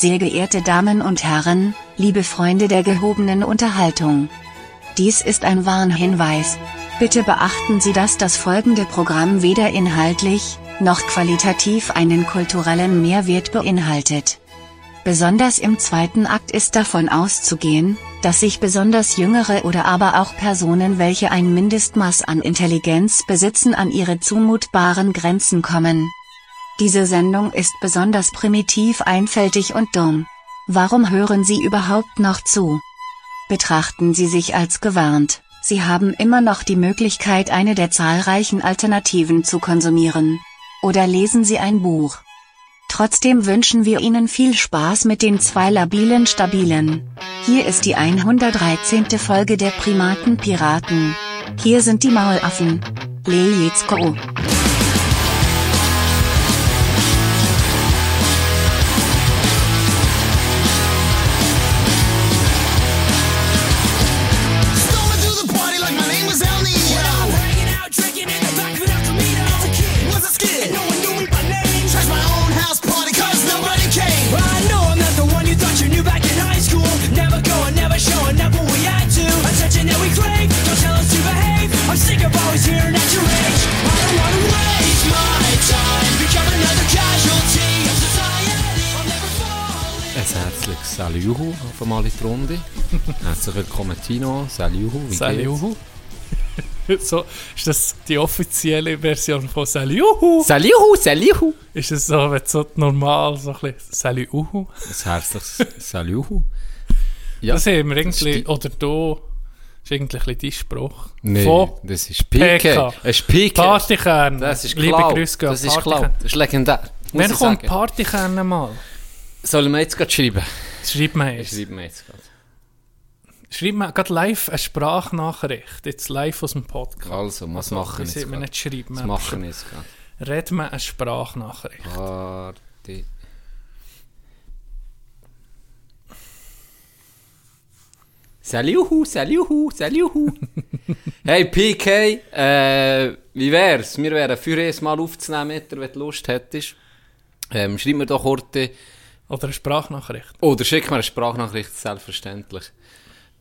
Sehr geehrte Damen und Herren, liebe Freunde der gehobenen Unterhaltung. Dies ist ein Warnhinweis. Bitte beachten Sie, dass das folgende Programm weder inhaltlich, noch qualitativ einen kulturellen Mehrwert beinhaltet. Besonders im zweiten Akt ist davon auszugehen, dass sich besonders jüngere oder aber auch Personen, welche ein Mindestmaß an Intelligenz besitzen, an ihre zumutbaren Grenzen kommen. Diese Sendung ist besonders primitiv einfältig und dumm. Warum hören Sie überhaupt noch zu? Betrachten Sie sich als gewarnt, Sie haben immer noch die Möglichkeit eine der zahlreichen Alternativen zu konsumieren. Oder lesen Sie ein Buch. Trotzdem wünschen wir Ihnen viel Spaß mit den zwei labilen Stabilen. Hier ist die 113. Folge der Primaten Piraten. Hier sind die Maulaffen. Let's herzliches Saljuhu auf einmal in die Runde. Herzlich willkommen Tino, Saljuhu, wie Saljuhu. so, ist das die offizielle Version von Saljuhu? geht's? Saljuhu, Saljuhu! Ist es so, wenn so normal so ein bisschen Saljuhu? Ein herzliches Saljuhu. Ja, Das haben wir das irgendwie, oder da ist irgendwie ein bisschen dein Spruch. Nee, Von das ist. PK. Es ist PK. Partykern. Das ist Liebe. Grüße Das ist klar. Partykern. Das ist legendär. Wann kommt. Partykern mal? Sollen wir jetzt gerade schreiben? Schreib mir jetzt. Schreiben wir jetzt gerade. Schreib mir gerade live eine Sprachnachricht. Jetzt live aus dem Podcast. Also, was machen wir jetzt gerade? nicht schreiben. Was machen wir jetzt gerade? Red mir eine Sprachnachricht. Party. Saljuhu, Saljuhu, Saljuhu. hey PK, äh, wie wär's? Wir wären für es mal aufzunehmen, wenn du Lust hättest. Ähm, schreib mir doch kurz, Oder eine Sprachnachricht. oder schick mir eine Sprachnachricht, selbstverständlich.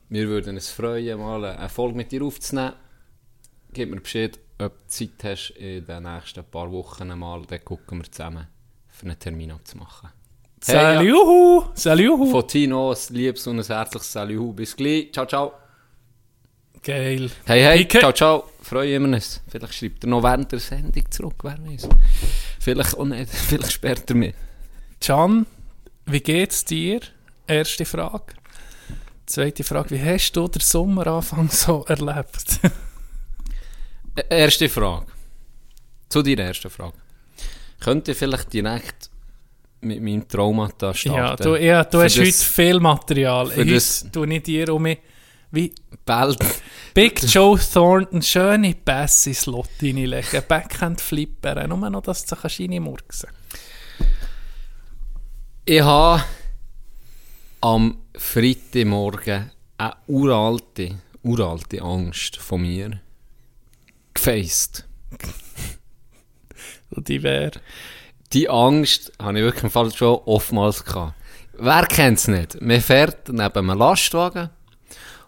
Wir würden uns freuen, mal eine Folge mit dir aufzunehmen. Gib mir Bescheid, ob du Zeit hast, in den nächsten paar Wochen mal, dann gucken wir zusammen, für einen Termin abzumachen. Hey, ja. Saljuhu! Von Tino ein liebes und ein herzliches Salut. Bis gleich. Ciao, ciao. Geil. Hey, hey. Pike. Ciao, ciao. Freuen wir uns. Vielleicht schreibt er noch während der Sendung zurück, wer weiß. Vielleicht auch nicht. Vielleicht später mit. Can, wie geht's dir? Erste Frage. Zweite Frage, wie hast du den Sommeranfang so erlebt? Ä- Erste Frage. Zu deiner ersten Frage. Könnt ihr vielleicht direkt mit meinem Traumata starten? ja, du, ja, du Für hast heute das viel Material. für Heute das- tu ich dir um mich wie Bald. Big Joe Thornton schöne Pässe ins Lot reinlegen, Backhand flippern, nur noch, dass du reinmurksen Ich habe am Freitagmorgen eine uralte, uralte Angst von mir gefaced. Und die wäre... Die Angst habe ich wirklich im Fall schon oftmals gehabt. Wer kennt es nicht? Man fährt neben einem Lastwagen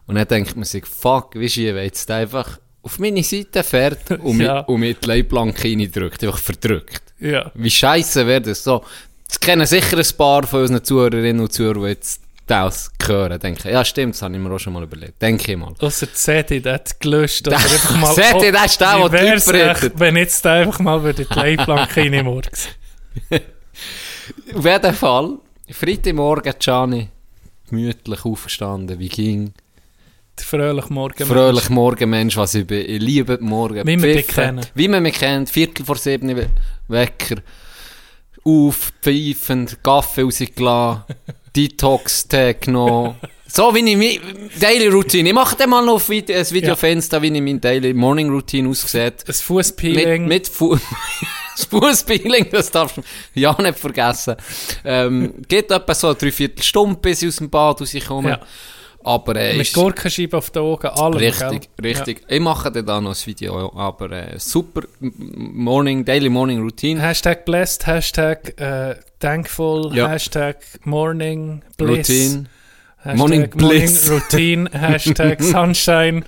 und dann denkt man sich, fuck, wie schief jetzt einfach auf meine Seite fährt und, Ja. mit, und mit die Leitplanke reindrückt, einfach verdrückt. Ja. Wie scheiße wäre das so? Das kennen sicher ein paar von unseren Zuhörerinnen und Zuhörern, die jetzt das hören, denken, ja stimmt, das habe ich mir auch schon mal überlegt. Denke ich mal. Ausser Zeti, der hat gelöscht. Zeti, der ist der, der die wär's Leute echt, rettet. Wenn jetzt der einfach mal würde die Leitplanke reinmurksen Auf jeden Fall, Freitagmorgen, Gianni, gemütlich aufgestanden, wie ging. Der fröhliche Morgen. Fröhlich Morgenmensch, was ich bin. Ich liebe Morgen. Wie dich Pfiffen. kennen. Wie man mich kennt. Viertel vor sieben We- Wecker. Auf, pfeifend, Kaffee rausgelassen. Detox Tag genommen. So wie ich mi- Daily Routine. Ich mache dann mal noch ein Video Ja. wie ich meine Daily Morning Routine aussieht. Ein Mit, Fußpeeling. mit Fu das Fußpeeling, das darfst du ja nicht vergessen. Ähm, geht etwa so eine Dreiviertelstunde, bis ich aus dem Bad rauskomme. Ja. Aber äh, Mit ist Gurkenscheiben auf den Augen, allem. richtig, gell? richtig. Ich mache dir da noch ein Video, aber äh, super Morning, Daily Morning Ja. Routine. Hashtag blessed, Hashtag äh, thankful, Ja. Hashtag morning bliss. Routine. Hashtag Morning morning, bliss. routine, Hashtag sunshine,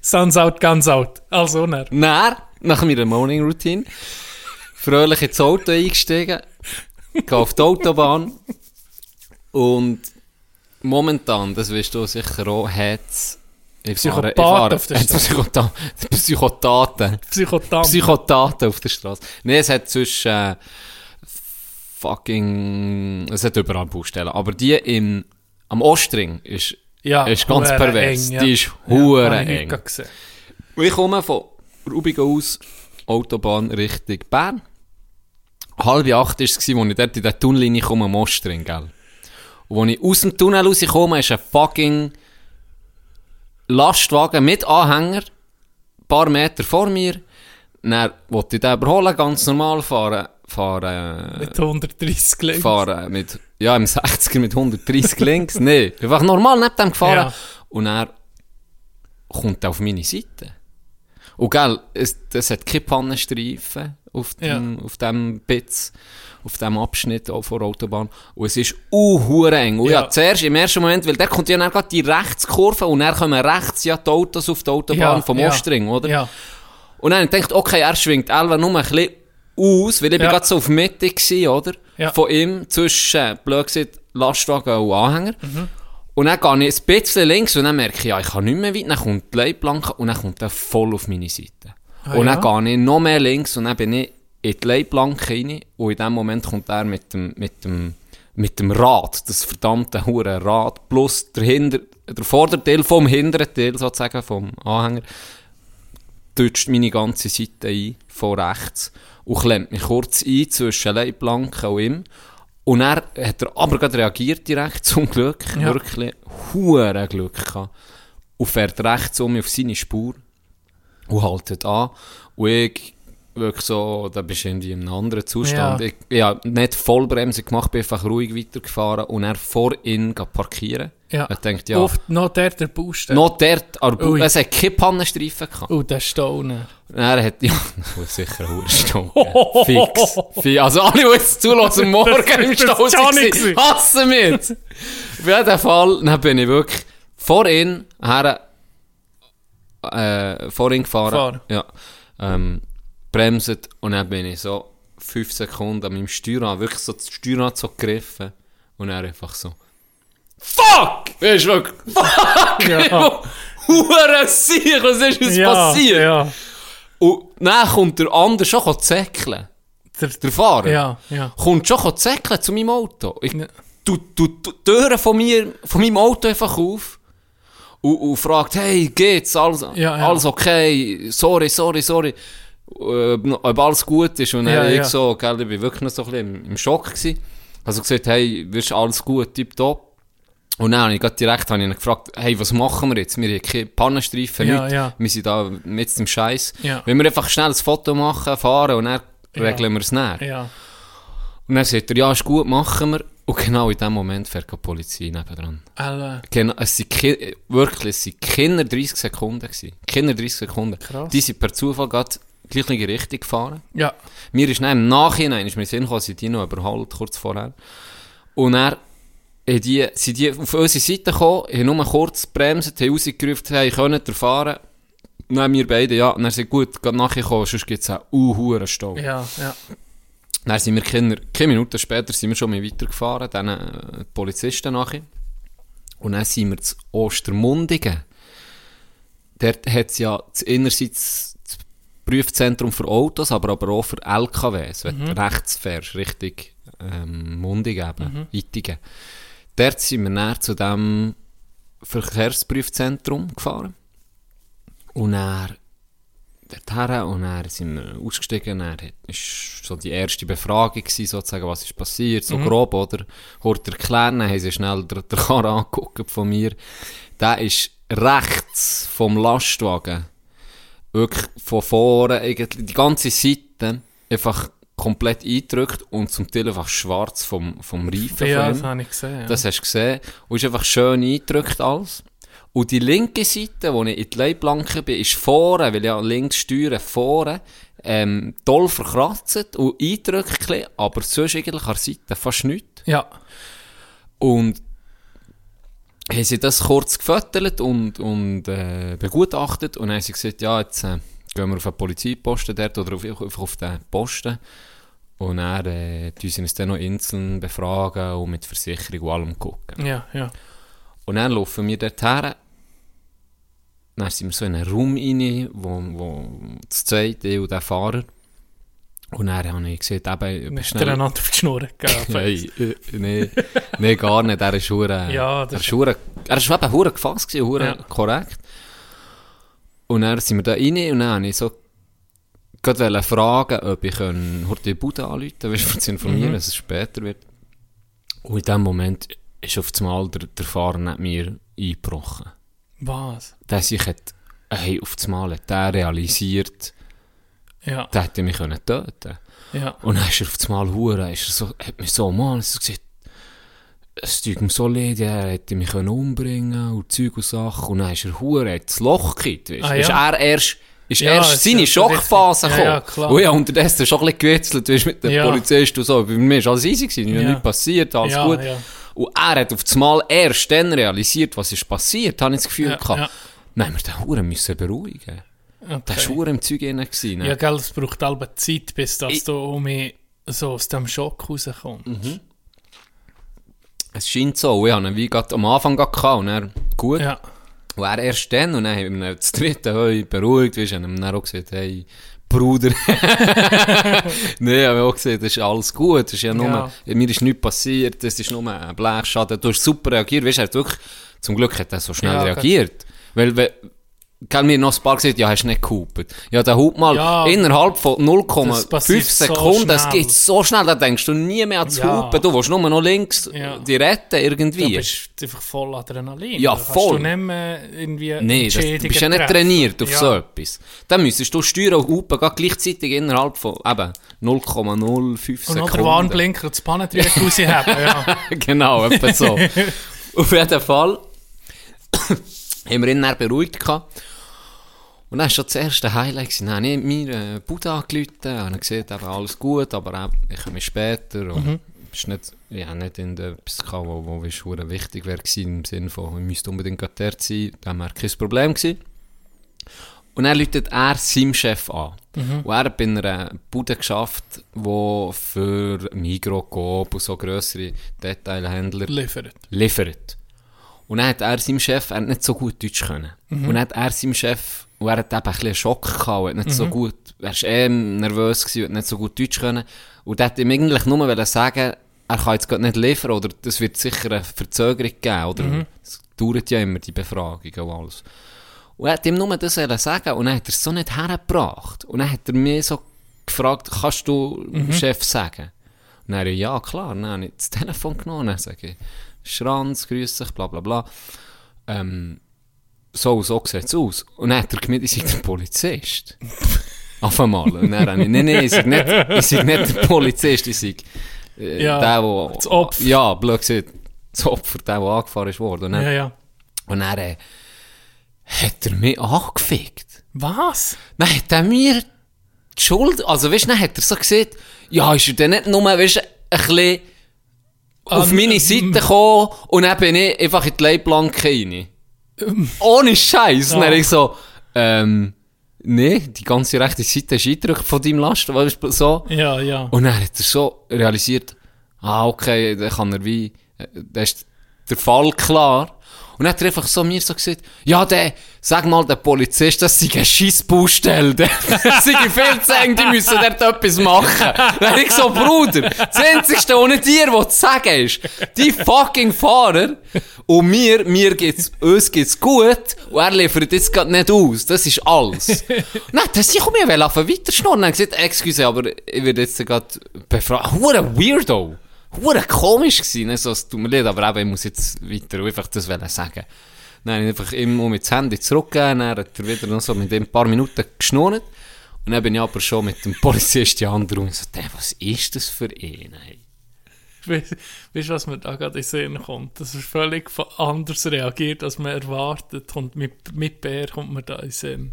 sun's out, guns out. Also, ne? Dann, nach meiner Morning Routine, fröhlich ins Auto eingestiegen, gehe auf die Autobahn und momentan, das weißt du sicher auch, hat es ich fahre, ich fahre, auf der hat's Psychota Psychotaten. Psychotam. Psychotaten auf der Straße. Nein, es hat zwischen äh, fucking, es hat überall Baustellen, aber die im, am Ostring ist, ja, ist ganz pervers. eng, Die ist Ja, hure ich heute eng. Und ich komme von Rubigen aus, Autobahn Richtung Bern. Halb acht war es, als ich dort in der Tunnellinie komme, am Ostring, gell. Und als ich aus dem Tunnel rauskomme, ist ein fucking Lastwagen mit Anhänger, ein paar Meter vor mir. Dann wollte ich den überholen, ganz normal fahren, fahren, Mit 130 links. fahren mit, ja, im 60er mit 130 links. Nee, einfach normal neben dem gefahren. Ja. Und er kommt auf meine Seite. Und gell, es, es hat keine Pannenstreifen auf dem, auf dem Bitz, auf dem Abschnitt vor der Autobahn. Und es ist uh, eng. Und ja. Ja. zuerst im ersten Moment, weil der kommt ja dann gerade die Rechtskurve und dann kommen rechts ja die Autos auf die Autobahn Ja, vom ja. Ostring, oder? Ja, Und dann gedacht, okay, er schwingt Elva nur ein bisschen aus, weil ich Ja. gerade so auf Mitte war, oder? Ja. Von ihm zwischen, blöd gesagt, Lastwagen und Anhänger. Mhm. Und dann gehe ich ein bisschen links und dann merke ich, ja, ich kann nicht mehr weit. Dann kommt die Leitplanke und dann kommt er voll auf meine Seite. Ah, und dann ja? gehe ich noch mehr links und dann bin ich in die Leitplanke rein. Und in dem Moment kommt er mit dem, mit dem, mit dem Rad, das verdammte hure Rad, plus der, Hinter, der Vorderteil vom hinteren Teil sozusagen, vom Anhänger, toucht meine ganze Seite ein, von rechts, und klemmt mich kurz ein zwischen Leitplanke und ihm. Und er hat er aber gerade reagiert direkt, zum Glück, Ja. wirklich, hure Glück gehabt. Und fährt rechts um auf seine Spur und haltet an. Und ich, wirklich so, da bist du in einem anderen Zustand. Ja. Ich, ich habe nicht Vollbremse gemacht, bin einfach ruhig weitergefahren und er vor ihn parkieren. ja. Ich denkt, ja, Oft noch der, der Baustein. noch dort, aber es hat keine Pannenstreifen gehabt. Oh, der Stauner. Er hat, ja, sicher ein Stau. Fix. Fi- Also alle, die jetzt zulassen, morgen im Stau gewesen. hassen mit. Auf jeden Fall, dann bin ich wirklich vor ihn her, äh, vor ihn gefahren. Ja. Ähm, bremset und dann bin ich so fünf Sekunden an meinem Steuerrad, wirklich so das Steuerrad so gegriffen und er einfach so Fuck! Weißt du, wirklich, fuck! Ja. Hure Sieg, was ist uns ja, passiert? Ja, Und dann kommt der andere schon zäckeln. der, Der Fahrer. ja, ja. Kommt schon zäckeln zu meinem Auto. Ich Ja. tu, tu, tu, die Türen von, mir, von meinem Auto einfach auf. Und, und fragt, hey, geht's? Alles, Ja, ja. alles okay? Sorry, sorry, sorry. Äh, Ob alles gut ist. Und dann Ja, ich so, gell, ich bin wirklich noch so ein bisschen im, Schock gewesen. Also gesagt, hey, wirst alles gut, tipptopp. Und dann habe ich grad direkt habe ich ihn gefragt, hey, was machen wir jetzt? Wir haben keine Pannenstreifen, Ja, nichts. ja. Wir sind da mit dem Scheiß. Ja. Wenn wir einfach schnell ein Foto machen, fahren und dann regeln wir es näher. Und dann sagt er, ja, ist gut, machen wir. Und genau in dem Moment fährt die Polizei nebendran. alle. Genau, es sind ki- wirklich, es sind keine 30 Sekunden gewesen. Keine 30 Sekunden. Krass. Die sind per Zufall gerade gleich in die Richtung gefahren. Ja, Mir ist dann im Nachhinein, ist mir Sinn gekommen, sind die noch überholt, kurz vorher. Und haben die, sind die auf unsere Seite gekommen, haben nur kurz gebremst, haben rausgerufen, hey, könnt ihr fahren? Und dann wir beide, ja. Und dann sind gut, gerade nachher gekommen, sonst gibt es auch uh, Stau. ja, ja. Dann sind wir keine, keine Minuten später sind wir schon mal weitergefahren, dann äh, die Polizisten nachher. Und dann sind wir zu Ostermundigen. Dort hat es ja das innerseits das Prüfzentrum für Autos, aber, aber auch für LKWs, wenn du rechts fährst, Richtung ähm, Mundigen eben, Ittigen. Dort sind wir näher zu dem Verkehrsprüfzentrum gefahren. Und dann dorthin und dann sind wir ausgestiegen. Dann hat- ist so die erste Befragung gewesen, sozusagen, was ist passiert, so grob, oder? Hort erklären, dann haben sie schnell den, den Karren angeguckt von mir. Der ist rechts vom Lastwagen, wirklich von vorne, eigentlich die ganze Seite, einfach komplett eingedrückt und zum Teil einfach schwarz vom, vom Reifen Ja, das habe ich gesehen. Ja. Das hast du gesehen. Und ist einfach schön eingedrückt alles. Und die linke Seite, wo ich in die Leitplanke bin, ist vorne, weil ich ja links steuere, vorne, ähm, toll verkratzt und eindrückt, aber sonst eigentlich an der Seite fast nichts. Ja. Und haben sie das kurz gefüttert und, und äh, begutachtet und dann haben sie gesagt, ja, jetzt äh, gehen wir auf einen Polizeiposten dort oder auf, auf, auf den Posten und dann äh, tun sie uns dann noch Inseln befragen und mit Versicherung und allem gucken. Ja, ja. Und dann laufen wir dort her, dann sind wir so in einen Raum rein, wo, wo das zweite, und der Fahrer, und dann habe ich gesagt, eben, Ist der einander auf die Schnur gegeben? Nein, äh, nee, gar nicht. Er ist hure, Ja, das er ist hure, er ist eben hure gefasst gewesen, hure Ja. korrekt. Und dann sind wir da rein und dann habe ich so gerade fragen, ob ich heute die Bude anrufen kann, weißt du, um zu informieren, Mhm. dass es später wird. Und in dem Moment ist auf einmal der, der Fahrer nicht mir eingebrochen. Was? Der sich hat, hey, auf einmal hat der realisiert, Ja, der hätte mich können töten ja. Und dann ist er auf einmal hure, ist er so, hat mich so, Mann, so gesagt, es tut ihm so leid, er hätte mich können umbringen und Zeug und Sachen. Und dann ist er hure, hat das Loch gekriegt, weißt. Ah, Ist ja. er erst, ist Ja, erst ist seine ja Schockphase gekommen. Ja, ja, klar. Und ich habe unterdessen schon ein bisschen gewitzelt, weißt mit dem Ja. Polizist und so. Bei mir war alles easy, gewesen, mir Ja. nichts passiert, alles gut. Und er hat auf einmal erst dann realisiert, was ist passiert, habe ich das Gefühl Ja, gehabt. ja. Dann haben wir den Hure müssen beruhigen. Der war Okay. hure im Zeug drin. ne? Ja, gell, es braucht halbe Zeit, bis dass Ich- du um so aus dem Schock rauskommst. Mhm. Es scheint so. Und Ich hatte ihn wie grad am Anfang gehabt und er gut. Ja, Und er erst dann, und dann haben wir ihn das dritte hey, beruhigt, weißt du, haben ihm dann auch gesagt, hey, Bruder. Nein, aber auch gesagt, das ist alles gut, das ist ja nur, Ja. mir ist nichts passiert, das ist nur ein Blechschaden. Du hast super reagiert, weißt du, wirklich, zum Glück hat er so schnell Ja, reagiert. Weil, Gell, mir noch ein paar gesagt, ja, hast du nicht gehupet. Ja, der hupt mal Ja. innerhalb von Das 0,5 passiert so Sekunden, das schnell. geht so schnell, da denkst du nie mehr ans Ja. Hupen. Du willst nur noch links Ja. die retten irgendwie. du bist einfach voll Adrenalin. Ja, Da voll. du nicht mehr irgendwie Nee, das, du bist ja nicht trainiert auf ja. so etwas. Dann müsstest du steuern und hupen gleich gleichzeitig innerhalb von eben 0,05 Und noch Sekunden. den Warnblinker das Pannentrieb rausheben, ja. genau, etwa so. auf jeden Fall haben wir ihn dann beruhigt gehabt. Und dann war schon das erste Highlight. Dann habe ich mir äh, Bude angerufen, habe gesehen, eben alles gut, aber auch, ich komme später. Und Mhm. ist nicht, ja, nicht in der gehabt, wo, wo verdammt wichtig wäre im Sinne von, ich müsste unbedingt dort sein. Dann wäre kein Problem gewesen. Und dann läutet er seinem Chef an. Und er hat bei einer Bude geschafft, die für Migros, Coop und so grössere Detailhändler Liefert. liefert. Und dann hat er seinem Chef, er hat nicht so gut Deutsch können. Und dann hat er seinem Chef, und er hat eben ein bisschen einen Schock gehabt, und hat nicht so gut, er war eh nervös gewesen, und hat nicht so gut Deutsch können. Und er hat ihm eigentlich nur sagen, er kann jetzt gerade nicht liefern, oder das wird sicher eine Verzögerung geben, oder es dauert ja immer, die Befragung und alles. Und er hat ihm nur das sagen, und dann hat er es so nicht hergebracht. Und dann hat er mich so gefragt, kannst du dem Chef sagen? Und dann, ja, klar. Dann habe ich das Telefon genommen und sage ich, Schranz, grüß dich, bla bla bla. Ähm, so, so sieht es aus. Und dann hat er gemeint, ich sei der Polizist. Auf einmal. Und dann habe ich, nein, nein, ich sei nicht, ich sei nicht der Polizist, ich sei äh, Ja, der, wo, das Opfer. Ja, blöd gesagt, das Opfer, der, der angefahren ist worden. Und dann, Ja, ja. und dann äh, hat er mich angefickt. Was? Dann hat er mir die Schuld, also weißt du, dann hat er so gesagt, ja, ist er denn nicht nur, weißt du, ein bisschen auf meine Seite gekommen und dann bin ich einfach in die Leitplanke rein. Ohne Scheiß. Und dann Ja. ich so, ähm, nee, die ganze rechte Seite ist eingedrückt von deinem Lasten, weißt du, so. Ja, ja. Und dann hat er so realisiert, ah, okay, dann kann er wie, äh, dann ist der Fall klar. Und dann hat er einfach so mir so gesagt, ja, der, sag mal, der Polizist, das sei ein Scheissbaustelle. Das sei viel zu eng, die müssen dort etwas machen. Dann ich so, Bruder, das was nicht dir was zu sagen ist, die fucking Fahrer und mir, mir geht's, uns geht's gut und er liefert jetzt grad nicht aus. Das ist alles. Nein, das ich mir will anfangen weiter schnurren. Dann gesagt, excuse, aber ich werde jetzt gerade befragt. Hure Weirdo. Hure komisch gewesen. Ne? So, es tut mir leid, aber eben, ich muss jetzt weiter einfach das sagen. Dann habe ich einfach ihm um das Handy zurückgegeben, dann hat er wieder noch so mit ein paar Minuten geschnurrt. Und dann bin ich aber schon mit dem Polizist die andere und so, der, was ist das für ihn, ey? Weißt du, was mir da gerade in den Sinn kommt? Das ist völlig anders reagiert, als man erwartet. Und mit, mit Bär kommt mir da in den Sinn.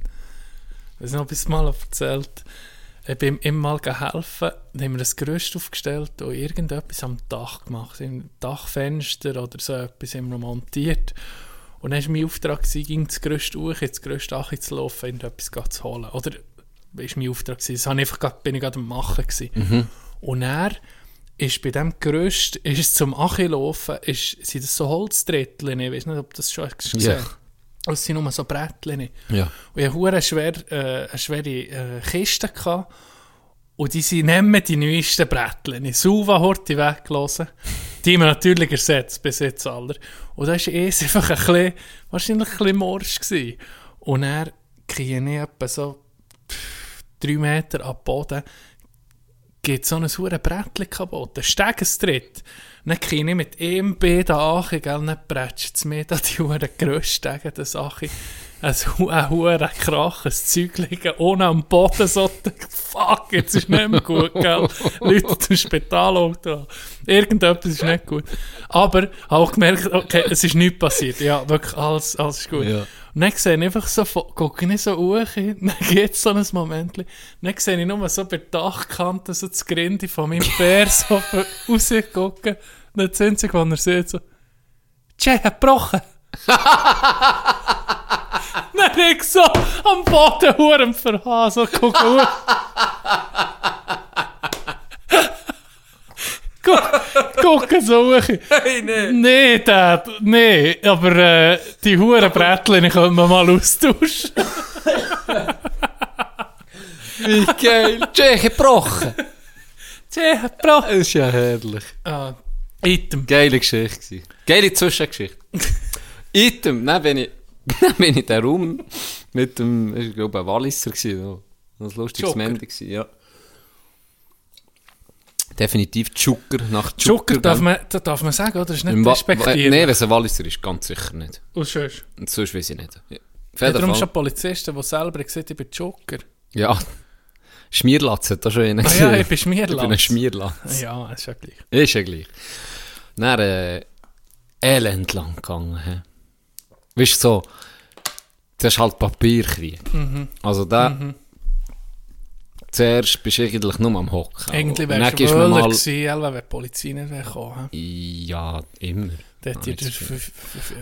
Ich weiß nicht, ob ich es mal erzählt Ich ihm mal geholfen, dann haben wir ein Gerüst aufgestellt und irgendetwas am Dach gemacht. Im Dachfenster oder so etwas haben wir montiert. Und dann war mein Auftrag, ging das Gerüst hoch, ins Gerüst zu laufen, irgendetwas zu holen. Oder ist mein Auftrag. Das ich einfach grad, bin ich gerade am machen gewesen. Und er ist bei diesem Gerüst, ist zum Achi laufen, ist, sind das so Holzdritteln, ich weiß nicht, ob das schon hast gesehen Ja. Hast. Es sind nur so Brettchen. Ja. Und ich hatte eine schwer, äh, eine schwere äh, Kiste. Gehabt. Und die sind mehr die neuesten Brettchen. Suva Horti weggelassen. Die haben wir natürlich ersetzt, bis jetzt alle. Und da war es einfach ein bisschen, wahrscheinlich ein bisschen morsch. Gewesen. Und er kriege ich etwa so drei Meter ab Boden, geht so ein hure Brettchen kaputt. Ein Stegenstritt. Dann kriege ich mit einem Bein da an, gell, dann prätscht es mir da die hure Grösstegen, das Sache. Ein, hu- ein hure Krach, ein Zeug liegen, ohne am Boden, so, fuck, jetzt ist nicht mehr gut, gell. Leute zum Spitalauto an. Irgendetwas ist nicht gut. Aber, habe auch gemerkt, okay, es ist nichts passiert. Ja, wirklich, alles, alles ist gut. Ja. Und dann sehe ich einfach so, gucke ich so hoch, dann geht so ein Moment, dann sehe ich nur so bei der Dachkante so das Grinde von meinem Bär so rausgucken. Und dann das Einzige, was er sieht, so, Tschä, hat gebrochen. dann ich so am Boden Huren verhauen, so gucke hoch. Guck, gucke so hoch. Hey, nee. Nee, Dad, nee, aber äh, die huren Brettchen können wir mal austauschen. Wie geil. Tschech gebrochen. Tja, Bro. Das ist ja herrlich. Ah, Item. Geile Geschichte. Geile Zwischengeschichte. Item, dann bin ich, dann bin ich in den Raum mit dem, ich glaube, ein Walliser gewesen. noch. Ein lustiges. Mende ja. Definitiv Zucker nach Joker Zucker. darf man, das darf man sagen, oder? Ist nicht respektieren. Nein, wenn es ein Walliser ist, ganz sicher nicht. Und sonst. Und sonst weiß ich nicht. Ja. Darum schon Polizisten, die selber gesagt ich bin Joker. Ja. Schmierlatz hat da schon einen Ah ja, gesehen. ich bin Schmierlatz. Ich bin ein Schmierlatz. Ja, ist ja gleich. Ist ja gleich. Dann äh, elend lang gegangen. He. Weißt du, so, das ist halt Papierkrieg. Mhm. Also da, zuerst bist du eigentlich nur am Hocken. Eigentlich wärst dann du wohler mal, gewesen, wenn die Polizei nicht gekommen. Ja, immer. Das schon.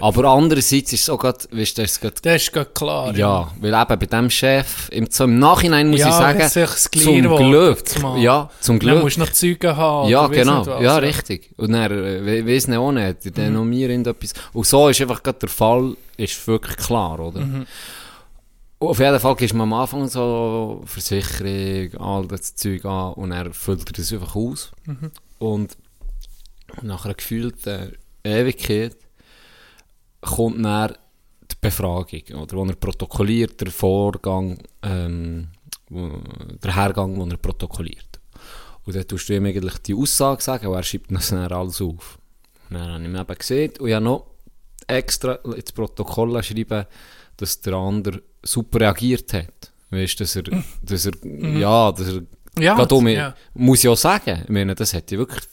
Aber andererseits ist es auch gerade, weißt du, das ist gerade, Das ist gerade klar. ja, weil eben bei dem Chef, im, so im Nachhinein muss Ja, ich sagen, zum Glück, ja, zum Dann Glück. musst du noch Zeugen haben. Ja, genau. was, ja, richtig. Und dann, äh, we- weiss nicht auch nicht, Mhm. dann noch mir irgendetwas. Und so ist einfach gerade der Fall, ist wirklich klar, oder? Mhm. Auf jeden Fall gehst du am Anfang so Versicherung, all das Zeug an und er füllt das einfach aus. Mhm. Und nach einer gefühlten Ewigkeit kommt dann die Befragung, oder? Wo er protokolliert, der Vorgang, ähm, der Hergang, den er protokolliert. Und dann tust du ihm eigentlich die Aussage sagen und er schreibt das dann alles auf. Und dann habe ich mir eben gesehen und ich habe noch extra ins Protokoll schreiben, dass der andere super reagiert hat. Weißt du, dass er, dass er, ja, dass er, Ja, gerade um, ja. muss ich auch sagen, ich meine, das hätte wirklich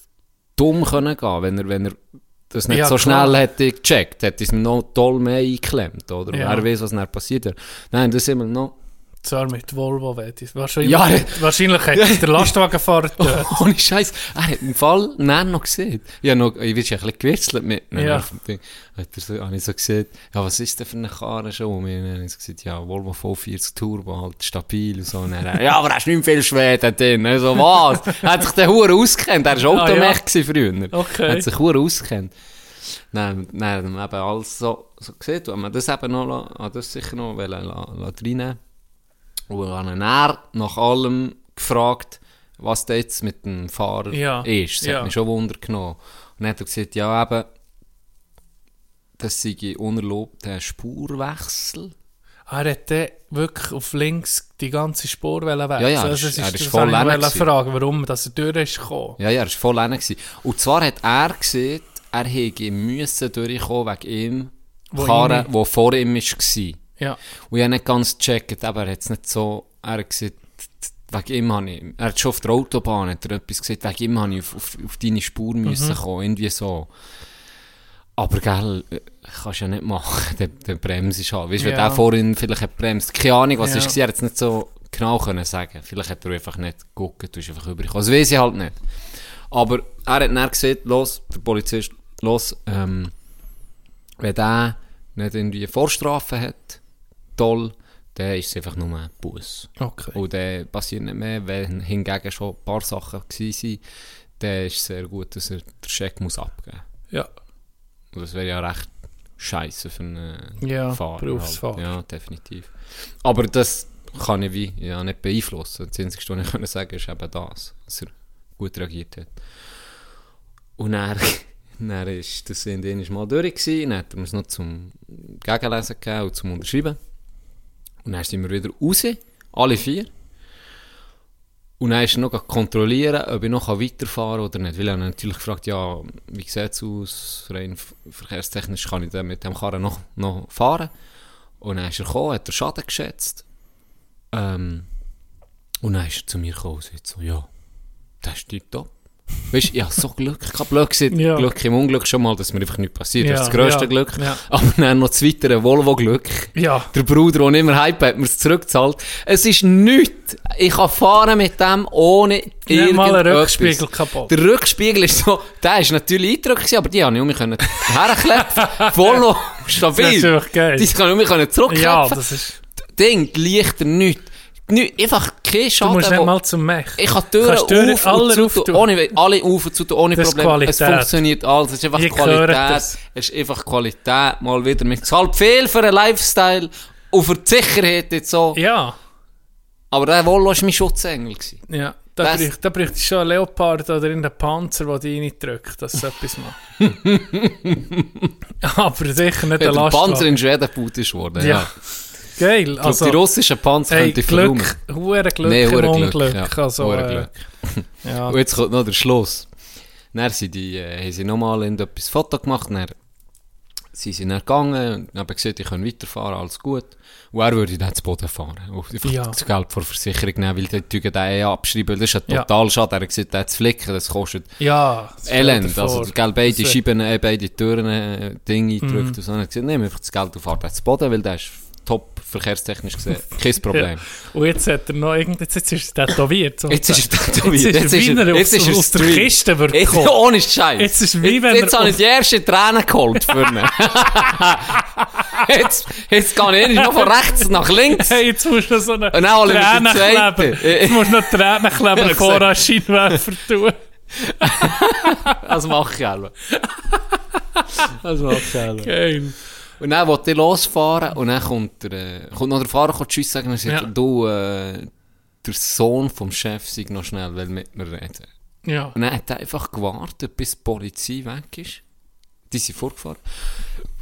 dumm können gehen, wenn er, wenn er das nicht Ja, so klar. schnell hätte gecheckt, hätte es noch toll mehr eingeklemmt, oder? Ja. Wer weiß, was dann passiert wäre. Nein, das sind wir noch, Zwar mit Volvo, wette ich. Wahrscheinlich, Ja. wahrscheinlich hätte es der Lastwagenfahrer getötet. ohne Scheiß, er hat im Fall näher noch gesehen. Ich habe noch, ich bin ja ein bisschen gewitzelt mit ihm. Ja. Ding. Hat er so, habe ich so gesehen, ja, was ist denn für eine Karre schon? Und dann habe ich so gesagt, ja, Volvo V40 Turbo, halt stabil und so. Und dann, ja, aber hast nicht viel Schweden drin. Also was? Er hat sich der Hure auskennt. Er war Ah, ja. Automech früher. Okay. Er hat sich Hure auskennt. Haben wir eben alles so, so gesehen. Und haben wir das eben noch, das sicher noch wollen la- la- reinnehmen. Und dann nach allem gefragt, was da jetzt mit dem Fahrer Ja, ist. Das ja. hat mich schon Wunder genommen. Und dann hat er gesagt, ja eben, das sei unerlaubter Spurwechsel. Er hat dann wirklich auf links die ganze Spur wechseln. Ja, ja, er also, ist- er ist das voll habe ich fragen, warum dass er durch ist gekommen. Ja, ja, er war voll rein. gewesen. Und zwar hat er gesehen, er hätte müssen durchkommen wegen ihm, Wo Karre, ihm- die vor ihm war. Ja. Und ich habe nicht ganz gecheckt, aber er hat es nicht so, er hat gesagt, wegen ihm habe ich, er hat schon auf der Autobahn hat er etwas gesagt, wegen ihm habe ich auf, auf, auf deine Spur müssen kommen, irgendwie so. Aber gell, kannst ja nicht machen, der, der Bremse ist halt. Weißt du, wenn Ja. der vorhin vielleicht hat bremst, keine Ahnung, was Ja. ist, er hat es nicht so genau können sagen. Vielleicht hat er einfach nicht geguckt, du bist einfach übergekommen. Das weiß ich halt nicht. Aber er hat dann gesagt, los, der Polizist, los, ähm, wenn der nicht irgendwie eine Vorstrafe hat, toll, dann ist es einfach nur ein Bus. Okay. Und dann passiert nicht mehr, wenn hingegen schon ein paar Sachen waren, dann ist es sehr gut, dass er den Scheck muss abgeben muss. Ja. Und das wäre ja recht scheiße für einen Ja, Fahrer. Berufsfahrer. Halt. Ja, definitiv. Aber das kann ich wie ja, nicht beeinflussen. Das Einzige, was ich können sagen ist eben das, dass er gut reagiert hat. Und dann, dann ist das Indienisch mal durch gewesen, dann hat er mir es noch zum Gegenlesen gegeben und zum Unterschreiben. Und dann sind wir wieder raus, alle vier. Und dann ist er noch kontrollieren, ob ich noch weiterfahren kann oder nicht. Weil er natürlich gefragt, ja, wie sieht es aus, rein verkehrstechnisch kann ich dann mit dem Karren noch, noch fahren. Und dann ist er gekommen, hat er Schaden geschätzt. Ähm, und dann ist er zu mir gekommen und sagt so, ja, das ist top. Weißt du, ich habe so Glück, ich habe Glück Ja. Glück im Unglück schon mal, dass mir einfach nichts passiert. das ist das Ja, grösste ja, Glück. ja. Aber dann noch das weitere Volvo-Glück. Ja. Der Bruder, der immer Hype hat, mir es zurückzahlt. Es ist nichts. Ich kann fahren mit dem ohne Nicht mal ein irgendetwas. Rückspiegel kaputt. Der Rückspiegel ist so, der ist natürlich gewesen, aber die haben ich um mich können herklepfen. Volvo, stabil. Das ist geil. Die kann ich um mich können zurückklepfen. Ja, das ist... Ding, die Lichter, nichts. Nicht, einfach kein Du Schaden. musst nicht mal zum Mech. ich kann Türen Kannst Türen auf alle und zu ohne, alle auf und zu tun, ohne Das ist Probleme. Es funktioniert alles. Es ist einfach Ich Qualität. Es ist einfach Qualität. Mal wieder. Es zahlt viel für einen Lifestyle und für die Sicherheit jetzt so. Ja. Aber der Volvo war mein Schutzengel. Gewesen. Ja. Da bräuchte, da bräuchte schon Leopard oder einen Panzer, der dich reindrückt, dass es etwas macht. Aber sicher nicht Ja, der Panzer Lastwagen. in Schweden gut ist worden. Ja. Ja. Geil. Also, die russischen Panzer hey, könnte ich verräumen. Glück, Glück hure Unglück. Glück. Ja, Also, äh, Glück. ja. Und jetzt kommt noch der Schluss. Dann sind die, äh, haben sie nochmal etwas Foto gemacht. Dann sind sie dann gegangen und haben gesagt, ich kann weiterfahren, alles gut. Und er würde dann zu Boden fahren. Und einfach Ja. das Geld vor Versicherung nehmen, weil die Tüge den eh abschreiben. Das ist ein Ja. Totalschaden. Er hat gesagt, den zu flicken, das kostet ja, dir Elend. Also, gell, beide Das- Scheiben, äh, beide Türen, äh, Dinge eingedrückt Mhm. und so. Er hat gesagt, nehmen einfach das Geld und fahrt jetzt zu Boden, weil der ist top verkehrstechnisch gesehen. Kein Problem. Und jetzt hat er noch irgend, jetzt, jetzt ist er tätowiert. Jetzt ist er tätowiert. Jetzt ist er, jetzt ist er aus der. Kiste wird Jetzt, ohne Scheiß. Jetzt ist wie jetzt, wenn jetzt habe ich die erste Träne geholt für ihn. jetzt, jetzt gehe ich noch von rechts nach links. Hey, jetzt musst du noch so eine Tränenkleber. zweite. Jetzt musst du noch Tränenkleber Ja, vor gesagt. an Scheinwerfer tun. Das mache ich selber. Das mache ich selber. Geil. Und dann wollte ich losfahren und dann kommt, der, äh, kommt noch der Fahrer kommt Tschüss sagen und sagt, Ja. du, äh, der Sohn vom Chef sei noch schnell, will mit mir reden. Ja. Und dann hat er einfach gewartet, bis die Polizei weg ist. Die sind vorgefahren.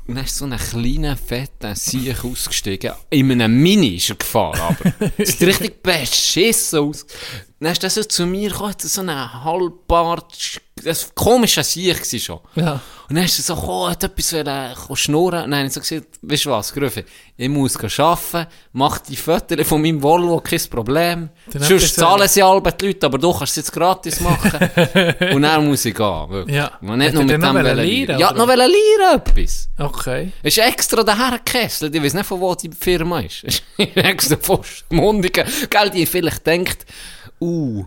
Und dann ist so ein kleiner, fetter Sieg ausgestiegen. In einem Mini ist er gefahren, aber. Es sieht richtig beschissen aus. Dann ist er so zu mir gekommen, so einen Halbbart, das war komischer Sieg gewesen schon. Ja. Und dann ist er so gekommen, hat etwas wollen, kommen schnurren. Und dann habe ich so gesagt, weißt du was, Grüffe, ich muss arbeiten, mach die Fotos von meinem Volvo, kein Problem. Dann Sonst zahlen sie alle die Leute, aber du kannst es jetzt gratis machen. und dann muss ich gehen, wirklich. Ja. Man nicht Hat nur mit dem noch wollen lernen. Ja, noch wollen lernen etwas. Okay. Es ist extra daher gekesselt. Ich weiß nicht, von wo die Firma ist. Es ist extra von Mundigen. Gell, die vielleicht denkt, uh,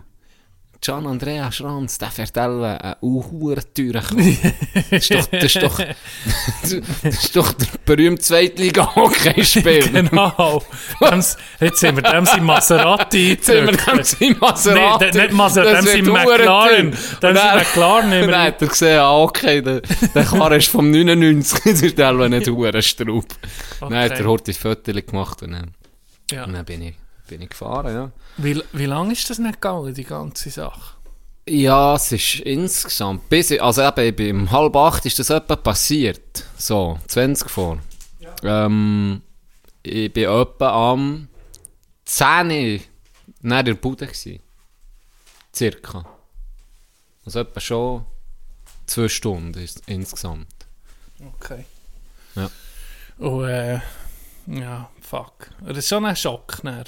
Gian Andrea Schranz, der fährt alle eine uh, teuren das, ist doch, das, ist doch, das ist doch der berühmte Zweitliga-Hockeyspieler. Genau. Dems, jetzt sind wir dem sein Maserati Jetzt sind wir ganz im Maserati. Nee, nicht Maserati, dem sein McLaren. Dem sein McLaren dann hat er gesehen, ah, okay, der, der Karre ist vom 99, das ist der nicht hure Straub. Dann hat Okay. er heute ein Foto gemacht und dann, Ja. und dann bin, ich, bin ich gefahren, ja. Wie, wie lange ist das nicht gegangen, die ganze Sache? Ja, es ist insgesamt, bis also eben, um halb acht ist das etwa passiert, so, 20 vor. Ähm, ich bin etwa am 10 nach der Bude gsi. Circa. Also etwa schon zwei Stunden ist insgesamt. Okay. Ja. Und, äh, ja, fuck. Das ist schon ein Schock, ne?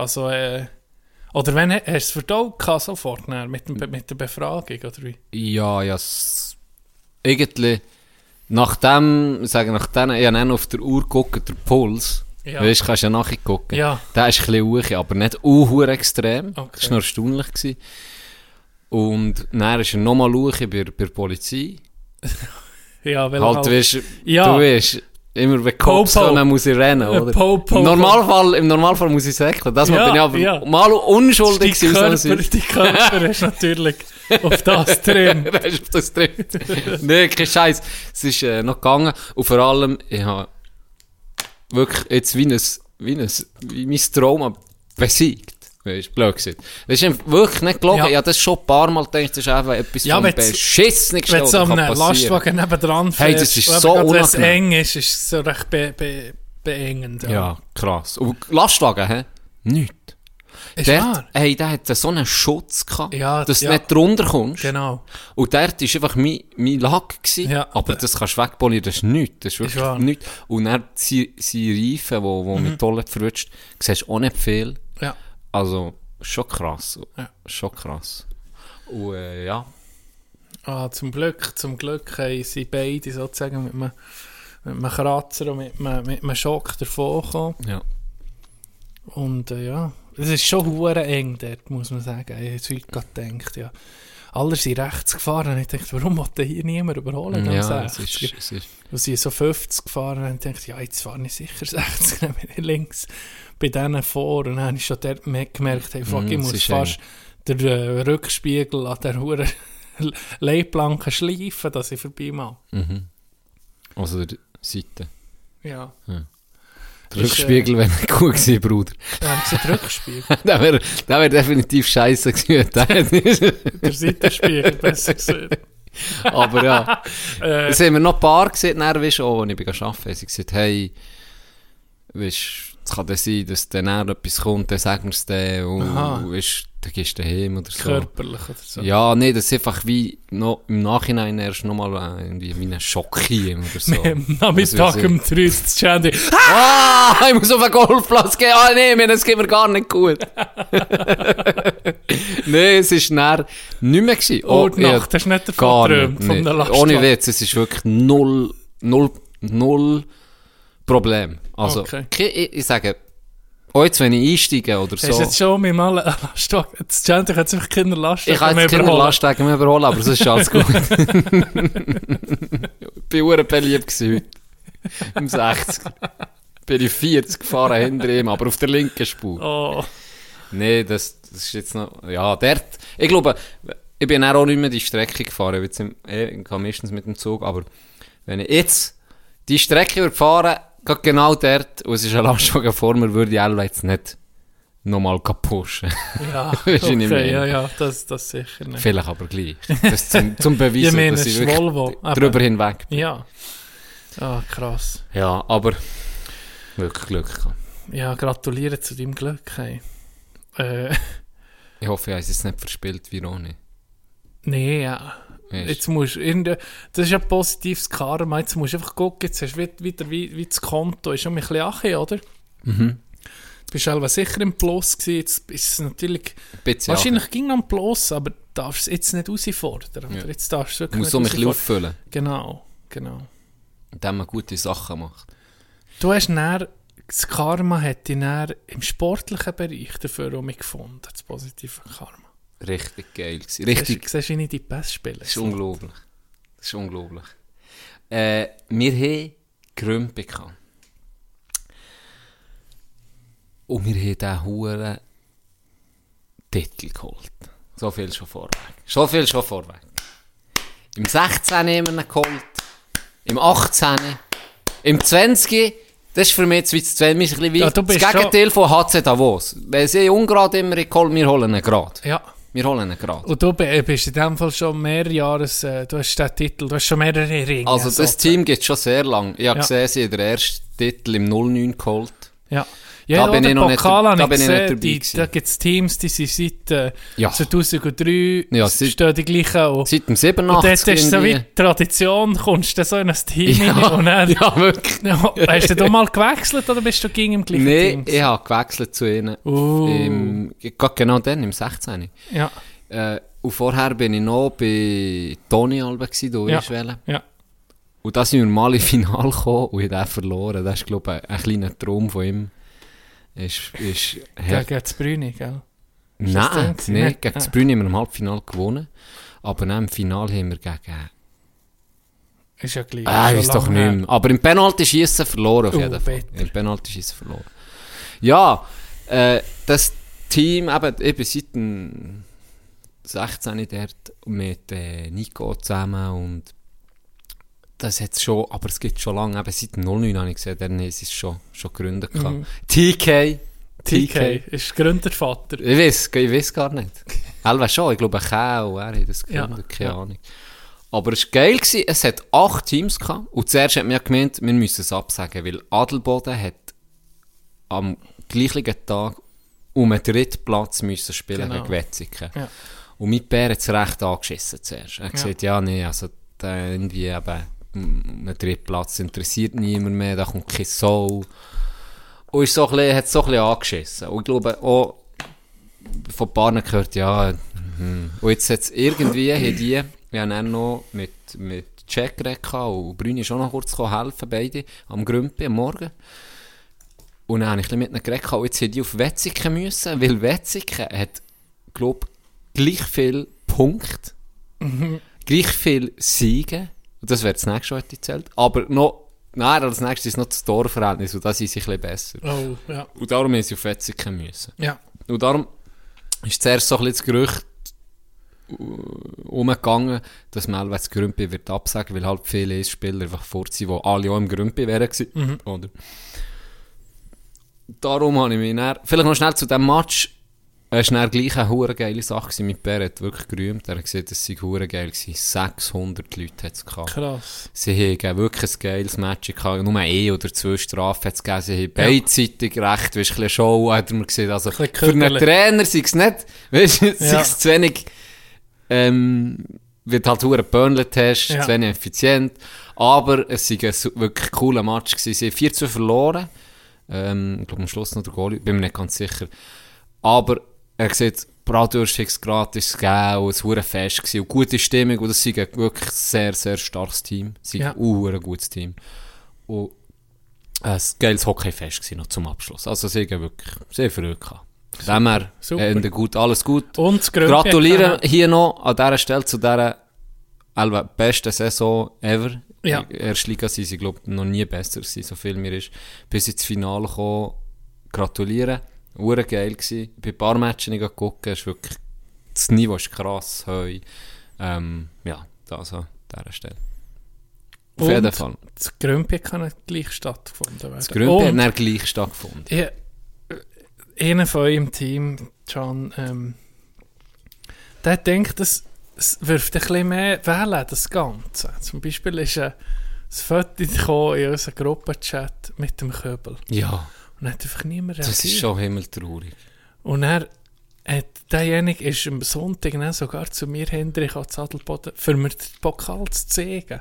Also, äh, Oder wenn, hast du es verdaut sofort nachher, mit, dem, mit der Befragung, oder wie? Ja, ja, irgendwie, nach dem, sagen nach denen, ich habe dann auf der Uhr geguckt, der Puls, Ja. weißt du, kannst ja nachgucken. Ja. Der ist ein bisschen aber nicht unhuhr extrem. Okay. Das war noch erstaunlich. Gewesen. Und dann ist er nochmal bei, bei der Polizei. Ja, weil Halt, weißt, Ja. du weißt, immer wenn Cops kommen, muss ich rennen, Äh, oder? Po-Po. Im, Normalfall, Im Normalfall muss ich säckeln. Das Ja, bin ich aber ja. mal unschuldig gewesen. Körper, so ein- die Körper ist natürlich auf das drin. Da ist auf das drin. nee, kein Scheiß. Es ist äh, noch gegangen. Und vor allem, ich habe wirklich jetzt wie ein, wie ein, wie mein Trauma besiegt. Weißt blöd gesagt. Das ist wirklich nicht gelogen. Ja. Ich habe das schon ein paar Mal gedacht, das ist einfach etwas Ja, vom beschissenigsten, Wenn du einem. Lastwagen nebendran Hey, fährst, das ist aber so gerade wenn es eng ist, ist es so recht be be beengend. Ja, krass. Und Lastwagen, hä? Nichts. Ist Der, wahr? hey, der hat so einen Schutz gehabt, Ja, dass du ja. nicht drunter kommst. Genau. Und dort war einfach mein, mein Lack. Gewesen. Ja. Aber das kannst du wegpolieren, das ist nichts. Das ist wirklich. Mhm. nichts. Und dann seine Reifen, die wo mit Tolle verrutscht, siehst du auch nicht viel. Ja. Also, schon krass. Ja. Schon krass. Und äh, ja. Ah, zum Glück, zum Glück haben sie beide sozusagen mit einem, mit einem Kratzer und mit einem, mit einem Schock davon gekommen. ja. Und äh, ja, es ist schon hure eng dort, muss man sagen. Ich habe jetzt heute gedacht, ja. Alle sind rechts gefahren und ich dachte, warum wollte hier niemand überholen? Ja, es 60er? ist, es ist, so 50 gefahren und ich dachte, ja, jetzt fahre ich sicher 60, dann bin ich links bei denen vor. Und dann habe ich schon dort me- gemerkt, hey, fuck, Mhm, ich es muss fast den äh, Rückspiegel an der hure Leitplanke schleifen, dass ich vorbei mache. also der Seite. Ja, Der Rückspiegel wäre nicht gut gewesen, Bruder. dann haben den Rückspiegel, der wäre wär definitiv scheiße gewesen. der Seitenspiegel, besser gesagt. Aber ja. Äh, Es haben wir noch ein paar gesehen, dann, weißt auch, als ich bin arbeiten bin. Sie gesagt, hey, weißt, es kann dann sein, dass dann etwas kommt, dann sagen wir es dann Aha. und weißt, dann gehst du heim oder so. körperlich oder so. Ja, nee, das ist einfach wie noch, im Nachhinein erst nochmal äh, irgendwie wie ein Schock hier oder so. Nachmittag will um 3 Uhr zu Chandy. Ah, ich muss auf den Golfplatz gehen. Ah, nee, mir, das geht mir gar nicht gut. nee, es war dann nicht mehr. Gewesen. Oh, die ja, Nacht, hast du nicht davon geträumt, von der Lastwagen? Ohne Witz, es ist wirklich null, null, null Problem. Also, Okay. ich, ich sage, auch jetzt, wenn ich einsteige oder Hast so, jetzt schon mit mal einen Lastwagen... Das Chandy hat sich keine Lastwagen ich kann keine überholen. Lastwagen mehr überholen, aber sonst ist alles gut. ich bin sehr beliebt gewesen heute. Im 60. Bin ich 40 gefahren hinter ihm, aber auf der linken Spur. Oh, Nee, das, das ist jetzt noch. Ja, dort. Ich glaube, ich bin auch nicht mehr die Strecke gefahren. Ich, bin jetzt im, gehe meistens mit dem Zug. Aber wenn ich jetzt die Strecke würde geht genau dort, und es ist ein Lastwagen vor mir, würde ich auch jetzt nicht nochmal pushen. ja, okay, ja, ja, das, das sicher nicht. Vielleicht aber gleich. Das zum, zum Ich Beweisen, meine, dass ich wirklich Volvo, drüber hinweg bin. Ja. Ah, krass. Ja, aber wirklich Glück gehabt. Ja, gratuliere zu deinem Glück. Hey. Äh, Ich hoffe, ich habe es jetzt nicht verspielt wie Ronny. nee, ja. Jetzt musst du irgende- das ist ja positives Karma. Jetzt musst du einfach gucken, jetzt hast du wieder, wie, wie das Konto ist schon ein bisschen ache, oder? Mhm. Du bist selber sicher im Plus gewesen. Jetzt ist es natürlich, Ein wahrscheinlich ging noch im Plus, aber du darfst es jetzt nicht herausfordern. Ja. Jetzt darfst du wirklich musst so ein bisschen auffüllen, Genau, genau. indem man gute Sachen macht. Du hast dann, das Karma hat dich im sportlichen Bereich dafür auch gefunden, das positive Karma. Richtig geil gewesen. Richtig. Siehst, du nicht die Bestspieler? das ist unglaublich. Das ist unglaublich. Äh, wir haben Grümpe gehabt. Und wir haben diesen huren Titel geholt. So viel schon vorweg. So viel schon vorweg. Im 16 haben wir ihn geholt. Im 18. Im 20. Das ist für mich jetzt wie das 20. Wir sind ein bisschen Ja, das schon- Gegenteil von HC Davos. Wenn sie ungerade immer geholt, wir holen ihn gerade. Ja. Wir holen ihn gerade. Und du bi- bist in dem Fall schon mehrere Jahres, äh, du hast den Titel, du hast schon mehrere Ringe. Also das. Team gibt schon sehr lang. Ich habe Ja. gesehen, sie haben den ersten Titel im 09 geholt. Ja. Ja, Da bin ich noch nicht- Pokal habe da ich bin ich nicht gesehen, dabei die. Da gibt es Teams, die sind seit äh, Ja. 2003 Ja, seit- stehen die gleichen. Und, Seit dem und 87 dort ist so wie Tradition, kommst du so in ein Team Ja, rein und dann... ja, wirklich. Ja, hast du mal gewechselt oder bist du gegen im gleichen Nee, Team? ich habe gewechselt zu ihnen. Uh. Im, genau dann, im 16. Ja, Äh, und vorher bin ich noch bei Toni Alba, gewesen, du Ja. ja. Und da sind wir mal im Finale gekommen und ich habe den verloren. Das ist, glaube ich, ein, ein kleiner Traum von ihm. Ist, ist Gegen das Brüni, gell? das das Nein, nee, Nein. gegen das. Brünn haben wir im Halbfinale gewonnen. Aber dann im Finale haben wir gegen... Ist ja gleich. Schon ist doch nicht mehr. Aber im Penalty-Schießen verloren auf Oh, jeden Fall. bitter. Im Penalty-Schießen verloren. Ja, äh, das Team, eben, bin seit dem 16 dort mit äh, Nico zusammen und das hat schon, aber es gibt schon lange, eben seit dem 09 habe ich gesehen, dann ist es schon, schon gegründet. Mhm. TK, TK ist Gründervater. Ich weiß, ich weiß gar nicht. Elva schon, ich glaube, Kau, er hat das Ja, gegründet, keine ja. Ahnung. Aber es war geil, gewesen. es hat acht Teams gehabt. Und zuerst hat man ja gemeint, wir müssen es absagen, weil Adelboden hat am gleichen Tag um einen dritten Platz müssen spielen Genau. gegen Wetzikon. Ja. Und mein Bär hat es recht angeschissen zuerst. Er hat gesagt, ja, nee, also irgendwie eben, einen dritten Platz interessiert niemand mehr, da kommt kein Soul. Und ist so ein bisschen, hat es so ein bisschen angeschissen. Und ich glaube auch, von paar gehört, ja, mhm. und jetzt hat es irgendwie, haben die, wir haben dann noch mit, mit Jack geredet und Brüni ist auch noch kurz gekommen helfen, beide, am Grümpi, am Morgen. Und dann habe ich ein mit ihnen geredet und jetzt hätte die auf Wetzikon müssen, weil Wetzikon hat, glaube gleich viel Punkte, gleich viel Siege, und das wäre das nächste, was ich zählt, aber noch, nein, als nächstes ist noch das Torverhältnis, und das ist ein bisschen besser. Oh, ja. Und darum haben sie auf Wetzikon müssen. Ja. Und darum ist zuerst so ein bisschen das Gerücht äh, umgegangen, dass man allweil das Grümpi wird absagen, weil halt viele Spieler einfach fort sind, die alle auch im Grümpi wären gewesen, oder? Darum habe ich mich dann, vielleicht noch schnell zu diesem Match, es war gleich eine hure geile Sache. Mit Bär hat wirklich gerühmt, er hat gesagt, es sei hure geil gewesen. 600 Leute hat es gehabt. Krass. Sie haben wirklich ein geiles Match gehabt. Nur ein oder zwei Strafen hat es gegeben. Sie haben beidseitig recht. Weißt, ein bisschen Show hat man gesehen. Also, bisschen für einen. Trainer sei es nicht, weißt, du, sei Ja. es zu wenig, ähm, wird halt nur ein Burnley-Test, Ja. zu wenig effizient. Aber es war ein wirklich cooler Match gewesen. Sie haben 4 zu verloren. Ähm, ich glaube, am Schluss noch der Goalie. Bin mir nicht ganz sicher. Aber er sieht, Bratwurst es gratis gegeben und es war ein Fest gewesen und gute Stimmung und das ist ein wirklich sehr, sehr starkes Team. Es ist Ja. ein ein gutes Team. Und ein geiles Hockeyfest gewesen noch zum Abschluss. Also sie haben wirklich sehr früh gehabt. Von dem her. Ende gut, alles gut. Und hat- hier noch an dieser Stelle zu dieser Elva, besten Saison ever. Ja. Ersten Liga sind sie, glaube ich, noch nie besser gewesen, so viel mir ist. Bis ins Finale gekommen. Gratulieren. Ure geil gewesen. Bei ein paar Matchen ich geguckt, ist wirklich, das Niveau ist krass heu. Ähm, ja, das an dieser Stelle. Auf Und jeden Fall. Das Grümpi kann nicht gleich stattgefunden werden. Das Grümpi hat dann gleich stattgefunden. ich, äh, einer von eurem Team, Can, ähm, der denkt, das, es wirft ein bisschen mehr Wellen, das Ganze. Zum Beispiel ist ein, ein Foto gekommen in unserem Gruppenchat mit dem Köbel. Ja, Und hat einfach niemand das ist reagiert. schon himmeltraurig. Und er hat derjenige ist am Sonntag dann sogar zu mir, Hendrik, an Zadelboden, für mir den Pokal zu zeigen.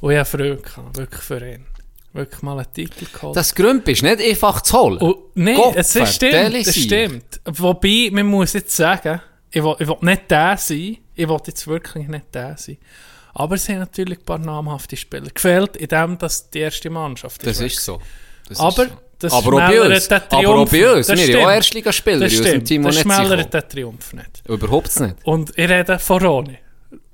Und ich habe Freude gehabt, wirklich für ihn. Wirklich mal einen Titel geholt. Das Grümpi ist nicht einfach zu holen. Und, nein, Gott es ist stimmt, es stimmt. Wobei, man muss jetzt sagen, ich will, ich will nicht der sein, ich will jetzt wirklich nicht der sein. Aber es sind natürlich ein paar namhafte Spieler. Gefällt in dem, dass die erste Mannschaft Das weg. ist so. Das Aber ist so. Das aber auch bei uns. den Aber auch Triumph bei uns. Das Wir haben auch stimmt. Erstligaspieler in unserem Team, das schmälert sind. den Triumph nicht. Überhaupt nicht. Und ich rede von Roni.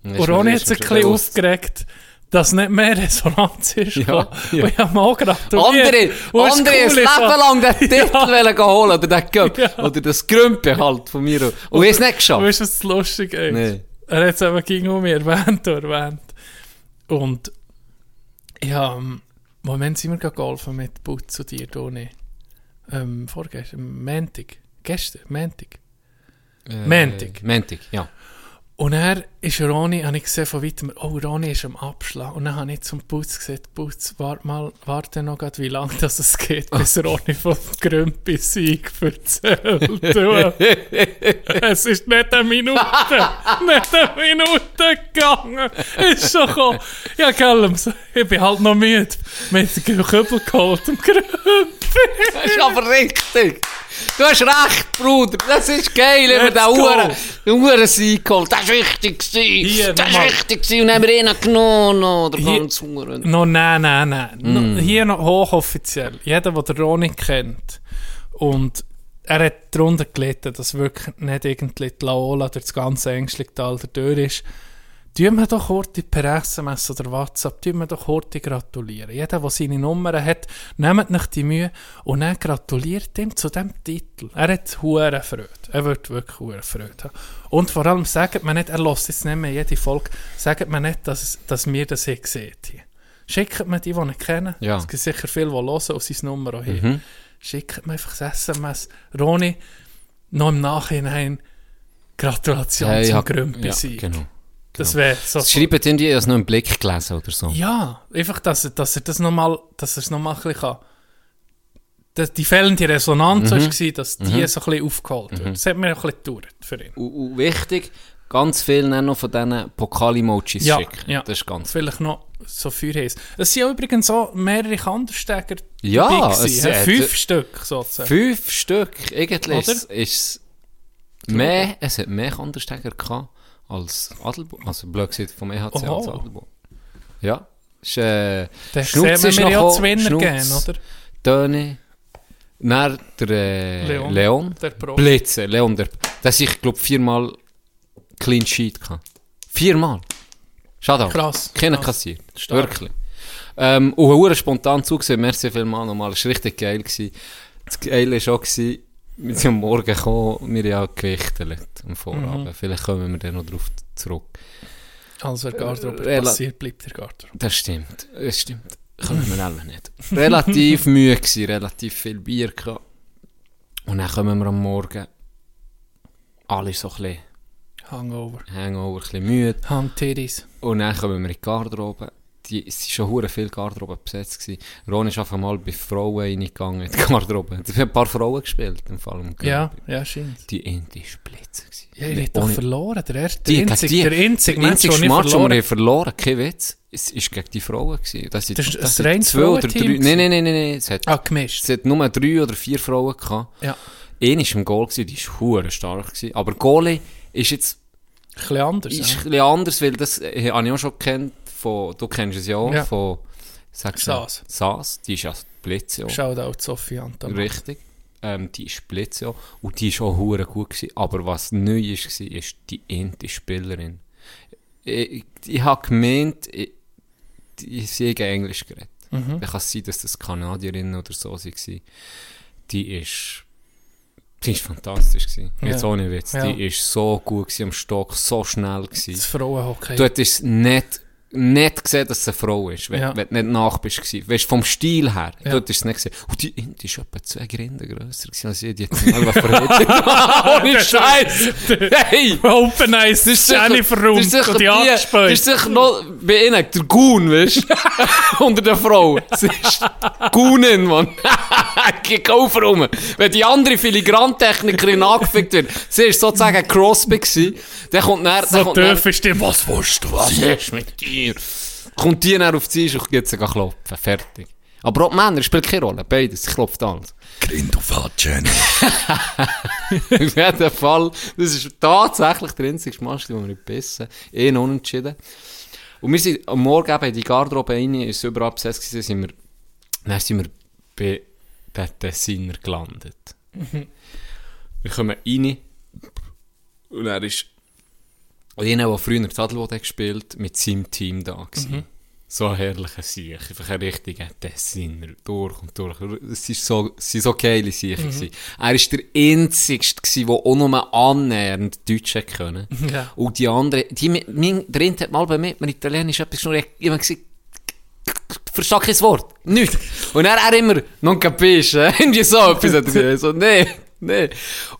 Und Roni hat sich ein bisschen aufgeregt, dass nicht mehr Resonanz ist. Ja, ja. Und ich habe mal gratuliert. Andere, Und andere ein Coole Leben lang den Titel Ja. holen oder den Cup. Ja. Oder das Grümpi halt von mir. aus. Und ich es nicht geschafft. Weißt du, was lustig ist? Nee. Er hat es eben gegen um erwähnt und erwähnt. Und ja, im Moment sind wir geholfen mit Putz und dir, Toni. Ähm, vorgestern, Montag. Gestern, Montag. Äh, Montag. Montag, ja. Und er ist Roni, habe ich gesehen von weitem, oh, Roni ist am Abschlag. Und dann habe ich zum Putz gesagt, Putz, warte mal, warte noch grad, wie lange das es geht, bis Roni vom Grümpi-Sieg erzählt. Es ist nicht eine Minute, nicht eine Minute gegangen. Ist schon gekommen. Ja, so, ich bin halt noch müde. Mit dem Kübel geholt, dem Grümpi. Das ist aber richtig. Du hast recht, Bruder. Das ist geil, Let's den Uhrensieg geholt. Das war wichtig. Gewesen. Hier, das war wichtig. gewesen. Und haben wir ihn genommen. noch, Der ganze Uhren. No, nein, nein, nein. No, hier noch hochoffiziell. Jeder, der den Ronny kennt und er hat darunter gelitten, dass wirklich nicht irgendwie die Laola durch das ganze Ängstlichtal durch ist. Tun wir doch heute per SMS oder WhatsApp, tun wir doch heute gratulieren. Jeder, der seine Nummer hat, nehmt nicht die Mühe und dann gratuliert ihm zu dem Titel. Er hat hure Freude. Er wird wirklich hure Freude haben. Und vor allem sagt man nicht, er lässt jetzt nicht mehr jede Folge, sagt man nicht, dass, dass wir das hier sehen. Schickt mir die, die ihn kennen. Ja. Es gibt sicher viele, die hören und sein Nummer auch hier. Schickt mir einfach das SMS. Roni, noch im Nachhinein Gratulation Ja, zum ja, ja, genau. Das wäre so. Schreibt ich habe es noch im Blick gelesen oder so. Ja, einfach, dass, er- dass er das nochmal, dass er es nochmal ein bisschen kann. Dass die fehlende Resonanz Mhm. war, dass die so ein bisschen aufgeholt wird. Das hat mir ein bisschen gedauert für ihn. Und, und wichtig, ganz viel noch von diesen Pokal-Emojis Ja, schicken. ja. Das ist ganz Vielleicht noch so viel heiß. Es sind ja übrigens auch mehrere Kandersteger Ja, dabei es hat- Fünf Stück sozusagen. Fünf Stück. Eigentlich ist, ist mehr, es hat mehr Kandersteiger gehabt als Adelboden. Also blöd gesagt vom EHC Oho. als Adelboden. Ja. Ist, äh, Da Schnutz sehen ist wir mir ja zu Winner Schnutz. oder? Töne. Dann der äh, Leon. Leon. Der Pro. Blitze. Leon, der. Das ich glaube viermal Clean Sheet gehabt. Viermal. Schade. Krass, Keiner kassiert. Stark. Wirklich. Ähm, und spontan zugesehen. Merci vielmals nochmal. Es war richtig geil. Gewesen. Das Geile war auch, gewesen, wir sind am Morgen gekommen, wir haben ja gewichtelt am Vorabend. Mhm. Vielleicht kommen wir dann noch darauf zurück. Also, der Garderobe Rela- passiert, bleibt der Garderobe. Das stimmt, das stimmt. Können wir alle nicht. Relativ müde gewesen, relativ viel Bier gehabt. Und dann kommen wir am Morgen alle so ein bisschen Hangover. Hangover, ein bisschen müde. Handtitties. Und dann kommen wir in die Garderobe. Die, es waren schon hure viel Garderobe besetzt. Gewesen. Ron ist einfach mal bei Frauen reingegangen in die Garderobe. Es haben ein paar Frauen gespielt, im Fall. im Ja, ja, scheint. Die Ente war gewesen. Ja, ihr habt doch verloren. Der erste, Die, der einzige, die, der einzige Match, den ich verloren verloren kein Witz, es war gegen die Frauen. Gewesen. Das, sind- Das ist ein sind reines zwei oder drei. Nein, nein, nein, nein, nein. Es hat, Ah, gemischt. es hat nur drei oder vier Frauen gehabt. Ja. Eine war im Goal, gewesen, die war hure stark. Gewesen. Aber Goalie ist jetzt Ein bisschen anders. ist ja. ein bisschen anders, weil das äh, habe ich auch schon gekannt. Von, du kennst es ja auch. Ja. Von Saas. Saas. Die ist ja Blitze auch. Shoutout Sophie Anton. Richtig. Ähm, die ist Blitze auch. Und die ist auch hure gut gewesen. Aber was neu ist, war, ist die ente Spielerin. Ich, ich habe gemeint, ich, die, sie haben Englisch geredet. Mhm. Dann kann es sein, dass das Kanadierinnen oder so waren. Die ist... Die ist fantastisch gewesen. Ja. Jetzt ohne Witz. Ja. Die ist so gut gewesen am Stock, so schnell gewesen. Das Frauenhockey. Du hättest nicht, nicht gesehen, dass es eine Frau ist, wenn, Ja. wenn du nicht nach bist. Weißt vom Stil her, Ja. du hättest es nicht gesehen. Und die, die ist etwa zwei Grinden grösser gewesen als ich. Die hat mal was verhört. Ohne Scheiß! Hey! Open Eyes, das ist ist sicher und die die- das angespäut. ist sicher noch bei ihnen der Goon, weißt du? Unter den Frauen. Das ist Goonin, Mann. Geh auf rum. Wenn die andere Filigrantechnikerin angefickt wird, sie war sozusagen Crosby gewesen, dann kommt dann So tief ist die, was willst du? was ist mit dir? Kommt die dann auf die Tisch und geht sie klopfen. Fertig. Aber auch die Männer spielt keine Rolle. Beides. Sie klopft alles. Grindelwaldchen. Auf jeden Fall. Das ist tatsächlich der einzige Match, den wir nicht bissen. Eh noch unentschieden. Und wir sind am Morgen eben in die Garderobe rein, ist überall besetzt gewesen, sind wir, dann sind wir bei den Tessiner gelandet. Wir kommen rein und er ist einer, der früher Zadelwood hat gespielt mit seinem Team da gewesen. So ein herrlicher Sieg, einfach ein richtiger Tessiner, durch und durch. Es ist so, es so geile Siege gewesen. Er war der gewesen, der auch nur annähernd Deutsch hätte können. Ja. Und die anderen, die, mein, der eine hat mal bei mir, mit Italienisch etwas ich habe gesagt, verstehe kein Wort, nichts. Und er, er immer, non capisce, irgendwie so etwas hat er gesagt. so, nee, nee.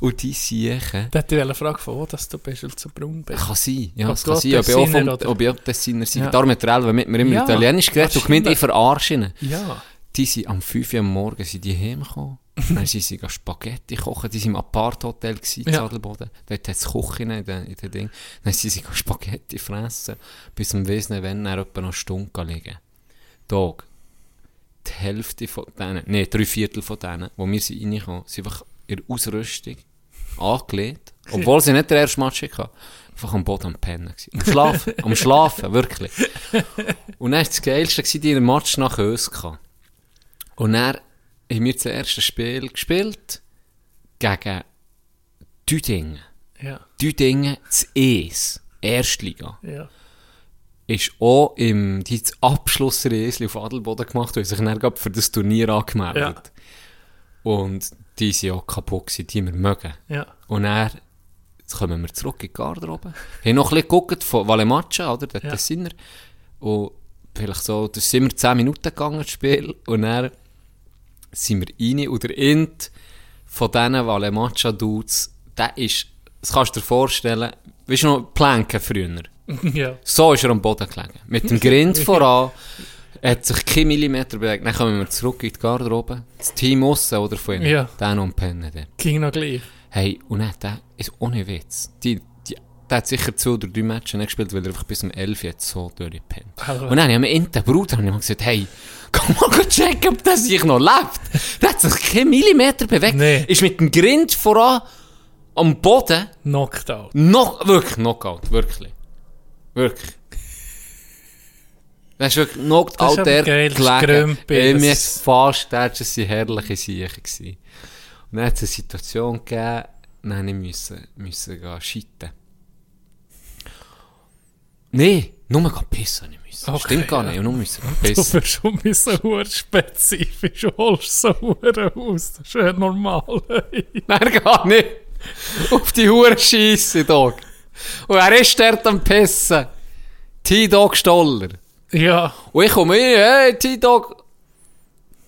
Und die Siechen... Da ich eine Frage von wo dass du bist, weil du so braun bist. Kann sein, ja, es kann sein. Ob ich auch, vom, ob ich auch Tessiner sein. Ja. Darum hat Elva mit mir immer Ja, Italienisch geredet und gemeint, ich verarsche ihn. Ja. Die sind am 5 Uhr am Morgen sind die heimgekommen. Dann sind sie Spaghetti kochen. Die waren im Apart-Hotel in Ja. Sadelboden. Dort hat es Küche in den, in den Ding. Dann sind sie Spaghetti fressen. Bis zum Wesen, wenn er etwa noch Stunde liegen. Tag. Die Hälfte von denen, nee, drei Viertel von denen, wo wir sind reingekommen, sind einfach in der Ausrüstung angelegt. Obwohl sie nicht den ersten Match hatten. Einfach am Boden am Pennen. gewesen. Am Schlafen. am Schlafen, wirklich. Und dann war das Geilste, gewesen, die einen Match nach uns hatten. Und dann haben wir das erste Spiel gespielt gegen Düdingen. Ja. Düdingen, das ES, Erstliga, Ja. ist auch im die das Abschlussreisli auf Adelboden gemacht, weil sich dann für das Turnier angemeldet. Und die sind auch kaputt gewesen, die wir mögen. Ja. Und dann jetzt kommen wir zurück in die Garderobe. haben noch ein bisschen geguckt von Valemaccia, oder? Der Ja. Tessiner. Und vielleicht so, das sind wir 10 Minuten gegangen, das Spiel. Und dann sind wir rein. Und der Int von diesen Valemaccia-Dudes, der ist, das kannst du dir vorstellen, weißt du noch, Planken früher. Ja. So ist er am Boden gelegen. Mit dem Grind voran. Er hat sich kein Millimeter bewegt. Dann kommen wir zurück in die Garderobe. Das Team aussen, oder von ihnen. Ja. Der noch am Pennen dort. Ging noch gleich. Hey, und dann, der ist ohne Witz. Die, die, der hat sicher zwei oder drei Matches nicht gespielt, weil er einfach bis um 11 Uhr jetzt so durchgepennt. Also. Und dann habe ich mir den Bruder und ich gesagt, hey, komm mal checken, ob der sich noch lebt. Der hat sich keinen Millimeter bewegt. Nee. Ist mit dem Grind voran am Boden Knocked out. noch, wirklich Knockout, wirklich. Wirklich. Das ist wirklich ist aber der gelegen. Das Mir fast, das waren herrliche Sachen. gewesen. Und dann hat es eine Situation gegeben, dann musste ich müssen, müssen gehen scheiten. Nein, nur gehen pissen ich müssen. Okay, Stimmt gar ja. nicht, nur müssen gehen Du pissen. bist schon ein bisschen spezifisch und holst so hure aus. Das ist ja normal. Nein, gar nicht. Auf die Hure schiessen, Dog. Und er ist dort am Pissen. T-Dog Stoller. Ja. Und ich komme rein, hey, T-Dog.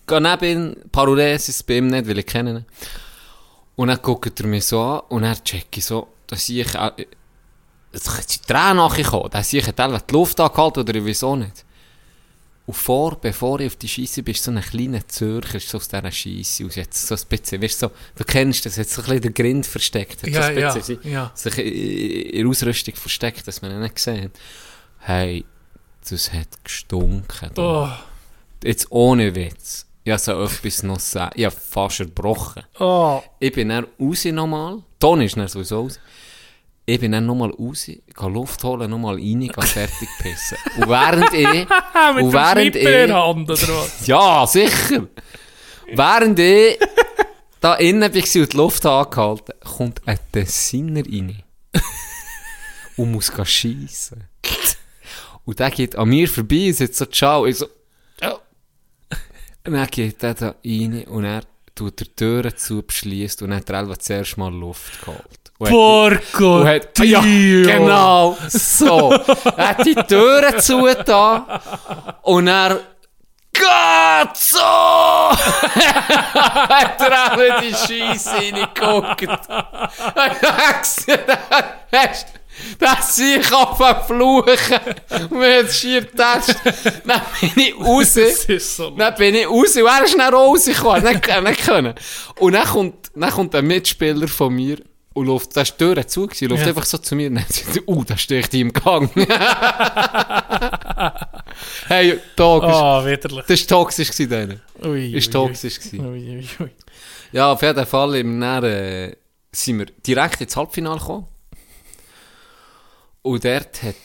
Gehe neben ihn, Paruresis bei ihm nicht, weil ich kenne ihn. Und dann guckt er mich so an und dann check ich so, dass ich, äh, es sind Tränen nachgekommen, dass ich teilweise die Luft angehalten oder wieso nicht. Und vor, bevor ich auf die Scheisse bin, ist so ein kleiner Zürcher so aus dieser Scheisse aus. Jetzt so ein bisschen, weißt du, so, du kennst das, jetzt so ein bisschen der Grind versteckt. Hat Ja, so ein ja, bisschen sie- ja. Sich in der Ausrüstung versteckt, dass man ihn nicht gesehen Hey, das hat gestunken. Oh. Jetzt ohne Witz. Ich habe so etwas noch sagen. Ich habe fast erbrochen. Oh. Ich bin dann raus nochmal. Ton ist dann sowieso raus. Ich bin dann nochmal raus, gehe Luft holen, nochmal rein, gehe fertig pissen. Und während ich, Mit und während ich, Hand, oder was? ja, sicher. während ich da innen war und die Luft angehalten, kommt ein Tessiner rein. und muss schiessen. Und der geht an mir vorbei und sagt so, ciao. Ich so, ja. Und dann geht er da rein und er tut die Türen zu, beschliesst und hat selber zuerst mal Luft geholt. Und hat die- Porco! und hat, ja, genau, so. er hat die Türen zugetan und er so! hat er auch in die Scheisse reingeguckt. Hast das sehe ich auf den Fluchen. Und mir hat schier getatscht. Dann bin ich raus. Das ist so. Dann bin ich raus und er ist dann rausgekommen. Nicht, nicht können. Und dann kommt, dann kommt ein Mitspieler von mir und läuft, da ist die Tür zu, gewesen, läuft Ja. einfach so zu mir und sagt uh, da stehe ich im Gang. hey, ist, Ah, widerlich. das war toxisch gewesen. Ui, Ist ui, toxisch ui. gewesen. Ui, ui, ui. Ja, auf jeden Fall, im Nähren, äh, sind wir direkt ins Halbfinale gekommen. Und dort hat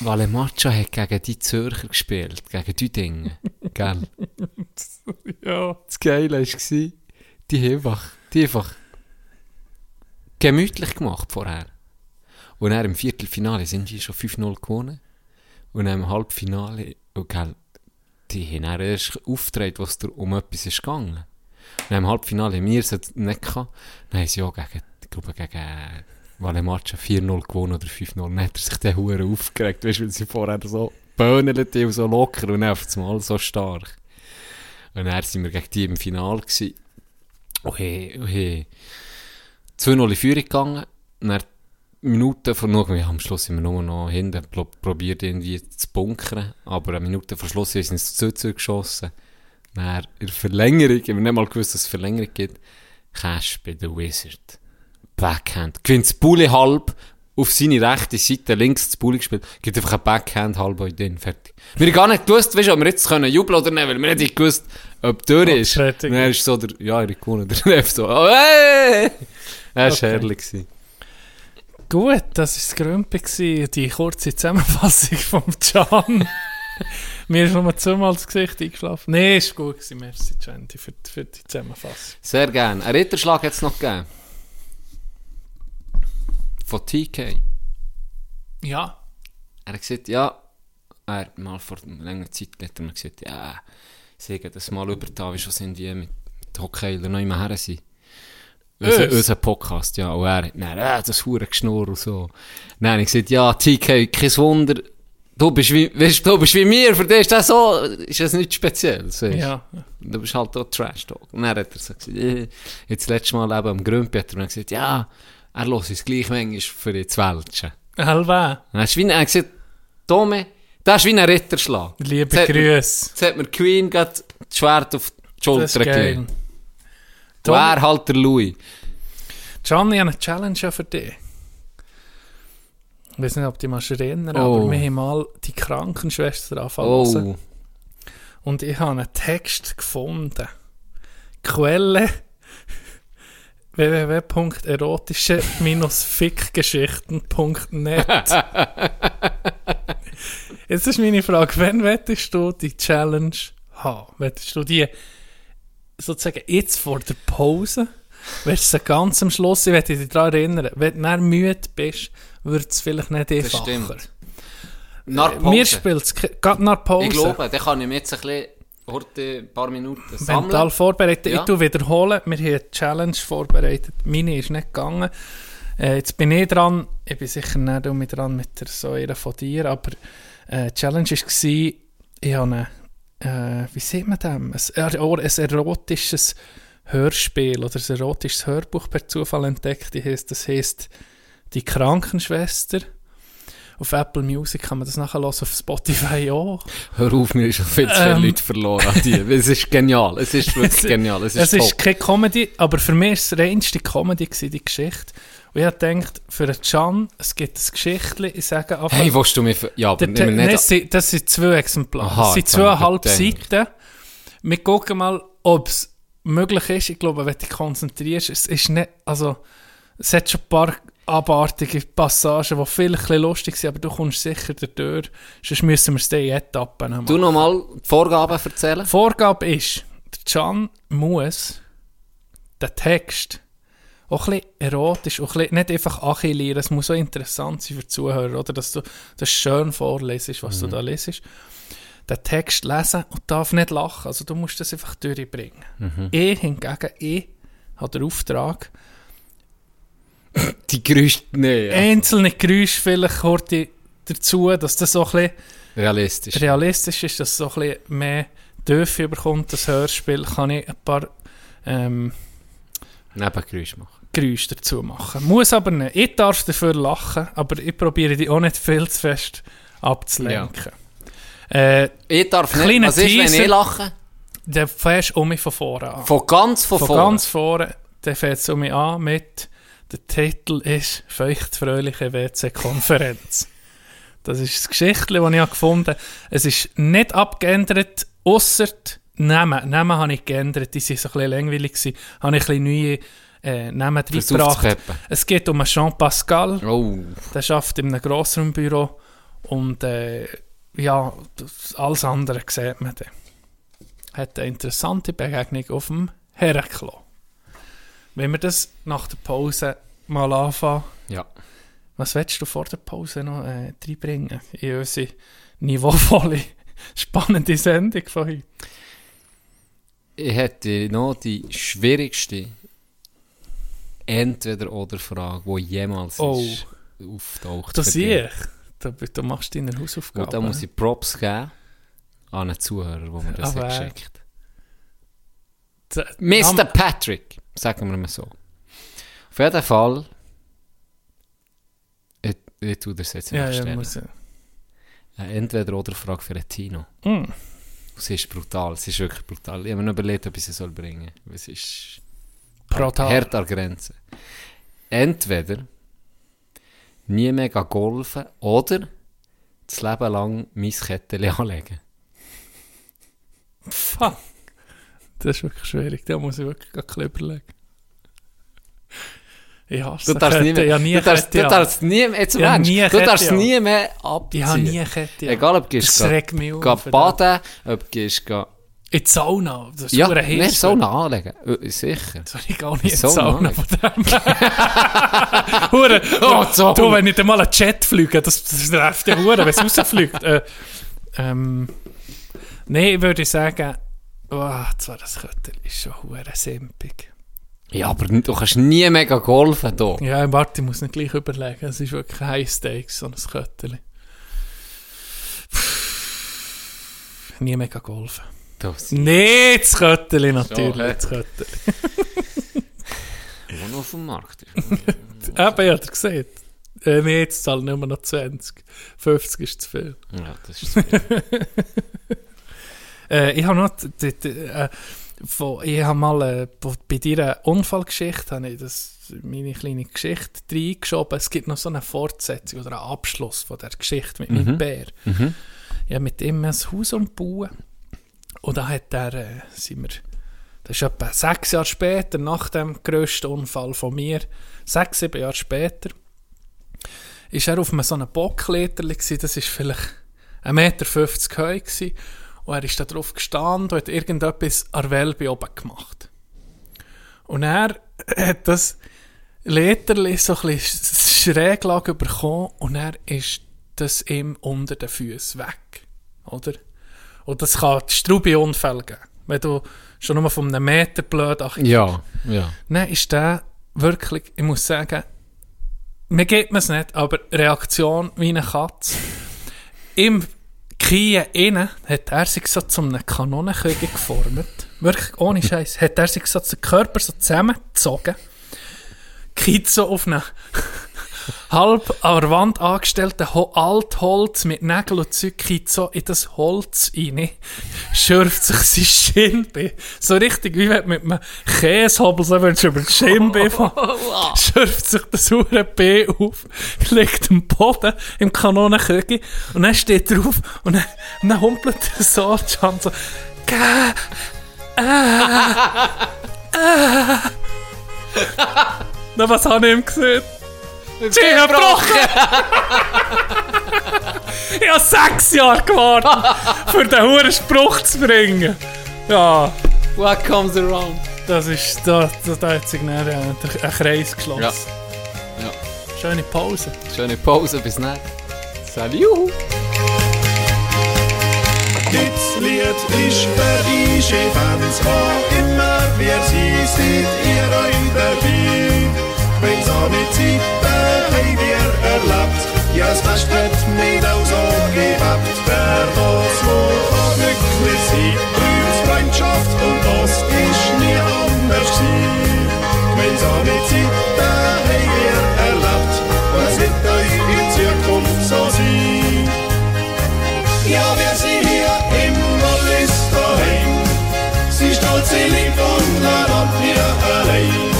Valemacha hat gegen die Zürcher gespielt, gegen die Dinge. Gell? Ja. Das Geile war, die haben einfach, die einfach gemütlich gemacht vorher. Und dann im Viertelfinale sind die schon 5-0 gewonnen. Und dann im Halbfinale, und gell, die haben dann erst aufgetreten, was da um etwas ist gegangen. Und dann im Halbfinale haben wir es nicht gehabt. Dann haben sie auch gegen, ich glaube, gegen Valemacha 4-0 gewonnen oder 5-0. Dann hat er sich den Huren aufgeregt, weißt du, weil sie vorher so böhnelt und so locker und dann auf einmal so stark. Und dann sind wir gegen die im Finale gewesen. Oh hey. 2-0 in Führung gegangen. Nach Minuten vor nur, ja, am Schluss wir nur noch hinten, pro- probiert irgendwie zu bunkern. Aber eine Minute vor Schluss sind ins 2 geschossen. Dann in der Verlängerung, ich habe nicht mal gewusst, dass es Verlängerung gibt. Cash bei der Wizard. Backhand. Gewinnt das Bulli halb auf seine rechte Seite, links das Bulli gespielt, gibt einfach ein Backhand halb in den, fertig. Wir haben gar nicht gewusst, weißt du, ob wir jetzt können jubeln oder nicht, weil wir nicht gewusst, ob durch ist. fertig Dann ist so der, ja, ich gewonnen, der Ref so, oh, hey! Das war Okay. herrlich. gewesen. Gut, das war das gewesen, die kurze Zusammenfassung vom Can. Mir ist nur zweimal das Gesicht eingeschlafen. Nee, ist gut gewesen. Merci, Chanti, für, für die Zusammenfassung. Sehr gerne. Ein Ritterschlag hat es noch gegeben. Von TK. Ja. Er hat gesagt, ja, er hat mal vor längerer Zeit hat er mir gesagt, ja, sie haben das mal übertan, wie schon sind die mit Hockey noch immer her sind. Unser, Uns? unser Podcast, ja. Und er hat dann, äh, das hure Geschnurr und so. Habe ich gesagt, ja, TK, kein Wunder, du bist wie, weißt, du bist wie mir, für dich ist das so, ist das nichts Spezielles, weißt? Ja. Du bist halt auch Trash Talk. Und dann hat er so gesagt, äh, jetzt das letzte Mal eben am Grümpi hat er mir gesagt, ja, er lässt es gleich manchmal für die. Halva. Und dann ist wie, er hat gesagt, Tome, das ist wie ein Ritterschlag. Liebe Grüße. Jetzt hat mir Queen gerade das Schwert auf die Schulter geil. gelegt. Wer halt der Louis? Gianni, ich habe eine Challenge für dich. Ich weiß nicht, ob du dich mal erinnern Oh. aber wir haben mal die Krankenschwester anfangen Oh, Und ich habe einen Text gefunden. Quelle www.erotische-fickgeschichten.net Jetzt ist meine Frage, wann wettest du die Challenge haben? Wettest du die sozusagen jetzt vor der Pause? Willst du ganz am Schluss? Ich werde dich daran erinnern, wenn du müde bist, wird es vielleicht nicht das einfacher. stimmt. Nach Mir Pause. spielt es gerade nach Pause. Ich glaube, dann kann ich mich jetzt ein bisschen, heute ein paar Minuten sammeln. mental vorbereitet. Ja. Ich tu wiederholen. Wir haben eine Challenge vorbereitet. Meine ist nicht gegangen. Äh, jetzt bin ich dran. Ich bin sicher nicht du mit dran mit der Säure von dir, aber äh, die Challenge war, ich habe eine, äh, wie sieht man das? Ein, ein erotisches Hörspiel oder ein erotisches Hörbuch per Zufall entdeckt. Die heisst, das heisst «Die Krankenschwester». Auf Apple Music kann man das nachher hören, auf Spotify auch. Hör auf, mir ist schon viel zu viele Ähm. Leute verloren an die. Es ist genial. Es ist wirklich genial. Es ist Es ist top. keine Comedy, aber für mich war es die reinste Comedy, gewesen, die Geschichte. Und ich habe gedacht, für einen Can, es gibt ein Geschichtchen, ich sage einfach... Hey, willst du mich... ver- Ja, aber nimm mir nicht... das, sind, das sind zwei Exemplare. Aha, das sind zweieinhalb. Seiten. Wir gucken mal, ob es möglich ist. Ich glaube, wenn du dich konzentrierst, es ist nicht... Also, es hat schon ein paar abartige Passagen, die vielleicht ein lustig sind, aber du kommst sicher dadurch. Sonst müssen wir es dann in Etappen machen. Du noch mal die Vorgaben erzählen? Vorgabe ist, der Can muss den Text auch ein bisschen erotisch, auch ein bisschen, nicht einfach achillieren, es muss auch interessant sein für die Zuhörer, oder dass du das schön vorlesest, was du da lesest. Den Text lesen und darf nicht lachen, also du musst das einfach durchbringen. Ich hingegen, ich habe den Auftrag, Die größte... Nee, ja. einzelne Geräusche vielleicht heute dazu, dass das so ein bisschen Realistisch. realistisch ist, dass es so ein bisschen mehr Dürfe bekommt, das Hörspiel, kann ich ein paar ähm, Nebengeräusche machen. Geräusche dazu machen. Muss aber nicht. Ich darf dafür lachen, aber ich probiere die auch nicht viel zu fest abzulenken. Äh, Ich darf nicht... Was ist, wenn Teaser. ich lache? der fährst um mich von vorne an. Von ganz von, Von vorne. ganz vorne, der fährt es um mich an mit, der Titel ist «Feuchtfröhliche WC-Konferenz». Das ist das Geschichtchen, das ich gefunden habe. Es ist nicht abgeändert, ausser Namen. Namen habe ich geändert, die waren so ein bisschen langweilig. gewesen. Habe ich ein bisschen neue äh, Namen reingebracht. Es geht um einen Jean Pascal, Oh. der arbeitet in einem Grossraumbüro und äh, ja, alles andere sieht man dann. Hat eine interessante Begegnung auf dem Herrenklo. Wenn wir das nach der Pause mal anfangen, Ja. was willst du vor der Pause noch äh, reinbringen in unsere niveauvolle, spannende Sendung von heute? Ich hätte noch die schwierigste Entweder-oder-Frage, die jemals Oh. ist auftaucht. Das sehe ich. Du, du machst deine Hausaufgaben. Und da muss ich Props geben an einen Zuhörer, der mir das Aber- hat geschickt D- Mr. Patrick, sagen wir mal so. Auf jeden Fall. Ich, ich tue das jetzt nicht Ja, ja, muss, ja. Eine Entweder-oder-Frage für einen Tino. Mm. Es ist brutal, es ist wirklich brutal. Ich habe mir überlegt, ob ich sie soll bringen soll. Es ist Brutal. hart an der Grenze. Entweder nie mehr golfen oder das Leben lang mein Kettchen anlegen. Fuck. Das ist wirklich schwierig. Da muss ich wirklich ein bisschen überlegen. Ich hasse Du darfst nie Kette. Ich mehr, nie du darfst, du Kette darfst nie mehr, jetzt Ich Ernst, nie du darfst nie mehr Ich abziehen. habe nie Kette. Egal, ob du gehst, Das geh- regt mich auf. geh verdammt. baden, ob du gehst, geh- In die Sauna. Das ist ja, verdammt mehr heiß. Sauna anlegen. Äh, Sicher. Das ich gar nicht in die Sauna Sauna von dem. Hure. Oh, Sauna. Du, wenn ich mal einen Jet fliege, das, das nervt ja Hure, wenn es rausfliegt. Äh, ähm, Nein, ich würde sagen, oh, zwar das Köttel ist schon hure simpig. Ja, aber du kannst nie mehr gehen golfen hier. Ja, warte, ich muss nicht gleich überlegen. Es ist wirklich High Stakes, so ein Köttel. Nie mega golfen. Das Nee, das Köttel natürlich. So, das Köttel. wo noch auf dem Markt ist. Eben, ja, ihr gesehen. Äh, nee, jetzt zahlen nur noch 20. 50 ist zu viel. ja, das ist Äh, ich habe noch, die, die, äh, von, ich habe mal äh, bei- deiner Unfallgeschichte, habe ich das, meine kleine Geschichte reingeschoben. Es gibt noch so eine Fortsetzung oder einen Abschluss von der Geschichte mit meinem Bär. Mhm. Ich habe mit ihm ein Haus umgebaut und da hat er, äh, sind wir, das ist etwa sechs Jahre später, nach dem grössten Unfall von mir, sechs, sieben Jahre später, ist er auf einem so einem Bocklederli gsi, das ist vielleicht 1,50 Meter gsi und er ist da drauf gestanden und hat irgendetwas an der Welbe oben gemacht. Und er hat das Lederli so ein bisschen schräg lag bekommen und er ist das ihm unter den Füßen weg. Oder? Und das kann Strubi-Unfälle geben. Wenn du schon nur von einem Meter blöd ach, Ja, ja. Nein, ist der wirklich, ich muss sagen, mir geht man es nicht, aber Reaktion wie eine Katze. Im Kien innen hat er sich so zu einem Kanonenkügel geformt. Wirklich, ohne Scheiß. Hat er sich so den Körper so zusammengezogen. Geht so auf einen halb an der Wand angestellten Ho Altholz mit Nägeln und Zeug, geht so in das Holz rein, schürft sich sein Schienbein. So richtig, wie wenn mit einem Käsehobel so du über Schienbein fahren. schürft sich das hure B auf, legt am Boden im Kanonenkügel und dann steht er auf und dann, und dann humpelt er so Hand so, «Gä, äh, äh.» Na, was habe ich ihm gesehen? Zehen gebrochen! ich habe sechs Jahre gewartet, für den hohen Spruch zu bringen. Ja, What comes around? das ist, da, da, da hat sich dann äh, der- ein Kreis geschlossen. Ja. Ja. Schöne Pause. Schöne Pause, bis dann. Salut! Dit Lied ist für die Skifans, wo immer wir sie seht ihr euch dabei. Haben wir erlebt, ja es Fest wird nicht auch so gehabt. Wer das wo kann glücklich sein, braucht Freundschaft und das ist nie anders gewesen. Gemeinsame erlebt, und es wird euch in Zukunft so sein. Ja, wir sind hier im Wallis daheim. Sie stolz, sie liebt und lernt wir allein.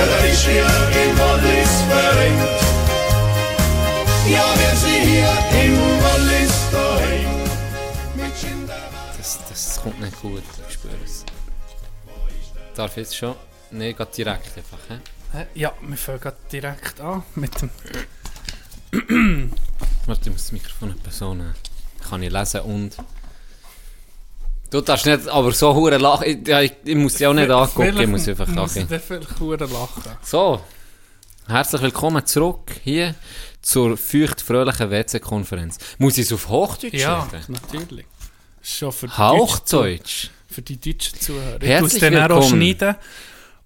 Scheint? Er ist hier im Wallis vereint. Ja, wir sind hier im Wallis daheim. Das, das kommt nicht gut, ich spüre es. Darf ich jetzt schon? Nein, geht direkt einfach. He? Hä? Ja, wir fangen direkt an mit dem... Warte, ich muss das Mikrofon so nehmen. Kann ich lesen und... Du darfst nicht, aber so hure lachen. Ich, ja, ich, ich muss dich auch nicht angucken, ich muss einfach muss ich lachen. vielleicht verdammt lachen. So, herzlich willkommen zurück hier zur feucht-fröhlichen WC-Konferenz. Muss ich es auf Hochdeutsch Ja, reden? natürlich. Schon für die Hauchdeutsch? Für die deutschen Zuhörer. Ich Herzlich muss dann auch willkommen. schneiden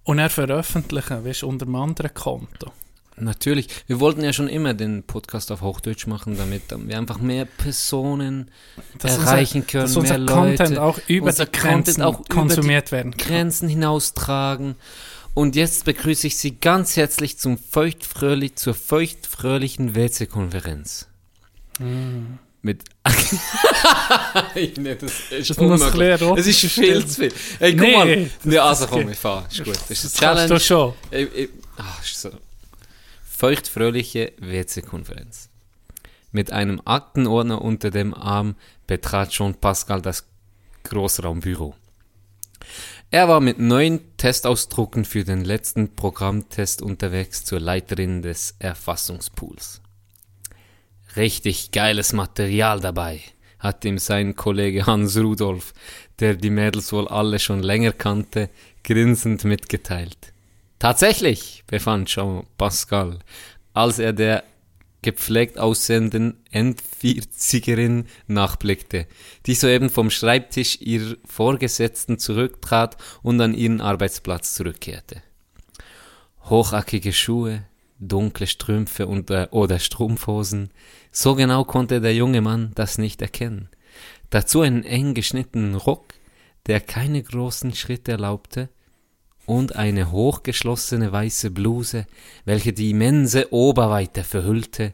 und dann veröffentlichen, weißt du, unter einem anderen Konto. Natürlich. Wir wollten ja schon immer den Podcast auf Hochdeutsch machen, damit wir einfach mehr Personen Dass erreichen unser, können, dass unser mehr Content Leute, auch über unser die Grenzen Content auch über konsumiert werden kann. Grenzen hinaustragen. Und jetzt begrüße ich Sie ganz herzlich zum feuchtfröhlich, zur feuchtfröhlichen WC-Konferenz. Mit. nee, das ist Das unmöglich. Es ist viel zu viel. Hey, guck Nee, mal. Nee, also das komm, ich fahr. Ist gut. Das ist Das eine kannst du Challenge. schon. Ich, ich, ah, ist so. Feuchtfröhliche WC-Konferenz. Mit einem Aktenordner unter dem Arm betrat Jean Pascal das Großraumbüro. Er war mit neuen Testausdrucken für den letzten Programmtest unterwegs zur Leiterin des Erfassungspools. Richtig geiles Material dabei, hat ihm sein Kollege Hans Rudolf, der die Mädels wohl alle schon länger kannte, grinsend mitgeteilt. Tatsächlich, befand Jean Pascal, als er der gepflegt aussehenden End-40erin nachblickte, die soeben vom Schreibtisch ihrer Vorgesetzten zurücktrat und an ihren Arbeitsplatz zurückkehrte. Hochackige Schuhe, dunkle Strümpfe und, äh, oder Strumpfhosen, so genau konnte der junge Mann das nicht erkennen. Dazu einen eng geschnittenen Rock, der keine großen Schritte erlaubte, und eine hochgeschlossene weiße Bluse, welche die immense Oberweite verhüllte,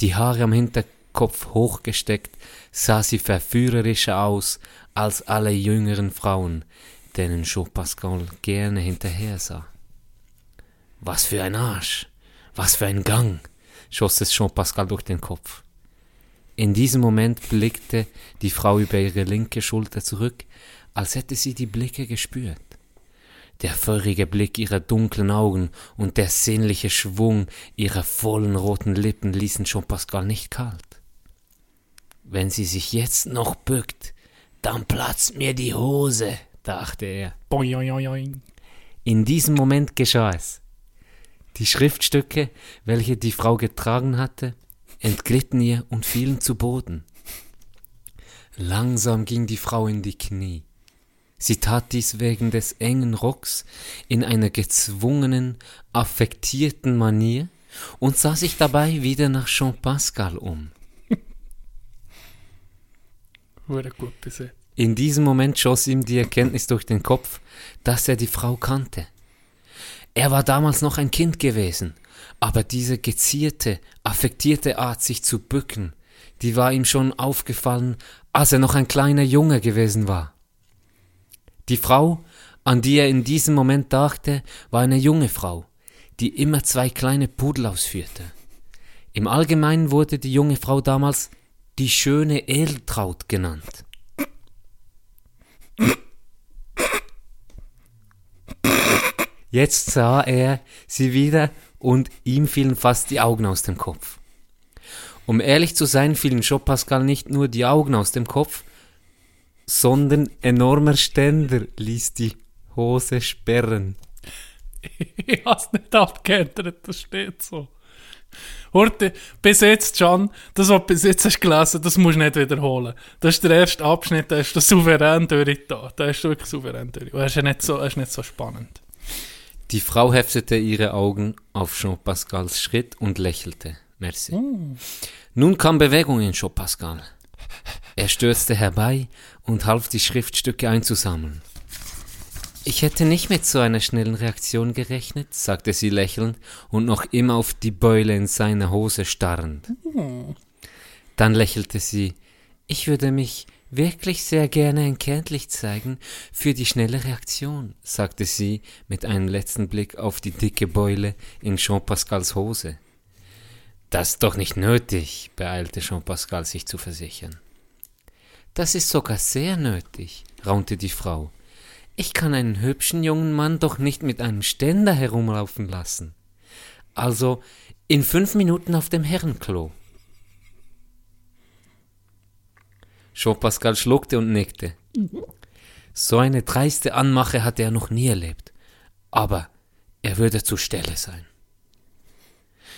die Haare am Hinterkopf hochgesteckt, sah sie verführerischer aus als alle jüngeren Frauen, denen Jean Pascal gerne hinterher sah. Was für ein Arsch, was für ein Gang, schoss es Jean Pascal durch den Kopf. In diesem Moment blickte die Frau über ihre linke Schulter zurück, als hätte sie die Blicke gespürt. Der feurige Blick ihrer dunklen Augen und der sinnliche Schwung ihrer vollen roten Lippen ließen Jean Pascal nicht kalt. Wenn sie sich jetzt noch bückt, dann platzt mir die Hose, dachte er. In diesem Moment geschah es. Die Schriftstücke, welche die Frau getragen hatte, entglitten ihr und fielen zu Boden. Langsam ging die Frau in die Knie. Sie tat dies wegen des engen Rocks in einer gezwungenen, affektierten Manier und sah sich dabei wieder nach Jean Pascal um. Gut In diesem Moment schoss ihm die Erkenntnis durch den Kopf, dass er die Frau kannte. Er war damals noch ein Kind gewesen, aber diese gezierte, affektierte Art, sich zu bücken, die war ihm schon aufgefallen, als er noch ein kleiner Junge gewesen war. Die Frau, an die er in diesem Moment dachte, war eine junge Frau, die immer zwei kleine Pudel ausführte. Im Allgemeinen wurde die junge Frau damals die schöne Edeltraut genannt. Jetzt sah er sie wieder und ihm fielen fast die Augen aus dem Kopf. Um ehrlich zu sein, fielen Jean Pascal nicht nur die Augen aus dem Kopf, sondern enormer Ständer ließ die Hose sperren. Ich hab's nicht abgeändert, das steht so. Horte, bis jetzt, Can, das, was du bis jetzt hast gelesen, das musst du nicht wiederholen. Das ist der erste Abschnitt, da hast du souverän durchgetan. Da hast du wirklich souverän durch. Und das ist ja nicht so, das ist nicht so spannend. Die Frau heftete ihre Augen auf Jean Pascals Schritt und lächelte. Merci. Nun kam Bewegung in Jean Pascal. Er stürzte herbei und half die Schriftstücke einzusammeln. Ich hätte nicht mit so einer schnellen Reaktion gerechnet, sagte sie lächelnd und noch immer auf die Beule in seiner Hose starrend. Dann lächelte sie. Ich würde mich wirklich sehr gerne erkenntlich zeigen für die schnelle Reaktion, sagte sie mit einem letzten Blick auf die dicke Beule in Jean Pascals Hose. Das ist doch nicht nötig, beeilte Jean Pascal sich zu versichern. Das ist sogar sehr nötig, raunte die Frau. Ich kann einen hübschen jungen Mann doch nicht mit einem Ständer herumlaufen lassen. Also in fünf Minuten auf dem Herrenklo. Jean Pascal schluckte und nickte. So eine dreiste Anmache hatte er noch nie erlebt. Aber er würde zur Stelle sein.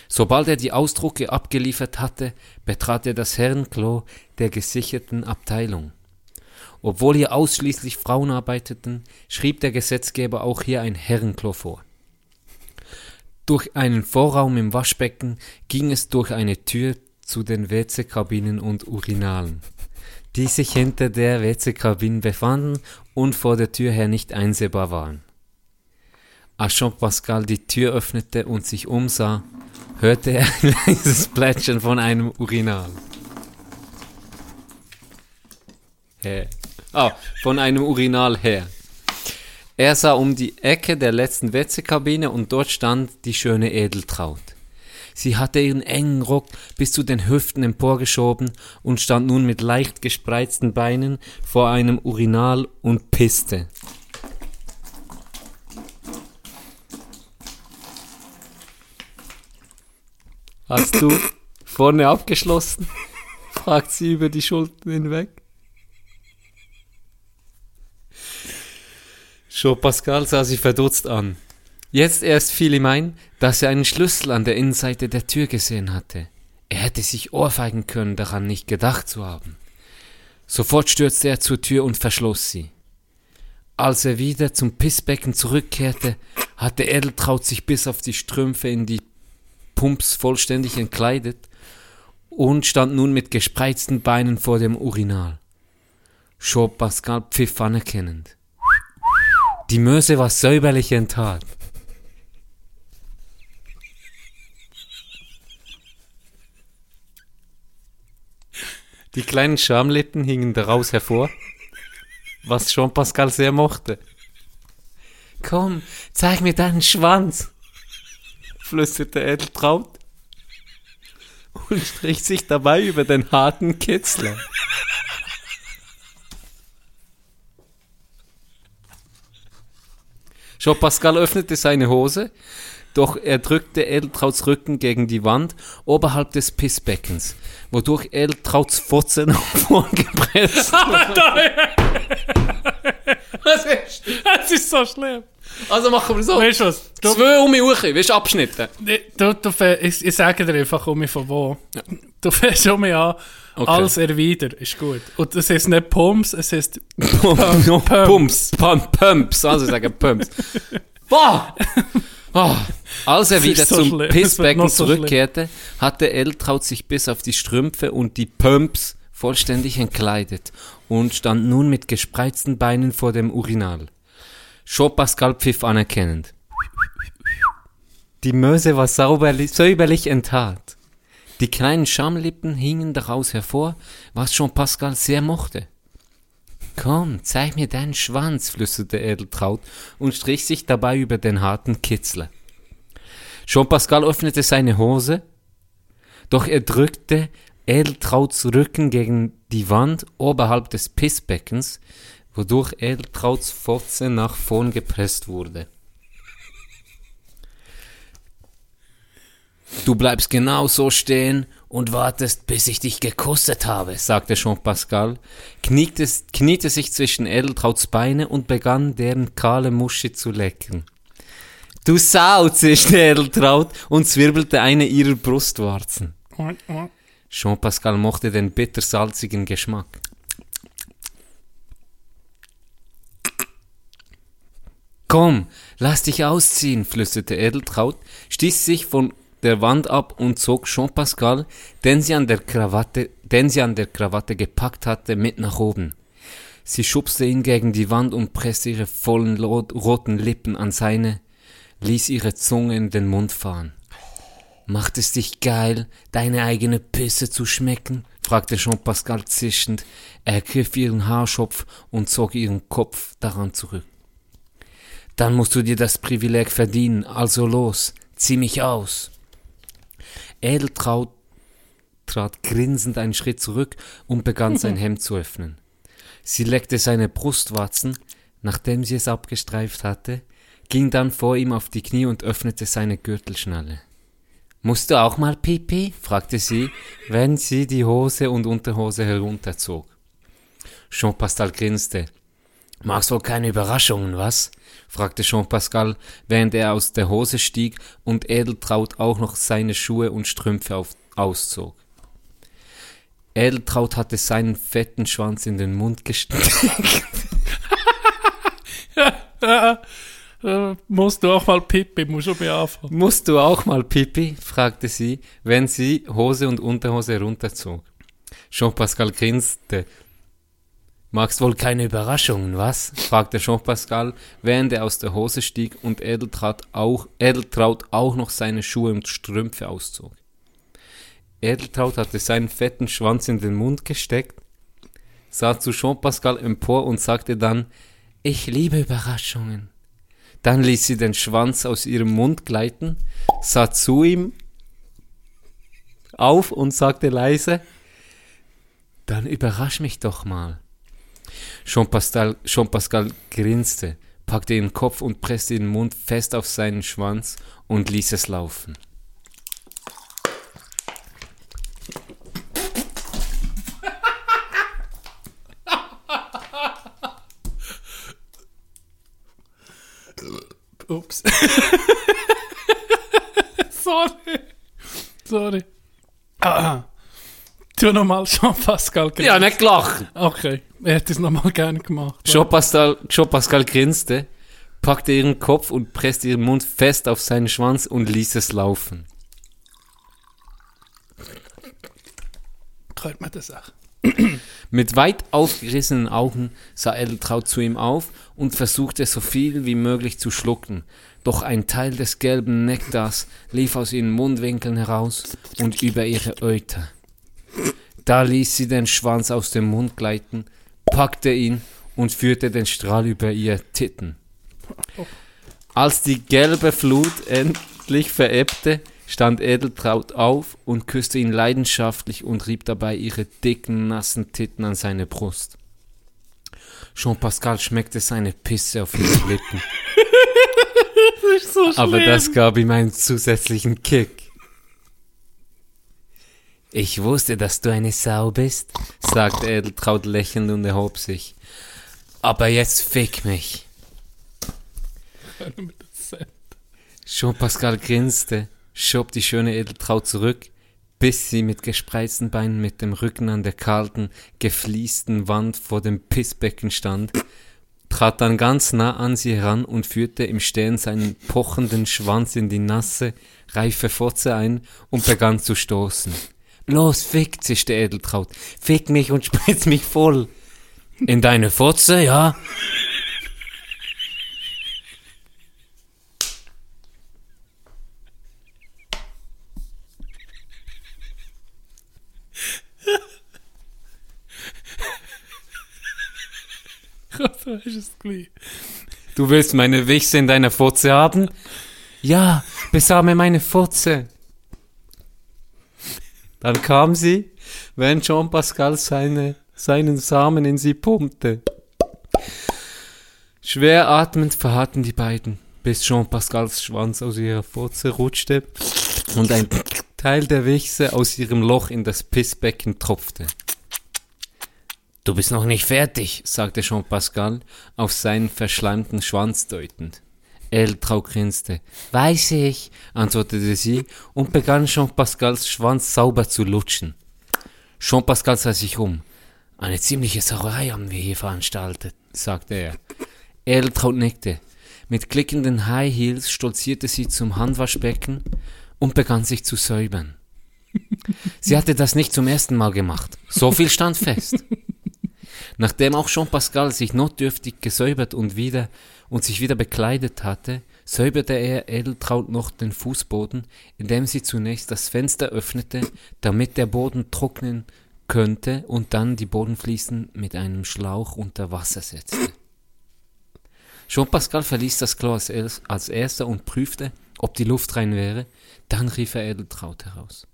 Sobald er die Ausdrucke abgeliefert hatte, betrat er das Herrenklo der gesicherten Abteilung. Obwohl hier ausschließlich Frauen arbeiteten, schrieb der Gesetzgeber auch hier ein Herrenklo vor. Durch einen Vorraum im Waschbecken ging es durch eine Tür zu den WC-Kabinen und Urinalen, die sich hinter der WC-Kabine befanden und vor der Tür her nicht einsehbar waren. Als Jean-Pascal die Tür öffnete und sich umsah, hörte er ein leises Plätschern von einem Urinal. Her. Ah, von einem Urinal her. Er sah um die Ecke der letzten WC-Kabine und dort stand die schöne Edeltraut. Sie hatte ihren engen Rock bis zu den Hüften emporgeschoben und stand nun mit leicht gespreizten Beinen vor einem Urinal und pisste. Hast du vorne abgeschlossen? fragt sie über die Schultern hinweg. Jean Pascal sah sie verdutzt an. Jetzt erst fiel ihm ein, dass er einen Schlüssel an der Innenseite der Tür gesehen hatte. Er hätte sich ohrfeigen können, daran nicht gedacht zu haben. Sofort stürzte er zur Tür und verschloss sie. Als er wieder zum Pissbecken zurückkehrte, hatte Edeltraut sich bis auf die Strümpfe in die Pumps vollständig entkleidet und stand nun mit gespreizten Beinen vor dem Urinal. Jean Pascal pfiff anerkennend. Die Möse war säuberlich enttat. Die kleinen Schamlippen hingen daraus hervor, was Jean Pascal sehr mochte. Komm, zeig mir deinen Schwanz, flüsterte Edeltraut und strich sich dabei über den harten Kitzler. Jean Pascal öffnete seine Hose, doch er drückte Edeltrauts Rücken gegen die Wand oberhalb des Pissbeckens, wodurch Edeltrauts Fotze nach vorn gepresst Was ist? Das ist so schlimm. Also machen wir so. Weißt du was? Du, Zwei um mich hoch, weißt du, abschnitten. du, du, ich, ich sage dir einfach um mich von wo. Du fährst um mich an, Okay. als Erwider, ist gut. Und das heißt nicht Pumps, es heißt Pumps. Pumps. Pumps. Pumps. Also ich sage Pumps. Boah! Oh. Als er wieder ist so zum schlimm. Pissbecken so zurückkehrte, hatte Eltraut sich bis auf die Strümpfe und die Pumps vollständig entkleidet und stand nun mit gespreizten Beinen vor dem Urinal. Jean Pascal pfiff anerkennend. Die Möse war säuberlich enttat. Die kleinen Schamlippen hingen daraus hervor, was Jean Pascal sehr mochte. Komm, zeig mir deinen Schwanz, flüsterte Edeltraut und strich sich dabei über den harten Kitzler. Jean Pascal öffnete seine Hose, doch er drückte Edeltrauts Rücken gegen die Wand oberhalb des Pissbeckens, wodurch Edeltrauts Fotze nach vorn gepresst wurde. Du bleibst genau so stehen und wartest, bis ich dich gekostet habe, sagte Jean Pascal, kniete, kniete sich zwischen Edeltrauts Beine und begann deren kahle Muschi zu lecken. Du Sau, zischte Edeltraut und zwirbelte eine ihrer Brustwarzen. Jean Pascal mochte den bittersalzigen Geschmack. Komm, lass dich ausziehen, flüsterte Edeltraut, stieß sich von der Wand ab und zog Jean Pascal, den sie an der Krawatte, den sie an der Krawatte gepackt hatte, mit nach oben. Sie schubste ihn gegen die Wand und presste ihre vollen roten Lippen an seine, ließ ihre Zunge in den Mund fahren. Macht es dich geil, deine eigene Pisse zu schmecken? fragte Jean Pascal zischend. Er ergriff ihren Haarschopf und zog ihren Kopf daran zurück. Dann musst du dir das Privileg verdienen, also los, zieh mich aus. Edeltraut trat grinsend einen Schritt zurück und begann sein Hemd zu öffnen. Sie leckte seine Brustwarzen, nachdem sie es abgestreift hatte, ging dann vor ihm auf die Knie und öffnete seine Gürtelschnalle. Musst du auch mal Pipi? fragte sie, während sie die Hose und Unterhose herunterzog. Jean Pascal grinste. Magst wohl keine Überraschungen, was? Fragte Jean Pascal, während er aus der Hose stieg und Edeltraut auch noch seine Schuhe und Strümpfe auf, auszog. Edeltraut hatte seinen fetten Schwanz in den Mund gesteckt. Musst du auch mal Pipi, muss schon bei anfangen. Musst du auch mal Pipi? fragte sie, wenn sie Hose und Unterhose runterzog. Jean-Pascal grinste. Magst wohl keine Überraschungen, was? fragte Jean-Pascal, während er aus der Hose stieg und Edeltraut auch, Edeltraut auch noch seine Schuhe und Strümpfe auszog. Edeltraut hatte seinen fetten Schwanz in den Mund gesteckt, sah zu Jean-Pascal empor und sagte dann, ich liebe Überraschungen. Dann ließ sie den Schwanz aus ihrem Mund gleiten, sah zu ihm auf und sagte leise, dann überrasch mich doch mal. Jean-Pascal, Jean-Pascal grinste, packte ihren Kopf und presste den Mund fest auf seinen Schwanz und ließ es laufen. Ups. Sorry. Sorry. Ah. Tu nochmal Jean-Pascal grinsen. Ja, nicht gelacht. Okay, er hätte es nochmal gerne gemacht. Jean-Pascal, Jean-Pascal grinste, packte ihren Kopf und presste ihren Mund fest auf seinen Schwanz und ließ es laufen. Hört man das auch? Mit weit aufgerissenen Augen sah Edeltraut zu ihm auf und versuchte so viel wie möglich zu schlucken. Doch ein Teil des gelben Nektars lief aus ihren Mundwinkeln heraus und über ihre Euter. Da ließ sie den Schwanz aus dem Mund gleiten, packte ihn und führte den Strahl über ihr Titten. Als die gelbe Flut endlich verebbte, stand Edeltraut auf und küsste ihn leidenschaftlich und rieb dabei ihre dicken, nassen Titten an seine Brust. Jean-Pascal schmeckte seine Pisse auf ihre Lippen. So Aber das gab ihm einen zusätzlichen Kick. Ich wusste, dass du eine Sau bist, sagte Edeltraut lächelnd und erhob sich. Aber jetzt fick mich. Jean-Pascal grinste, schob die schöne Edeltraut zurück, bis sie mit gespreizten Beinen mit dem Rücken an der kalten, gefliesten Wand vor dem Pissbecken stand, trat dann ganz nah an sie heran und führte im Stehen seinen pochenden Schwanz in die nasse, reife Fotze ein und begann zu stoßen. Los, fick, zischte Edeltraut. Fick mich und spritz mich voll. In deine Fotze, ja? Du willst meine Wichse in deiner Fotze haben? Ja, besame meine Fotze. Dann kam sie, wenn Jean-Pascal seine, seinen Samen in sie pumpte. Schwer atmend verharrten die beiden, bis Jean-Pascals Schwanz aus ihrer Fotze rutschte und ein Teil der Wichse aus ihrem Loch in das Pissbecken tropfte. Du bist noch nicht fertig, sagte Jean-Pascal, auf seinen verschleimten Schwanz deutend. Eltrau grinste. Weiß ich, antwortete sie und begann Jean-Pascals Schwanz sauber zu lutschen. Jean-Pascal sah sich um. Eine ziemliche Sauerei haben wir hier veranstaltet, sagte er. Eltrau nickte. Mit klickenden High Heels stolzierte sie zum Handwaschbecken und begann sich zu säubern. Sie hatte das nicht zum ersten Mal gemacht. So viel stand fest. Nachdem auch Jean-Pascal sich notdürftig gesäubert und wieder und sich wieder bekleidet hatte, säuberte er Edeltraut noch den Fußboden, indem sie zunächst das Fenster öffnete, damit der Boden trocknen könnte und dann die Bodenfliesen mit einem Schlauch unter Wasser setzte. Jean-Pascal verließ das Klo als, als erster und prüfte, ob die Luft rein wäre, dann rief er Edeltraut heraus.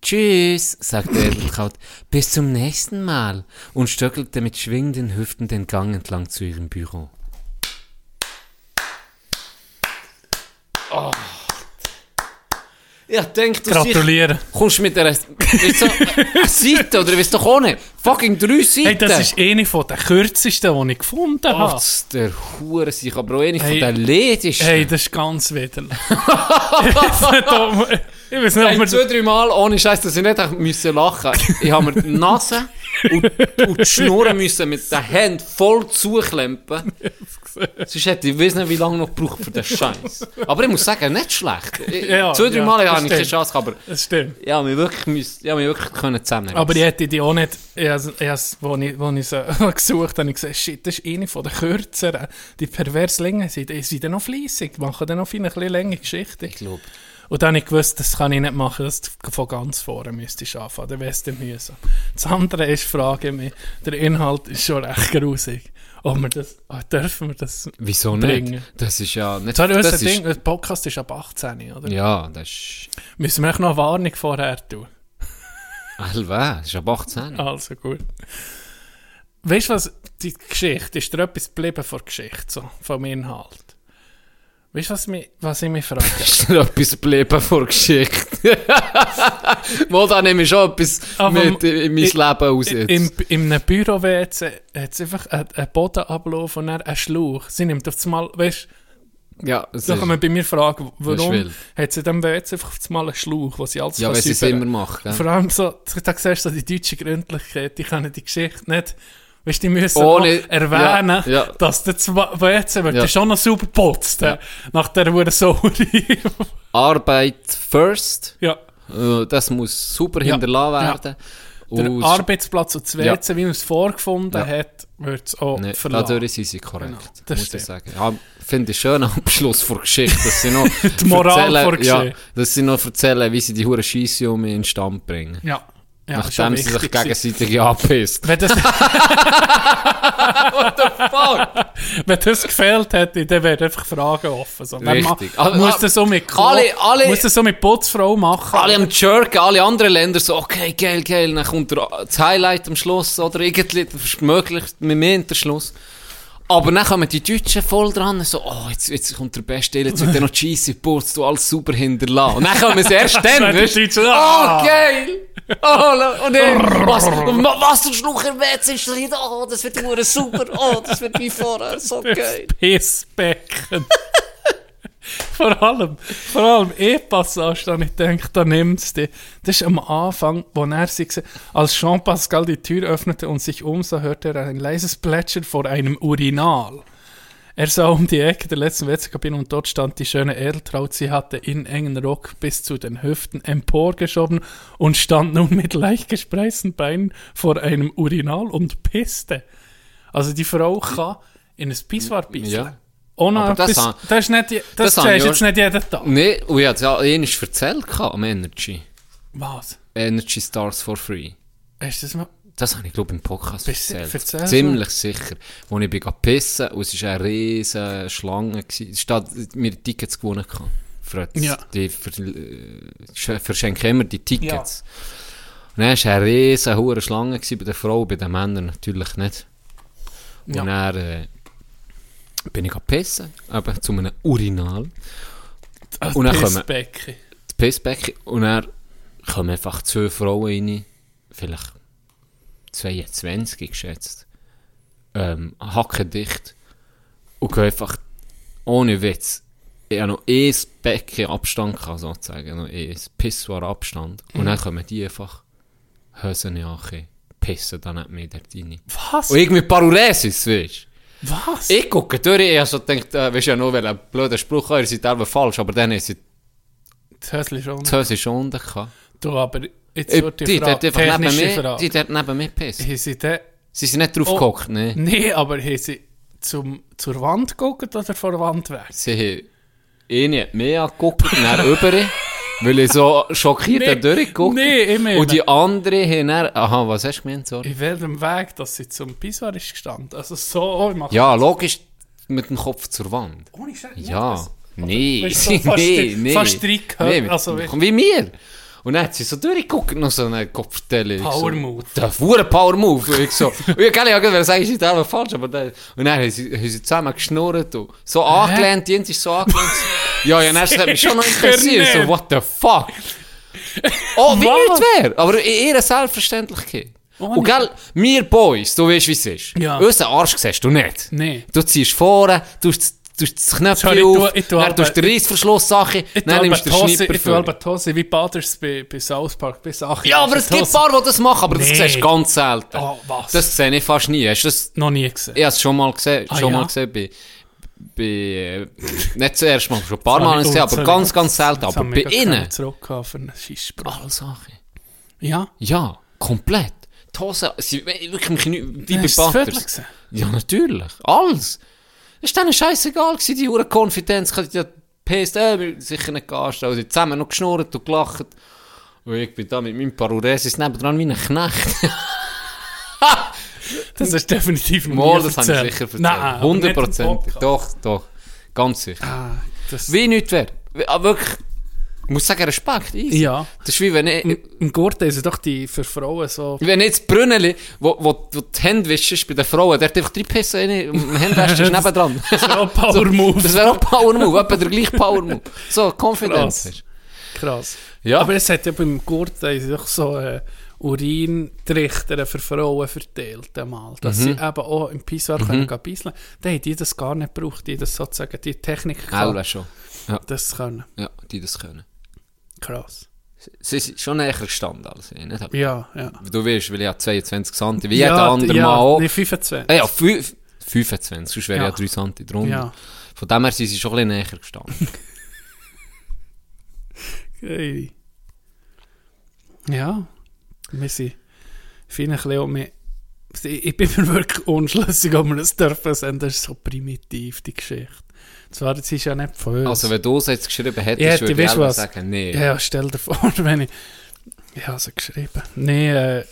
Tschüss, sagte Edeltraut, bis zum nächsten Mal und stöckelte mit schwingenden Hüften den Gang entlang zu ihrem Büro. Oh. Ich denke, du Gratulieren. kommst mit einer eine Seite oder weißt auch nicht, fucking drei Seiten. Hey, das ist eine von den kürzesten, die ich gefunden Oh, habe. das ist der Hure sich, aber auch eine Hey. von den ledigsten. Hey, das ist ganz widerlich. ich weiß nicht, ob- ob Hey, wir zwei, drei Mal ohne Scheiß, dass ich nicht lachen. Ich habe mir die Nase und, und die Schnurren müssen mit den Händen voll zuklempen. Sonst hätte ich weiß nicht, wie lange noch gebraucht für den Scheiß. Aber ich muss sagen, nicht schlecht. Ich, Ja, zwei, drei ja, Mal habe ich keine. Chance gehabt, aber Das stimmt. habe mich wirklich, müssen, habe mich wirklich können zusammen. Aber ich hätte die auch nicht, ich, has- ich, ich, ich sie gesucht habe, ich gesagt, shit, das ist eine von den kürzeren. Die pervers Längen sind, sind dann noch fleissig, machen dann noch eine bisschen längere Geschichte. ich glaube. Und dann habe ich gewusst, das kann ich nicht machen, das von ganz vorne müsste ich anfangen, dann wäre es dann mühsam. Das andere ist, frage ich mich, der Inhalt ist schon recht grusig. Ob wir das, ah, dürfen wir das... Wieso Bringen. nicht? Das ist ja nicht... Sorry, das Ding, ist, der Podcast ist ab 18, oder? ja, das ist... Müssen wir echt noch eine Warnung vorher tun? Alva, das ist ab 18. Also gut. Weißt du was, die Geschichte, ist dir etwas geblieben von der Geschichte, so, vom Inhalt? Weißt du, was, mich, was ich mich frage? ist noch etwas geblieben vor Geschichte. Wo da nehme ich schon etwas Aber mit in mein Leben aus jetzt. Im, in einem Büro-WC hat es einfach einen, Bodenablauf und dann einen Schlauch. Sie nimmt auf einmal, weißt ja, du, da kann man bei mir fragen, warum hat sie in diesem WC einfach auf einmal einen Schlauch, wo sie alles ja, wenn sie es immer macht. Gell? Vor allem so, da siehst du so die deutsche Gründlichkeit, die können die Geschichte nicht, weißt du, die müssen Ohne- erwähnen, ja, ja. dass der WC wird Ja. schon noch super putzt, ja. nach der Uhr Sauerei. Arbeit first. ja. Äh, Das muss super hinterlassen werden. Der Und- Arbeitsplatz und das. WC, wie man es vorgefunden Ja. hat, wird es auch Nee, verlassen. dadurch sind sie korrekt, Genau, das muss stimmt. ich sagen. Ja, finde ich schön Abschluss vor Geschichte, dass sie noch Die Moral erzählen- vor ja, dass sie noch erzählen, wie sie die hure Scheisse um in den Stand bringen. Ja. Ja Nachdem sie sich gegenseitig anpisst. Wenn das, wenn das gefehlt hätte, dann wären einfach Fragen offen. So. Richtig. ma- Aber- muss aber- das so mit Klo- alle- alle- muss das so mit Putzfrau machen. Alle am Jerken, alle anderen Länder so, okay, geil, geil, dann kommt das Highlight am Schluss, oder irgendwie, das mit mehr hinter Schluss. Aber dann kommen die Deutschen voll dran, so, oh, jetzt, jetzt kommt der Beste, jetzt wird er noch Cheesy geputzt, du alles super hinterlassen. Und dann kommen sie erst dann, weißt du? Oh, geil! Oh, und dann, was, was du Schluch erwähnt ist, oh, das wird super, oh, das wird wie vorher, so geil. Pissbecken. vor allem, vor allem E-Passage, da ich denke, da nimmt es die. Das ist am Anfang, wo er sich, als Jean-Pascal die Tür öffnete und sich umsah, hörte er ein leises Plätschern vor einem Urinal. Er sah um die Ecke der letzten WC-Kabine und dort stand die schöne Edeltraut. Sie hatte in engen Rock bis zu den Hüften emporgeschoben und stand nun mit leicht gespreizten Beinen vor einem Urinal und pisste. Also die Frau kann in ein Pissoir pissen. Ja. Ohne Aber das etwas- das ist nicht, das, das jetzt auch- nicht jeden Tag. Nee, und ich hatte es ja einmal erzählt am Energy. Was? Energy Stars for Free. Hast du das mal? Das habe ich, glaube im Podcast Bist- erzählt. erzähl Ziemlich sicher. Als ich bin pissen und es war eine riesige Schlange. Es hat mir Tickets gewonnen. gehabt. Für Ja. Die ver, äh, verschenken immer die Tickets. Und dann war eine riesige Schlange gewesen, bei den Frauen, bei den Männern natürlich nicht. Und Ja. dann äh, bin ich gegangen pissen, eben zu einem Urinal. Ah, Und dann Pissbecken. das Pissbecken und dann kommen einfach zwei Frauen rein, vielleicht 22 geschätzt, ähm, hacken dicht und gehen einfach ohne Witz. Ich habe noch ein Becken Abstand gehabt, sozusagen, noch ein Pissoir Abstand. Und dann kommen die einfach Hosen an, pissen dann nicht mehr dort rein. Was? Und irgendwie Paruresis, weißt? Was? Ich gucke durch, ich habe so gedacht, äh, weißt ja nur, weil ein blöder Spruch ihr seid selber falsch, aber dann haben sie Das Hösli schon. die unten gehabt. Du, aber jetzt Äh, wird die, Die Frage, dort einfach neben technische mir, Frage. die dort neben mir gepisst. Haben sie. Sie sind nicht drauf Oh. gehockt, ne? Nee, aber haben sie zum, zur Wand geguckt oder vor der Wand weg? Sie haben eine hat mehr angeguckt dann über, weil ich so schockiert Nee, nee, durchgeguckt nee, ich meine- Und die andere haben dann, aha, was hast du gemeint, sorry? In welchem Weg, dass sie zum Pissoir ist gestanden? Also so, oh, Ja, logisch, mit dem Kopf zur Wand. Ohne Scheiß. Ja, nee, fast nee, drei- nee. fast drei gehört, nee, also wie mir. Und dann hat sie so durchgeguckt, noch so eine Kopfstelle. Ich Power so, Move. Der Fuhre Power Move. Und ich so, und ich kann ja gerade sagen, ich sei falsch, aber dann, und dann haben sie, haben sie zusammen geschnurrt und so angelehnt, die ist so angelehnt. ja, ja, dann hat mich schon noch interessiert, so, nicht. what the fuck. Oh, wie nicht wäre, aber in ihrer Selbstverständlichkeit. Oh, und gell, wir Boys, du weißt, wie es ist. Ja. Unseren Arsch siehst du nicht. Nee. Du ziehst vorne, du hast tust das Knöpfchen Sorry, ich auf, tue- ich tue dann tust du den Reissverschlusssache, Ich dann nimmst du den Schnipper ich tue aber Hose wie Butters bei, bei South Park, bis Sachen. Ja, aber es gibt ein paar, die das machen, aber das Nee. siehst du ganz selten. Oh, was? Das sehe ich fast nie. Hast du das Noch nie gesehen. Ich habe es schon mal gesehen, Ah, schon ja? mal gesehen bei, bei äh, nicht zuerst mal, schon ein paar Das Mal gesehen, das aber ganz, ganz selten. das Aber bei ihnen, Scheissspruch. alle Sachen. Ja. Ja, komplett. Die Hose, sie, wirklich wie bei das gesehen? Ja, natürlich. Alles. War denen scheißegal, gewesen, die hure Konfidenz, die ja PS, äh, sicher nicht anstellen. Haben zusammen noch geschnurrt und gelacht. Und ich bin da mit meinem Paruresis nebendran wie ein Knecht. Das ist definitiv Mal, nie das habe ich sicher erzählt. Hundertprozentig. Doch, doch. Ganz sicher. Ah, Wie nichts wäre. Aber wirklich, ich muss sagen, Respekt. Easy. Ja. Das ist wie wenn ich, Im, Im Gurten ist doch die für Frauen so... wenn ich jetzt Brünneli, wo, wo, wo die Hände wischst bei den Frauen, der hat einfach drei Pissen rein, im Händewaschen ist nebendran. Das ist auch Power Move. Das wäre auch Power Move, etwa der gleiche Power Move. So, Confidence. Krass. Krass. Ja. Aber es hat ja beim Gurten doch so äh, Urintrichter für Frauen verteilt einmal, dass Mhm. sie eben auch im Pissoir können gehen bisseln. Dann haben die das gar nicht gebraucht, die das sozusagen, die Technik Auch kann, schon. das können. Ja, die das können. Krass. Sie sind schon näher gestanden als ich. Nicht? Ja, ja. Du weißt, weil ich habe 22 cm, wie ja, jeder andere ja, Mann auch. Nee, 25. Ah ja, fü- 25, sonst wäre Ja. ja 3 cm drunter. Ja. Von dem her sind sie schon ein bisschen näher gestanden. Ja, wir sind finde ich ein bisschen auch mehr, ich bin mir wirklich unschlüssig, ob wir das dürfen sehen, das ist so primitiv, die Geschichte. Zwar, das ist ja nicht von uns. Also wenn du es jetzt geschrieben hättest, Ja, würde du ich auch sagen, nee. Ja, stell dir vor, wenn ich. Ich habe sie geschrieben. Nee, äh,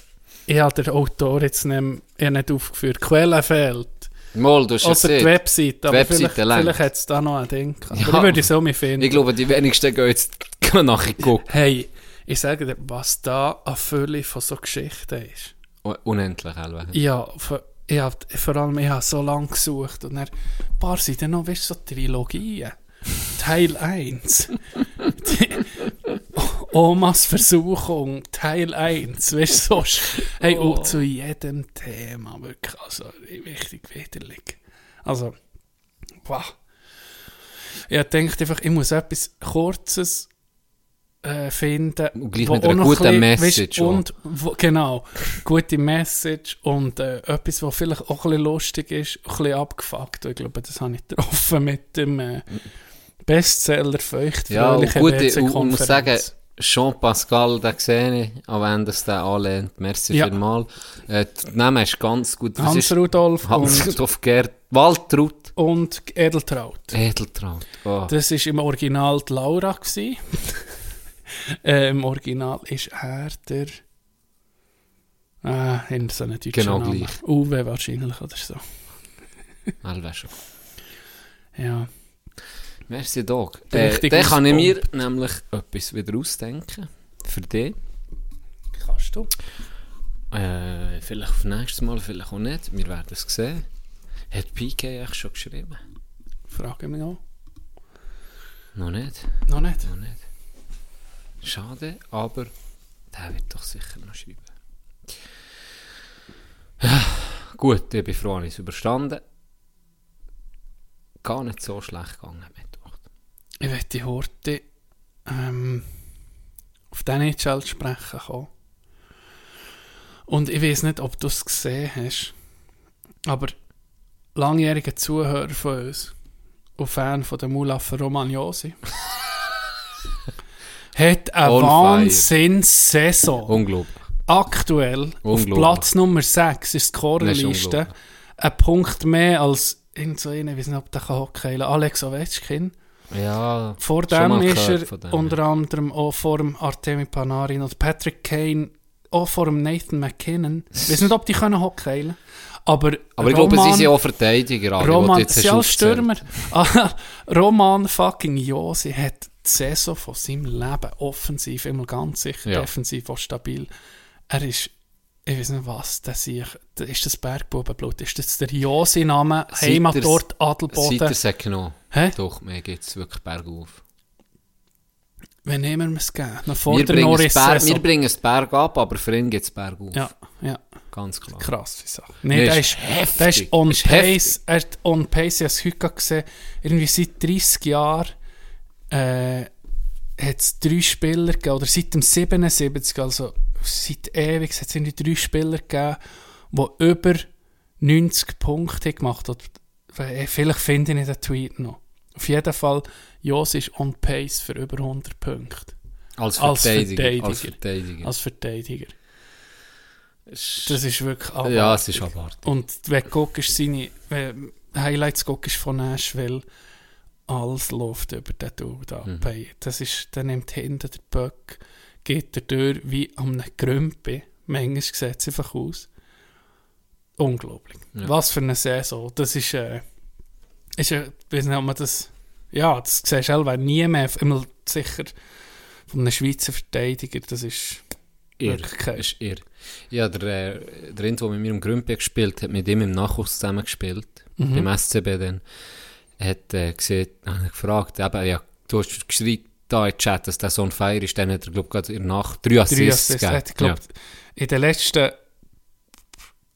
ich habe den Autor jetzt nicht, eher nicht aufgeführt. Quelle fehlt. Mal, du hast Außer die gesehen. Webseite. Aber Webseite vielleicht, längt. vielleicht hat es da noch ein Ding. Aber Ja. ich würde es so mir finden. Ich glaube, die wenigsten gehen jetzt nachher gucken. Hey, ich sage dir, was da eine Fülle von so Geschichten ist. Un- Unendlich, Elwe. Ja, vor, ich hab, vor allem, ich habe so lange gesucht und dann, ein paar sind dann noch, weißt du, so Trilogien. Teil 1. Die, Omas Versuchung, Teil 1. Weißt du, so, hey, Oh. und zu jedem Thema, wirklich, also, richtig widerlich. Also, wow. Ich denke einfach, ich muss etwas Kurzes äh, finden. Und gleich mit einer guten ein bisschen, Message Weißt, und, wo, genau, gute Message und äh, etwas, was vielleicht auch ein bisschen lustig ist, ein bisschen abgefuckt. Ich glaube, das habe ich getroffen mit dem äh, Bestseller Feucht. Ja, und gut, ich, muss sagen. Jean-Pascal, den sehe ich, auch wenn das den anlehnt. Merci Ja. vielmals. Äh, Name ist ganz gut. Was Hans Rudolf und, Hans-Rudolf Gerd, Waltraud, und Edeltraut. Edeltraut. Oh. Das war im Original die Laura. äh, Im Original ist er der. Ah, in so einem deutschen Genau Namen. gleich. Uwe wahrscheinlich oder so. Elwe schon. Ja. Merci, Dog. Äh, dann kann ich mir nämlich etwas wieder ausdenken. Für dich. Kannst du? Äh, vielleicht auf nächstes Mal, vielleicht auch nicht. Wir werden es sehen. Hat PK eigentlich schon geschrieben? Frage mich auch. Noch nicht. Noch nicht. Noch nicht. Schade, aber der wird doch sicher noch schreiben. Ja, gut, ich bin froh, ich es überstanden. Gar nicht so schlecht gegangen, Mittwoch. Ich möchte heute ähm, auf den NHL sprechen kommen. Und ich weiß nicht, ob du es gesehen hast, aber langjährige Zuhörer von uns und Fan von der Mulaffer Romagnosi hat eine. Wahnsinns-Saison. Unglaublich. Aktuell auf Unglaublich. Platz Nummer 6 ist die Scorerliste. Ein Punkt mehr als irgend so einer, ich weiß nicht, ob der hockey Alex Ovechkin. Ja, Vor dem ist er dem, unter anderem auch vor dem Artemi Panarin und Patrick Kane, auch vor dem Nathan McKinnon. Ich weiß nicht, ob die können hockey aber, Aber ich glaube, sie sind auch Verteidiger. Roman, sie als. Stürmer. Roman fucking Josi hat die Saison von seinem Leben offensiv, immer ganz sicher, Ja. defensiv auch stabil. Er ist, ich weiß nicht was, das ist, ist das Bergbubenblut, ist das der Josi-Name, Heimatort er- Seit Adelboden? er genommen Hä? Doch, mir geht es wirklich bergauf. Wann nehmen wir es geben? Noch vor Wir der bringen, Berg, wir bringen es Berg ab, aber für ihn geht es bergauf. Ja, ja. ganz klar. Krasse Sache. Nee, Nee, der ist heftig. der ist on Ist pace. heftig. Er ist on pace, ich habe es heute gesehen. Irgendwie seit 30 Jahren äh, hat es drei Spieler gegeben, oder seit dem 77, also seit ewig, hat es irgendwie drei Spieler gegeben, die über 90 Punkte gemacht haben. Äh, Vielleicht finde ich den Tweet noch. Auf jeden Fall, Jos ist on pace für über 100 Punkte. Als Verteidiger. Als Verteidiger. Als Verteidiger. Das ist wirklich ja, es abartig. ist abartig. Und wenn du guckst, seine Highlights guckst von Nashville, alles läuft über den Dude ab. Mhm. Hey, Das ist, der nimmt hinten den Böck, geht er durch wie am einem Grümpi. Manchmal sieht es einfach aus. Unglaublich. Ja. Was für eine Saison. Das ist, äh, ist äh, ich weiß nicht, ob man das, ja, das siehst du selber nie mehr, immer sicher von einem Schweizer Verteidiger, das ist Irr. ist irr. Ja, der, äh, der Rind, der mit mir im Grümpi gespielt hat, mit ihm im Nachwuchs zusammen gespielt, Mhm. beim SCB dann, hat äh, gesehen, ich gefragt, eben, ja, du hast geschrieben, da im Chat, dass der so ein Feier ist, dann hat er, glaube ich, gerade in der Nacht drei Assists gegeben. Hat, glaub, In den letzten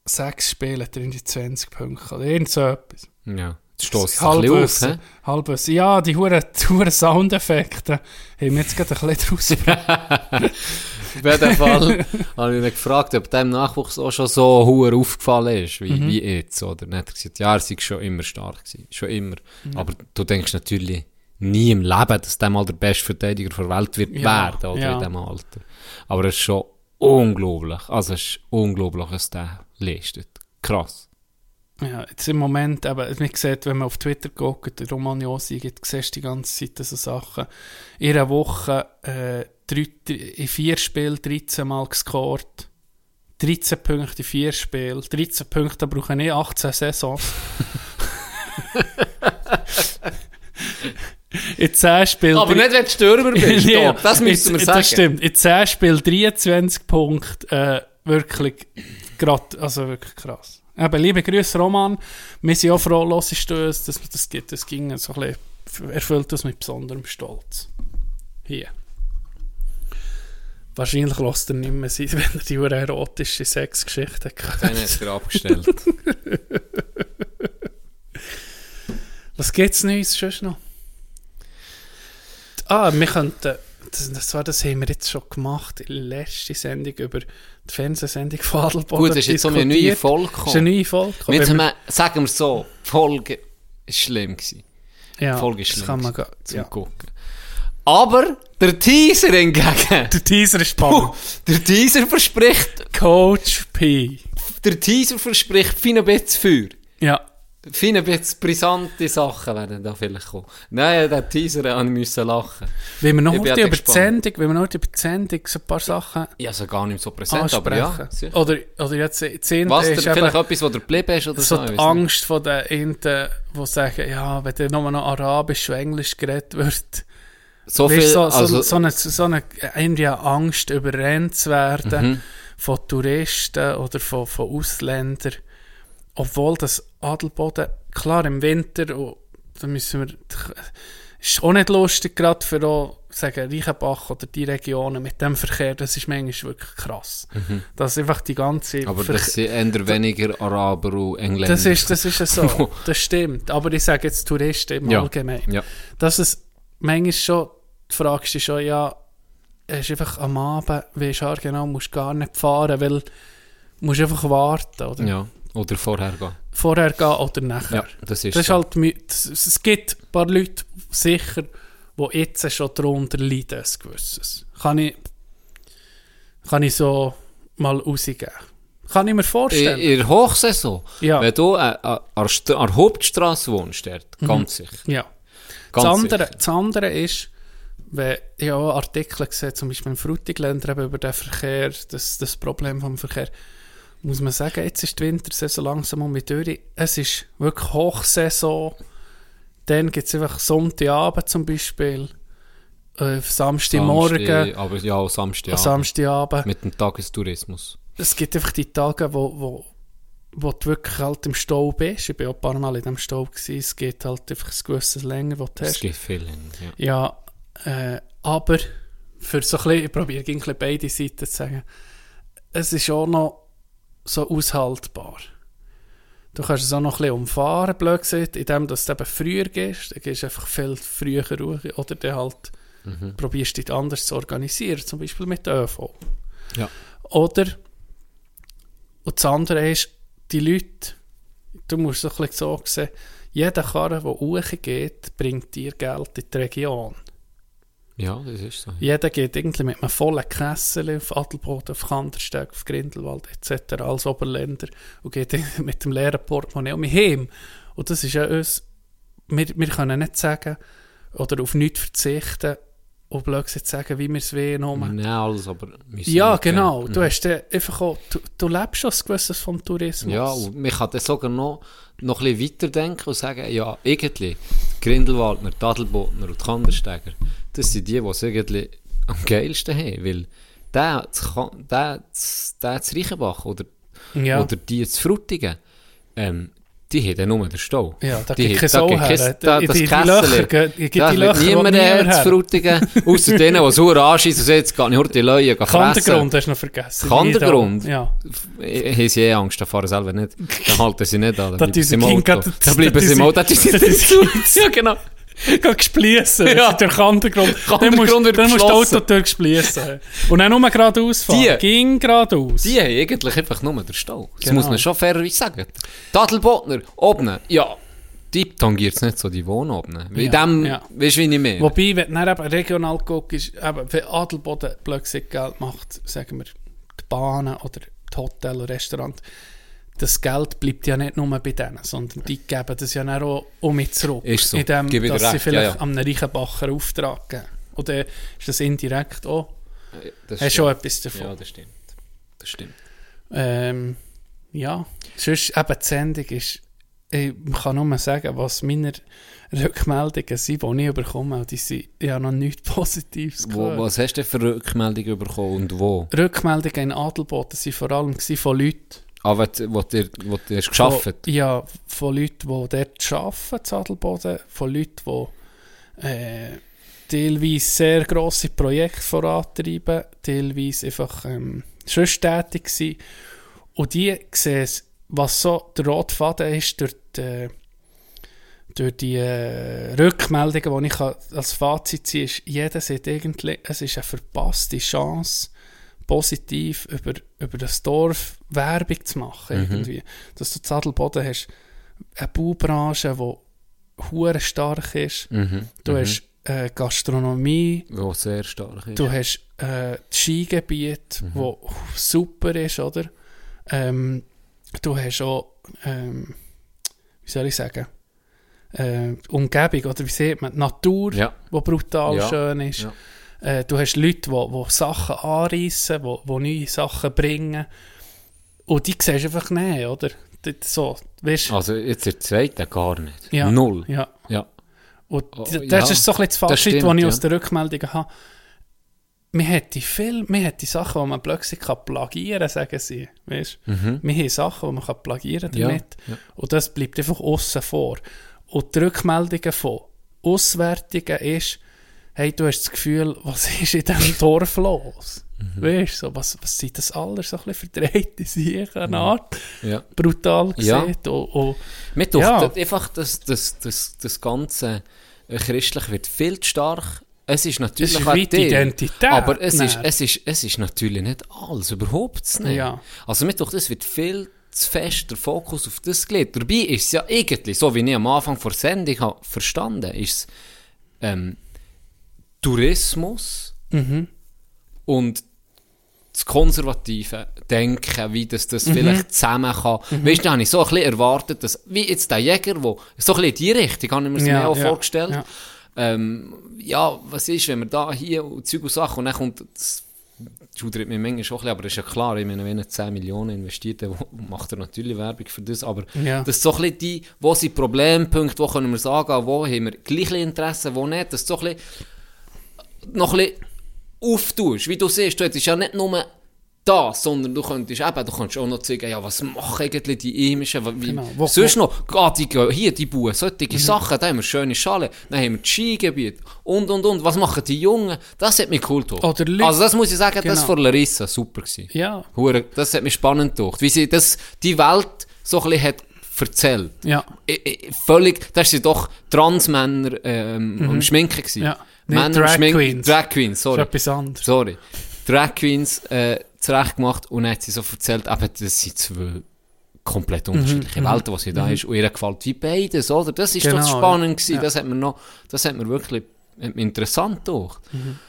sechs Spielen hat er irgendwie 20 Punkte gehabt. Irgend so etwas. ja. Es ein bisschen auf? Halbwissen. Ja, die huren huren Soundeffekte haben wir jetzt gerade ein bisschen draus Auf jeden Fall habe ich ihn gefragt, ob dem Nachwuchs auch schon so hoher aufgefallen ist, wie, Mhm. wie jetzt. Oder? Hat er gesagt, ja, er sei schon immer stark gewesen. Schon immer. Mhm. Aber du denkst natürlich nie im Leben, dass der mal der beste Verteidiger der Welt wird Ja, werden, oder ja. in diesem Alter. Aber es ist schon unglaublich. Also es ist unglaublich, was der leistet. Krass. Ja, jetzt im Moment, eben, man sieht, wenn man auf Twitter guckt, Josi gibt, siehst du die ganze Zeit so Sachen. In einer Woche äh, drei, in vier Spielen 13 Mal gescored. 13 Punkte in vier Spielen. 13 Punkte brauchen nicht 18 Saisons. in 10 Spielen... Aber nicht, wenn du Stürmer bist. Ja, das müssen wir sagen. Das stimmt. In 10 Spielen 23 Punkte. Äh, wirklich, grad, also wirklich krass. Eben, liebe Grüße, Roman. Wir sind auch froh, hörst du uns, dass das gibt. Das ging so ein bisschen, erfüllt uns mit besonderem Stolz. Hier. Wahrscheinlich lässt er nicht mehr sein, wenn er die erotische Sexgeschichte Dann hat. hat er abgestellt. Was gibt's Neues sonst noch? Ah, wir könnten, das, das, war, das haben wir jetzt schon gemacht, in der letzten Sendung über die Fernsehsendung von Adelboden Gut, es ist jetzt so eine neue. Folge Es ist eine gekommen. neue Folge. gekommen. Jetzt wir, sagen wir so, die Folge ist schlimm gewesen. wir- ja, Folge ist das schlimm kann man zum ja. Gucken. Aber der Teaser hingegen, Der Teaser ist Puh, spannend. der Teaser verspricht, Coach P. der Teaser verspricht fein ein bisschen für. Ja, Fein ein bisschen brisante Sachen werden da vielleicht kommen. Nein, der Teaser müssen lachen. wenn wir noch über die. Sendung, wenn wir noch über die Sendung so ein paar Sachen habe sie gar nicht so präsent, aber ja. ansprechen. sicher. oder, oder jetzt, Zehnte Was, ist der, vielleicht etwas, wo der geblieben ist oder so? so die. Angst von den Inden, die sagen, ja, wenn dann nur noch Arabisch und Englisch geredet wird, So viel, so, so, also, so, eine, so eine, irgendwie eine Angst, überrennt zu werden Mhm. von Touristen oder von, von Ausländern. Obwohl das Adelboden, klar im Winter, und da müssen wir, ist auch nicht lustig, gerade für auch, sagen, Reichenbach oder die Regionen mit dem Verkehr, das ist manchmal wirklich krass. Das ist einfach die ganze Mhm. aber Verke- das sind eher weniger Araber und Engländer. das ist, das ist so, das stimmt. Aber ich sage jetzt Touristen im Ja. Allgemeinen. Ja. Dass es manchmal schon, du fragst dich schon, ja, es ist einfach am Abend, du genau, musst gar nicht fahren, weil du musst einfach warten, oder? Ja, oder vorher gehen. Vorher gehen oder nachher. Ja, das ist Das ist so. halt, es gibt ein paar Leute, sicher, die jetzt schon darunter leiden, ein gewisses. Kann ich, kann ich so mal rausgeben. Kann ich mir vorstellen. in der Hochsaison, Ja. wenn du äh, äh, an der Hauptstraße wohnst, dort, ganz sicher. ja. Ganz das, andere, sicher. das andere ist, wenn ich auch Artikel sehe, zum Beispiel im Frutigländer über den Verkehr, das, das Problem vom Verkehr, muss man sagen, jetzt ist die Wintersaison langsam um die Tür. Es ist wirklich Hochsaison. Dann gibt es einfach Sonntagabend zum Beispiel, äh, Samstagmorgen, Samstag, aber ja, auch Samstag. Samstagabend. Mit dem Tagestourismus. Es gibt einfach die Tage, wo, wo, wo du wirklich halt im Stau bist. Ich war auch ein paar Mal in dem Stau. Gewesen. Es geht halt einfach ein gewisses länger, wo du Es hast. gibt viele. Ja. Ja, äh, aber für so ein bisschen, ich probiere beide Seiten zu sagen, es ist auch noch so aushaltbar. Du kannst es auch noch ein bisschen umfahren, blöd gesagt, indem du es eben früher gehst. Dann gehst du einfach viel früher raus. Oder dann halt probierst dich anders zu organisieren, zum Beispiel mit ÖV. Ja. Oder, und das andere ist, die Leute, du musst es ein bisschen so sehen, jeder Karren, der hochgeht, bringt dir Geld in die Region. Ja, das ist so. Jeder geht irgendwie mit einem vollen Kessel auf Adelboden, auf Kandersteg, auf Grindelwald etc. als Oberländer und geht mit dem leeren Portemonnaie um heim. Und das ist ja uns, wir, wir können nicht sagen oder auf nichts verzichten und blöd gesagt sagen, wie wir es wollen. nur. Nein, alles, aber... wir sind Ja, genau. äh, Du, hast dann einfach auch, du, du lebst ein gewisses vom Tourismus. Ja, und man kann dann sogar noch, noch ein bisschen weiterdenken und sagen, ja, irgendwie, Grindelwaldner, die Adelbodner und die Kandersteiger, das sind die, die es irgendwie am geilsten haben, weil der, der, der zu Reichenbach oder, ja. oder die zu Frutigen, ähm, die haben dann nur den Stau. Ja, da kein Sau geht her. da- das Kessel. Wird wo niemand zu Frutigen, außer denen, die sauer anschießen und sagen, jetzt ich heute die Leute fressen. Kandergrund hast du noch vergessen. Kandergrund? Ja. Haben sie eh Angst, da fahren sie selber nicht. Dann halten sie nicht an. Da Dann bleiben sie im Auto. Dann bleiben da sie im Auto. Da. Ja, genau. Gespliessen. Ja. Ja. Der Kandergrund. Dann musst, dann musst du die geschlossen. Autotür gespliessen. Und dann nur geradeaus fahren. Die- Ging geradeaus. Die haben eigentlich einfach nur den Stau. Das Genau. muss man schon fairerweise sagen. Die Adelbodner, oben, ja, die tangiert es nicht so, die wohnen oben. Weil Ja, dem, ja. weißt du, wie ich meine? Wobei, wenn du eben regional guckst, eben, wenn Adelboden plötzlich Geld macht, sagen wir, die Bahnen oder die Hotel oder Restaurant, das Geld bleibt ja nicht nur bei denen, sondern die geben das ja dann auch um mich zurück. Ist so. Indem, dir dass sie recht, vielleicht ja, ja. an einen Reichenbacher Auftrag geben. Oder ist das indirekt auch? das Hast du schon etwas davon? Ja, das stimmt. Das stimmt. Ähm, ja, sonst eben die Sendung ist, ich kann nur sagen, was meine Rückmeldungen sind, die ich bekomme, und die sind ja noch nichts Positives Wo, was hast du denn für Rückmeldungen bekommen und wo? Rückmeldungen in Adelboden waren vor allem von Leuten, Ah, wo, wo, du- wo du hast Von, ja, von Leuten, die dort arbeiten, in Adelboden, von Leuten, die äh, teilweise sehr grosse Projekte vorantreiben, teilweise einfach ähm, tätig sind. Und die sehen, was so der rote Faden ist durch die, äh, durch die äh, Rückmeldungen, die ich als Fazit ziehe, ist, jeder sieht irgendwie, es ist eine verpasste Chance, positiv über, über das Dorf Werbung zu machen. Irgendwie. Dass du in Adelboden hast eine Baubranche, die hure stark ist. Mhm. Du hast äh, Gastronomie, Wo sehr stark ist. du hast äh, das Skigebiet, wo super ist, oder? Ähm, du hast auch, ähm, wie soll ich sagen, äh, die Umgebung, oder wie sieht man, die Natur, Ja. die brutal Ja. schön ist. Ja. Äh, du hast Leute, die, die Sachen anreissen, die, die neue Sachen bringen. Und die siehst du einfach nicht, oder? Das, so, weißt, Also jetzt der zweite gar nicht. ja, Null. Ja. Ja. Und Oh, d- ja, das ist so ein bisschen das Fazit, stimmt, das ich ja. aus der Rückmeldung habe. Man hätte viel, man hätte Sachen, die man plötzlich kann plagieren kann, sagen sie. Weißt? Wir haben Sachen, die man kann plagieren Mhm. Ja, damit. ja. Und das bleibt einfach außen vor. Und die Rückmeldungen von Auswertungen ist, hey, du hast das Gefühl, was ist in diesem Dorf los? Mhm. Weißt du, so, was, was sind das alles so ein bisschen verdrehte Sachen, eine Art, Ja. brutal Ja. gesehen. Und, und, Mir Ja. einfach, das, das, das, das ganze äh, christlich wird viel zu stark. Es ist natürlich Es ist die Teil, Identität, aber es ist, es, ist, es ist natürlich nicht alles, überhaupt nicht. Ja. Also mir tut, es wird viel zu fest der Fokus auf das gelegt. Dabei ist es ja irgendwie, so wie ich am Anfang vor Sendung habe verstanden, ist es ähm, Tourismus Mhm. und das konservative Denken, wie das, das vielleicht zusammen kann. Weißt du, da habe ich so ein bisschen erwartet, dass, wie jetzt der Jäger, der so ein bisschen in die Richtung, habe ich mir es Ja, auch ja, vorgestellt. ja. Ähm, ja, was ist, wenn wir da hier und Zeug und Sachen und dann kommt, das schudert mir manchmal schon ein bisschen, aber das ist ja klar, ich meine, wenn er 10 Millionen investiert, dann macht er natürlich Werbung für das, aber Ja. das ist so ein bisschen die, wo sind Problempunkte, wo können wir sagen, wo haben wir gleiche Interessen, wo nicht, das ist so ein bisschen noch ein bisschen auftust. Wie du siehst, du hättest ja nicht nur das, sondern du könntest eben, du kannst auch noch sagen, ja, was machen eigentlich die Imischen, wie, Genau. Wo- sonst noch, ah, die hier, die bauen solche Sachen, da haben wir schöne Schale, dann haben wir das Skigebiet und, und, und, was machen die Jungen, das hat mich cool Leute- also das muss ich sagen, das Genau. von Larissa, super gewesen. Ja, Hure, das hat mich spannend gedacht, wie sie das, die Welt so ein bisschen hat erzählt. ja. I- I- Völlig, da sind doch Transmänner ähm, am Schminken gewesen. Mhm. Ja. Männer Drag Schminken- Queens. Drag Queens, Das ist sorry. etwas anderes. Sorry. Drag Queens äh, zurecht gemacht und dann hat sie so erzählt, eben, das sind zwei komplett Mhm, unterschiedliche Welten, was sie da ist. Und ihr gefällt wie beides, oder? Das ist doch Genau, spannend ja. gewesen. Ja. Das hat mir noch, das hat mir wirklich hat mir interessant gedacht. Mhm.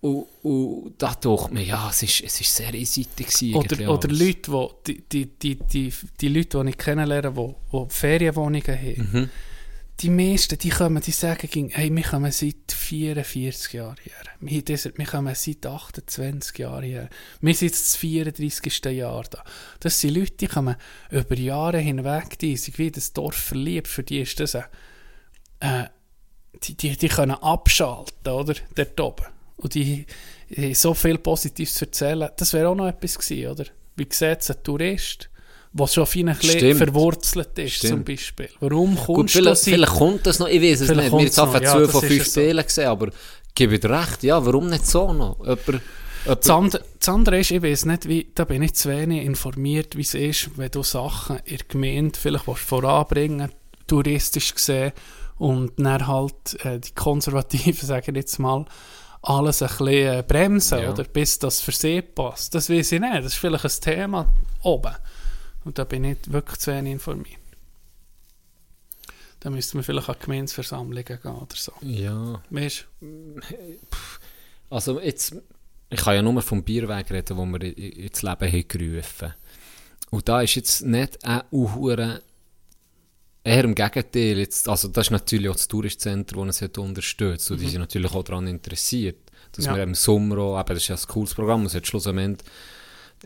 Und, und da dachte mir, ja, es ist, es ist sehr einseitig Oder, oder. Leute, wo, die, die, die, die, die Leute, die ich kennenlerne, die, die Ferienwohnungen haben, Mhm. Die meisten, die kommen, die sagen, hey, wir kommen seit 44 Jahren her. Wir, kommen seit 28 Jahren her. Wir sind jetzt das 34. Jahr da. Das sind Leute, die kommen über Jahre hinweg, die sind wie das Dorf verliebt. Für die ist das ein, äh, die, die, die können abschalten, oder? Dort oben. Und die, die so viel Positives erzählen. Das wäre auch noch etwas gewesen, oder? Wie sieht es ein Tourist, der schon auf ihn ein bisschen verwurzelt ist, Stimmt. zum Beispiel? Warum Gut, kommst du vielleicht, seit- vielleicht kommt das noch, ich weiß es nicht. Wir einfach noch, ja, zwei das von fünf es so. Gesehen, aber gebe dir recht, ja, warum nicht so noch? Jemand, jemand, Das andere, das andere ist, ich weiß nicht, wie, da bin ich zu wenig informiert, wie es ist, wenn du Sachen in der Gemeinde vielleicht voranbringen touristisch gesehen, und dann halt äh, die Konservativen, sagen jetzt mal, alles ein bisschen äh, bremsen, Ja. oder bis das für sie passt. Das weiß ich nicht, das ist vielleicht ein Thema oben. Und da bin ich wirklich zu wenig informiert. Da müsste man vielleicht an Gemeinsversammlungen gehen oder so. ja. Weißt Also jetzt, ich kann ja nur vom Bierweg reden, wo wir ins Leben haben gerufen. Und da ist jetzt nicht ein Uhure, eher im Gegenteil, jetzt, also das ist natürlich auch das Touristzentrum, das es hat unterstützt. Und die sind natürlich auch daran interessiert, dass Ja. wir im Sommer auch, eben, das ist ja ein cooles Programm, es hat schlussendlich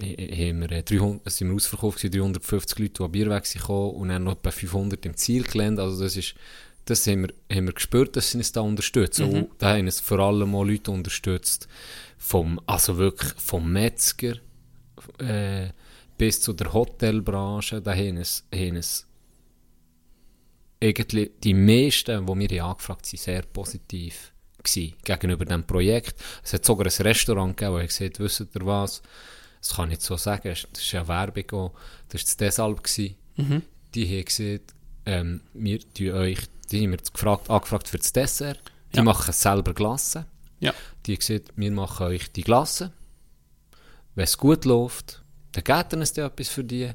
haben wir äh, 300, es sind wir ausverkauft gewesen, 350 Leute, die am Bierweg sind gekommen und dann noch etwa 500 im Zielgelände, also das ist, das haben wir, haben wir gespürt, dass sie uns da unterstützen. Und da haben es vor allem auch Leute unterstützt, vom, also wirklich vom Metzger äh, bis zu der Hotelbranche, da haben es, haben es eigentlich die meisten, die wir haben angefragt haben, sehr positiv gewesen, gegenüber dem Projekt. Es hat sogar ein Restaurant gegeben, wo ich gesagt wisst ihr was, das kann ich nicht so sagen, das ist ja Werbung auch, das war Deshalb gewesen. Die haben gesagt, ähm, wir tun euch, die haben wir gefragt, angefragt für das Dessert, die Ja. machen selber Glasse. Ja. Die haben gesagt, wir machen euch die Glasse. Wenn es gut läuft, dann geht dann etwas für die.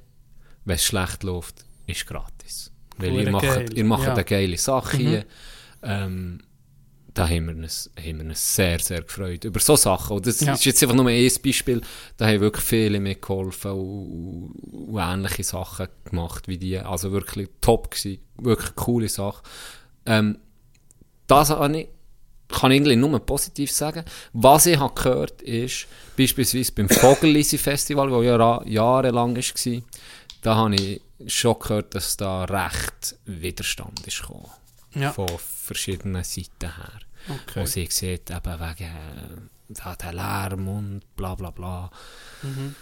Wenn es schlecht läuft, ist gratis. Weil ihr Hure macht, geil. ihr macht Ja. eine geile Sache hier. Ähm, da haben wir, uns, haben wir uns sehr, sehr gefreut. Über so Sachen. Und das Ja. ist jetzt einfach nur ein Beispiel. Da haben wirklich viele mitgeholfen und, und ähnliche Sachen gemacht wie die. Also wirklich top gewesen. Wirklich coole Sache. Ähm, das habe ich, kann ich eigentlich nur positiv sagen. Was ich habe gehört ist, beispielsweise beim Vogellisi Festival, das ja jahrelang war, da habe ich schon gehört, dass da recht Widerstand ist gekommen. Ja. Von verschiedenen Seiten her. Okay. Wo sie sieht, eben wegen äh, der Lärm und bla bla bla. Mhm.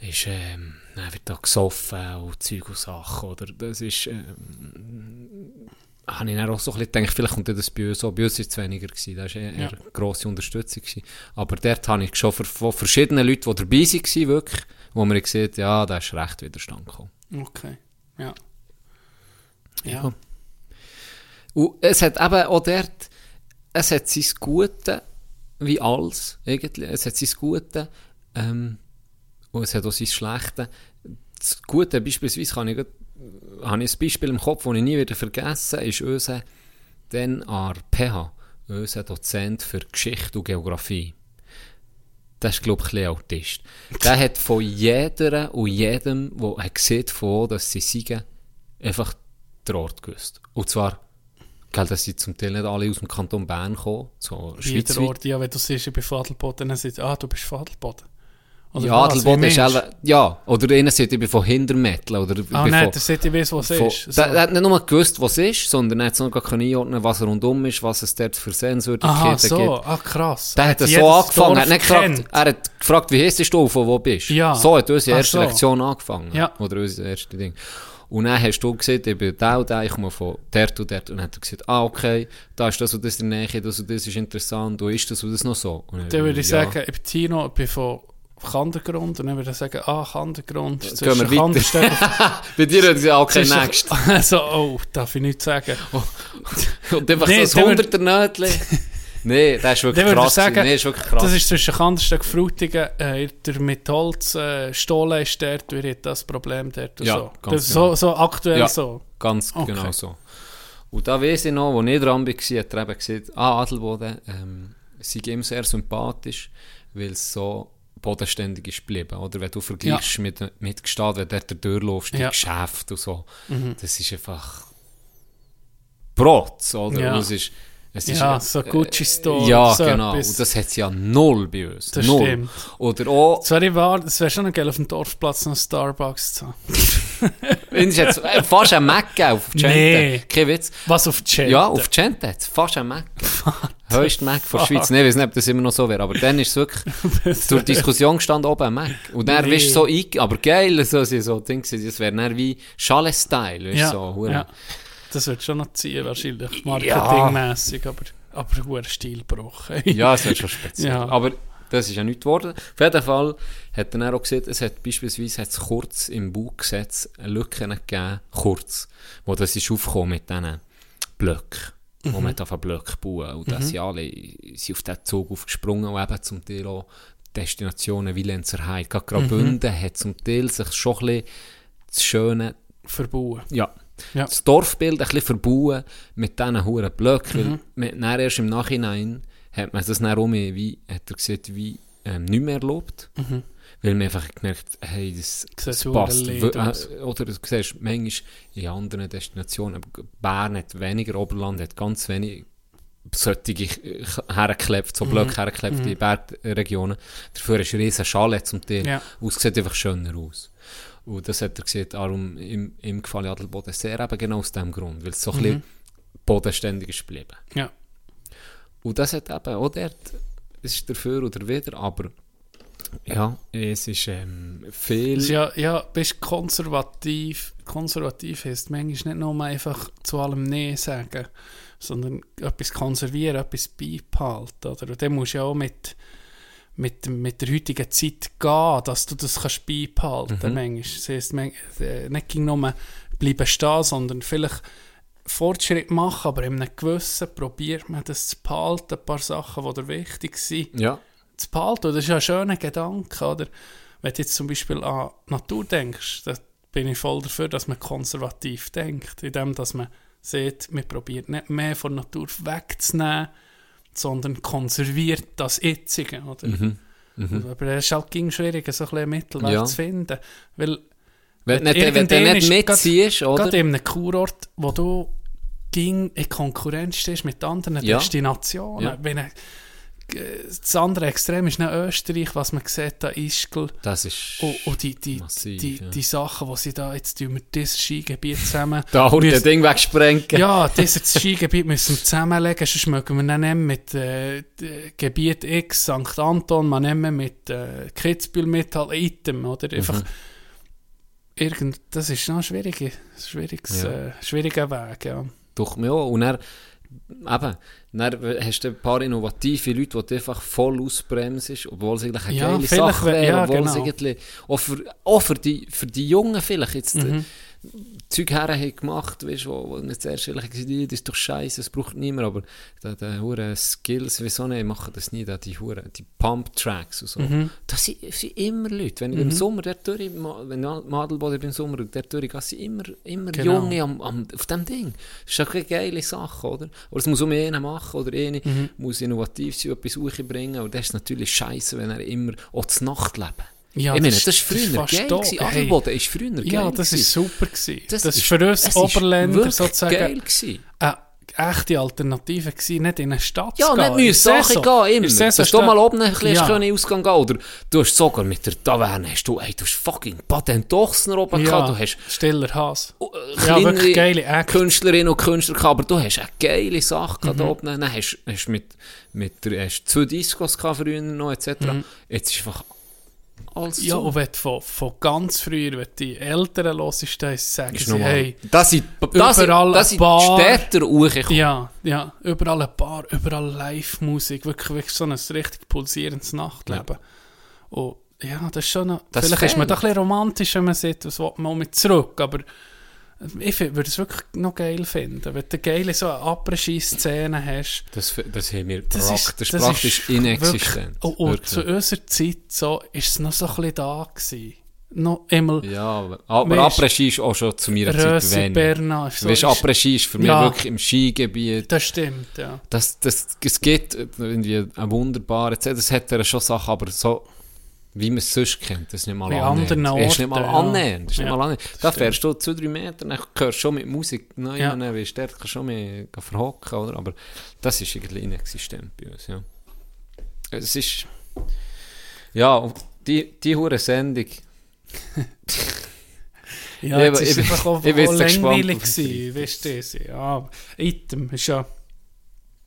Ist, ähm, dann wird da gesoffen und Zeug und Sachen. Oder das ist, ähm, habe ich dann auch so ein bisschen gedacht, vielleicht kommt das bei uns auch. Bei uns war es weniger, gewesen, da war eher Ja. eine grosse Unterstützung. Gewesen. Aber dort habe ich schon von, verschiedenen Leuten, die dabei waren, wirklich, wo man gesehen ja, da ist recht Widerstand gekommen. Okay. Ja. Ja. Ja. Und es hat eben auch dort, es hat sein Gute, wie alles, eigentlich. Es hat sein Gute, ähm, und es hat auch sein Schlechte. Das Gute, beispielsweise, kann ich, habe ich ein Beispiel im Kopf, das ich nie wieder vergessen ist unser, dann an PH, unser Dozent für Geschichte und Geografie. Das ist, glaube ich, ein Autist. Der hat von jeder und jedem, der hat sieht, von dass sie siegen, einfach den Ort gewusst. Und zwar, gell, dass sie zum Teil nicht alle aus dem Kanton Bern kommen, so Jeder. Ort, ja, wenn du siehst, ich bin von Adelboden, dann sagt ah, du bist von Adelboden. Oder ja? Adelboden ist du? selber, ja, oder einer sagt, ich bin von Hintermetal, oder ich Ah nein, von, der City weiss, was es ist. So. der hat nicht nur gewusst, was es ist, sondern er hat es noch gar einordnen, was rundum ist, was es dort für Sehenswürdigkeiten Aha, so. gibt. Ah, krass. Der hat jedes so angefangen, er hat nicht gefragt, er hat gefragt, wie heisst du, von wo bist du? Ja. So hat unsere Ach erste so. Lektion angefangen. Ja. Oder unser erstes Ding. Und dann hast du gesehen, ich bin da und da, ich komme von dort und dort. Und dann hat er gesagt, ah, okay, da ist das und das in der Nähe, das und das ist interessant, und ist das und das noch so? Und Dann würde ich ja. sagen, ich bin Tino, ich bin von Kandergrund und dann würde ich sagen, ah, Kandergrund. Gehen wir weiter. Bei dir hat er gesagt, okay, next. Also, oh, darf ich nichts sagen. Und einfach Nee, so dann ein würd- 100er Nötchen. Nee, das ist wirklich Dann krass. sagen, nee, ist wirklich krass. Das ist zwischen Kandersteg und Frutigen, äh, der mit Holz, äh, Stollen ist dort, wir hätten das Problem dort Ja, so. ganz Das genau. so, so aktuell Ja. so. Ganz Okay. genau so. Und da weiss ich noch, als ich dran war, hat er eben gesagt, ah, Adelboden ähm, sei ihm sehr sympathisch, weil es so bodenständig ist geblieben. Oder wenn du vergleichst mit, mit Gestad, wenn du dort durchläufst, Ja. Mhm. Geschäfte und so, das ist einfach Brot, oder? Ja. Und es ist, es ist, Ja, äh, so Gucci Store. Ja, so genau. etwas. Und das hat es ja null bei uns. Das null. stimmt. Oder auch, Das wäre wahr, es wäre schon noch geil, auf dem Dorfplatz noch Starbucks zu haben. es ist jetzt äh, fast ein Mac auf Gente. Nee. Kein Witz. Was auf Chat? Ja, auf Gente hat es fast ein Mac. Höchst Mac von der? Schweiz. Nein, ich weiß nicht, ob das immer noch so wäre, aber dann ist es wirklich zur Diskussion gestanden, oben ein Mac. Und dann Nee. wirst du so einge... Aber geil, so, so, so Ding, das wäre dann wie Chalet-Style, weißt ja, so. ja. Das wird schon noch ziehen, wahrscheinlich. Marketingmässig, aber, aber ein Stilbruch. Ja, es wäre schon speziell. Ja. Aber das ist ja nicht geworden. Auf jeden Fall hat er auch gesehen, es hat beispielsweise hat's kurz im Baugesetz Lücken gegeben, kurz, wo das ist aufgekommen mit diesen Blöcken, wo man auf Blöcke bauen. Und da sind alle sind auf diesen Zug aufgesprungen und eben zum Teil auch Destinationen wie Lenzerheide. Gerade Graubünden hat zum Teil sich schon ein bisschen das schöne Verbauen. ja. Ja. Das Dorfbild ein bisschen verbauen mit diesen hohen Blöcken. Mhm. Weil erst im Nachhinein hat man das dann wie, hat er gesagt, wie ähm, nicht mehr erlaubt. Weil man einfach gemerkt hey, das, das passt. äh, Oder du siehst, manchmal in anderen Destinationen, Bern hat weniger, Oberland hat ganz wenig solche hergeklebt, Mhm. so Blöcke hergeklebt in Bergregionen. Dafür ist riesen Schale zum Teil. Ja. Und es sieht einfach schöner aus. Und das hat er gesagt, darum im, im gefallen Adelboden sehr eben genau aus dem Grund, weil es so ein bisschen bodenständig ist geblieben. Ja. Und das hat eben auch dort, es ist dafür oder wieder, aber ja, es ist ähm, viel... Ja, ja, bist konservativ. Konservativ heisst manchmal nicht nur einfach zu allem Nein sagen, sondern etwas konservieren, etwas beibehalten. Oder? Und dann musst du ja auch mit, mit, mit der heutigen Zeit gehen, dass du das kannst beibehalten Mhm. manchmal. Das heisst, man, äh, nicht nur bleiben stehen, sondern vielleicht Fortschritt machen, aber in einem gewissen probiert man das zu behalten, ein paar Sachen, die dir wichtig sind ja, zu behalten. Das ist ja ein schöner Gedanke, oder? Wenn du jetzt zum Beispiel an Natur denkst, dann bin ich voll dafür, dass man konservativ denkt, indem dass man sieht, man probiert nicht mehr von der Natur wegzunehmen, sondern konserviert das Jetzige, oder? Aber es ist halt ging schwierig, so ein Mittelweg Ja. zu finden, weil wenn, nicht, wenn du irgendwann nicht mitziehst, oder? Gerade in einem Kurort, wo du ging in Konkurrenz stehst mit anderen Ja. Destinationen. Ja. Wenn, äh, das andere Extrem ist nicht Österreich, was man sieht, da Ischgl. Das ist Und, und die, die, massiv, die, ja. die Sachen, die sie da jetzt tun, mit diesem Skigebiet zusammen. da haut das Ding wegsprengen. ja, dieses Skigebiet müssen wir zusammenlegen, sonst mögen wir nicht nehmen mit äh, Gebiet X, St. Anton, man nehmen mit äh, Kitzbühel mit halt Item, oder? Einfach, irgend, das ist noch ein schwieriger, schwieriges, Ja. äh, schwieriger Weg, ja. Doch, ja. Und dann, eben, dann hast du ein paar innovative Leute, die du einfach voll ausbremsen, obwohl es eigentlich eine Ja, geile Sache wär- wäre, ja, obwohl es genau. auch für, auch für, die, für die Jungen vielleicht jetzt Mhm. Zeug her haben gemacht, weißt, wo, wo nicht zuerst ehrlich gesagt, das ist doch scheiße, das braucht niemand, aber die, die hure Skills, wieso nicht, machen das nie, da die hure, die Pump-Tracks und so. Mhm. Das sind, sind immer Leute, wenn ich im Sommer der durch, wenn ich Madelboden im Sommer der durch gehe, sind immer, immer Genau. Junge am, am, auf dem Ding. Das ist auch eine geile Sache, oder? Aber es muss um einen machen, oder eine Mhm. muss innovativ sein, etwas bringen, und das ist natürlich scheiße, wenn er immer auch das Nachtleben. Ja, meine, das das, ist das ist früher fast geil da. gewesen. Adelboden ist früher geil Ja, das ist super gewesen. Das, Das ist für uns Oberländer sozusagen geil gewesen. eine echte Alternative gewesen, nicht in eine Stadt Ja, zu nicht gehen. müssen In der Sachen gehen, immer. Dass du mal steht- oben ein bisschen Ja. ja. Ausgang gehen Oder du hast sogar mit der Taverne, hast du, ey, du hast fucking Patent Dochsner oben Ja, gehabt, du hast stiller Hass. äh, Ja, wirklich geile Acts. Künstlerinnen und Künstler gehabt, aber du hast eine geile Sache Mhm. gehabt da oben. Dann hast du mit, mit hast zwei Discos gehabt früher noch, etc. Jetzt ist einfach Mhm. Ja, und wenn du von, von ganz früher, wenn die Älteren hörst, dann sagen Ist sie, hey, das sind, das überall das sind Bar. Städter hochgekommen. ja, ja, überall ein Bar, überall Live-Musik, wirklich, wirklich so ein richtig pulsierendes Nachtleben. Und ja, das ist schon noch, Das vielleicht ist man fehlt. da ein bisschen romantisch, wenn man sieht, was will man mit zurück, aber ich würde es wirklich noch geil finden, wenn du geile so Après-Ski-Szene hast, Das, das haben wir Das ist- praktisch, das praktisch ist inexistent. wirklich- Und, und zu unserer Zeit so, ist es noch so ein bisschen da gewesen. Noch einmal Ja, aber Après-Ski ist auch schon zu meiner Rösi, Zeit wenig. Berna. ist So, Weißt du, ist- Après-Ski ist für mich Ja. wirklich im Skigebiet. das stimmt, ja. Das, das, es gibt irgendwie ein wunderbares, das hat er schon Sachen, aber so, wie man es sonst kennt, das ist nicht mal annähernd. Das ist nicht mal ja. annähernd. Ja, annähernd. Da fährst du zwei, drei Meter, dann hörst du schon mit Musik, nein, Ja. ja. du, dort kannst du schon mehr verhocken, oder? Aber das ist irgendwie inexistent bei uns, ja. Es ist, ja, und die, die hure Sendung, Ja, Ja, jetzt aber ist es ich- einfach auch, ich auch langweilig gewesen, weißt du? Ja, Item ist ja...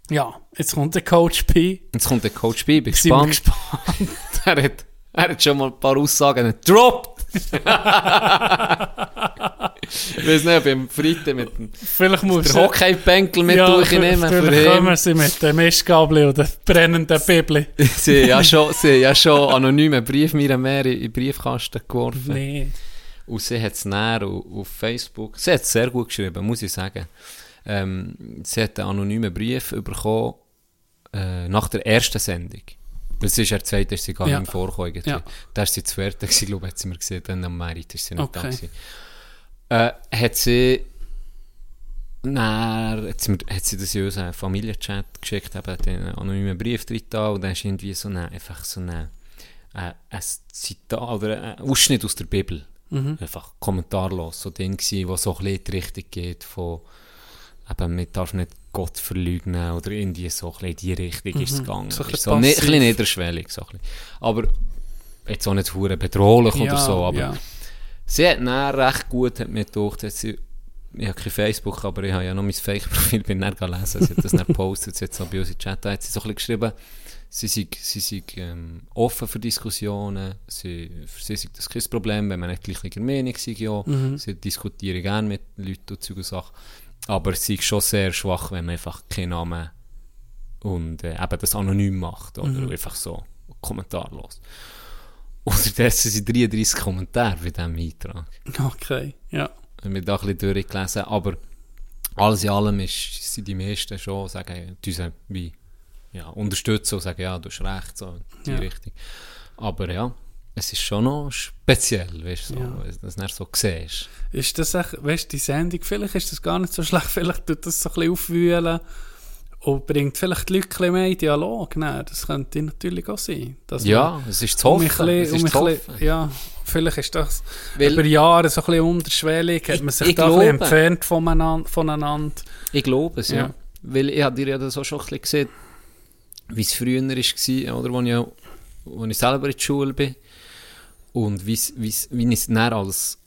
Ja, jetzt kommt der Coach P. jetzt kommt der Coach B, bin gespannt. gespannt. er, hat, er hat schon mal ein paar Aussagen gedroppt. ich weiß nicht, ob ich am Freitag mit dem Vielleicht muss der Hockey-Bänkel mit ja, durchnehmen für vielleicht kommen sie mit dem Mistgabel oder brennenden Bibli. sie haben ja schon, sie haben ja schon anonyme Brief mir mehr in den Briefkasten geworfen. Nee. Und sie hat es näher auf, auf Facebook, sie hat es sehr gut geschrieben, muss ich sagen. Ähm, sie hat einen anonymen Brief bekommen äh, nach der ersten Sendung. Das ist der zweite, ist sie gar Ja. nicht vorgekommen. Ja. Da ist sie gewesen, glaube ich, hat sie mir gesehen, dann am Merit ist sie nicht da Okay. gewesen. Äh, hat sie Dann hat sie, mir- hat sie das in unseren Familienchat geschickt, eben den anonymen Brief drin da, und dann ist irgendwie so eine, einfach so eine, äh, ein Zitat oder ein Ausschnitt aus der Bibel. Einfach kommentarlos, so Ding gewesen, wo so ein bisschen die Richtung geht von, eben, man darf nicht Gott verleugnen oder irgendwie so ein in die Richtung ist es gegangen. So ein Ist bisschen so, nicht, ein bisschen niederschwellig, so ein bisschen. Aber jetzt auch nicht hure bedrohlich oder so, aber ja. Sie hat dann recht gut hat mir gedacht, hat sie, ich habe kein Facebook, aber ich habe ja noch mein Fake-Profil, bin dann gelesen, sie hat das dann gepostet, sie hat so bei uns in den Chat, da hat sie so ein bisschen geschrieben, sie sei, sie ähm, offen für Diskussionen, sie, für sie sei das kein Problem, wenn man nicht gleicher Meinung sei, ja, sie diskutieren gerne mit Leuten und Zeug und Sachen, aber sie ist schon sehr schwach, wenn man einfach keinen Namen und äh, eben das anonym macht, oder einfach so kommentarlos. Unterdessen sind 33 Kommentare bei diesem Eintrag. Okay, ja. Ich habe da ein bisschen durchgelesen, aber alles in allem ist, sind die meisten schon, sagen, die uns wie, ja, unterstützen und sagen, ja, du hast recht, so in die Ja. Richtung. Aber ja, es ist schon noch speziell, weißt du, so, Ja. dass du so siehst. Ist das echt, weißt du, die Sendung, vielleicht ist das gar nicht so schlecht, vielleicht tut das so ein bisschen aufwühlen und bringt vielleicht die Leute mehr in Dialog. Nein, das könnte natürlich auch sein. Ja, es ist zu hoffen. bisschen- um bisschen-. Ja, vielleicht ist das Weil- über Jahre so ein bisschen unterschwellig, hat Ich- man sich ich da ein bisschen glaube- entfernt voneinander. voneinander. Ich glaube es, ja. Ja. Weil ich habe dir ja das auch schon ein bisschen gesehen, wie es früher war, oder, als ich, ich selber in der Schule bin. Und wie es- wie es- wie ich es dann als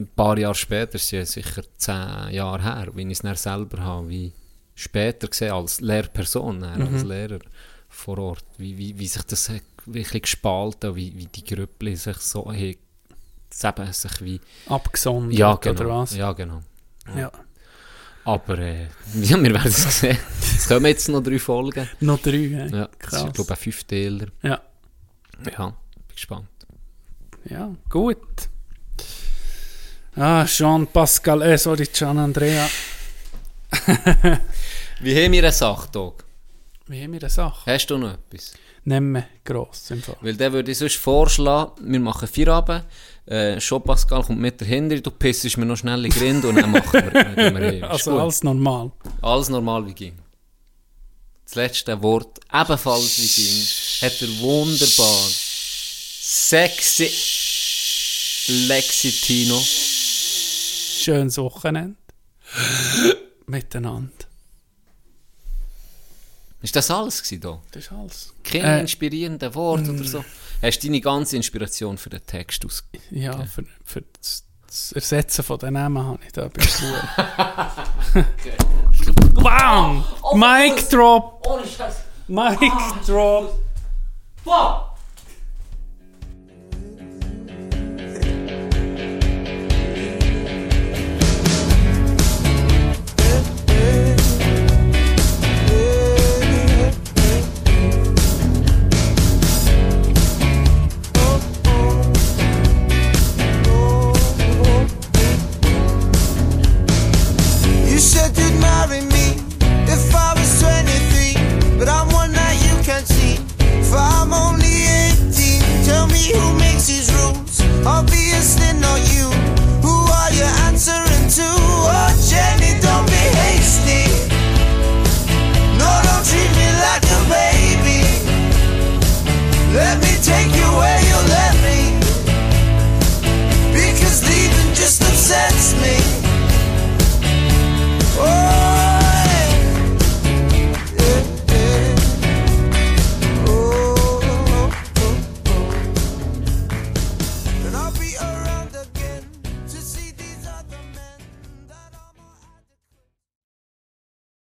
ein paar Jahre später, es ist ja sicher zehn Jahre her, wie ich es dann selber habe, wie später gesehen als Lehrperson, dann, als Lehrer vor Ort, wie, wie, wie sich das wirklich gespalten, wie, wie die Grüppli sich so haben, eben sich wie, Abgesondert, ja genau, oder was? ja genau. Ja. Aber äh, ja, wir werden es sehen. Es kommen jetzt noch drei Folgen. Noch drei, ja. Ja, das krass. ist, glaube ich, ein Fünfteiler. Ja. Ja, bin gespannt. Ja, gut. Ah, Jean-Pascal, äh, sorry, Gian Andrea. Wie haben wir eine Sache, Tag? Wie haben wir eine Sache? Hast du noch etwas? Nicht mehr gross im Fall. Weil dann würde ich sonst vorschlagen, wir machen vier Abend. Äh, schon Pascal kommt mit dahinter, du pissest mir noch schnell in die Grinde und dann machen wir, dann wir heim. Also alles normal. Alles normal wie ging. Das letzte Wort, ebenfalls wie ging, hat er wunderbar sexy Lexitino. Schönes Wochenende. Miteinander. Ist das alles gewesen da? Das ist alles. Kein Äh, inspirierender Wort oder so? Hast du deine ganze Inspiration für den Text aus... Ja, für, für das, das Ersetzen von den Namen habe ich da bei Bam! Mic drop! Ohne Scheiß! Mic drop! Fuck!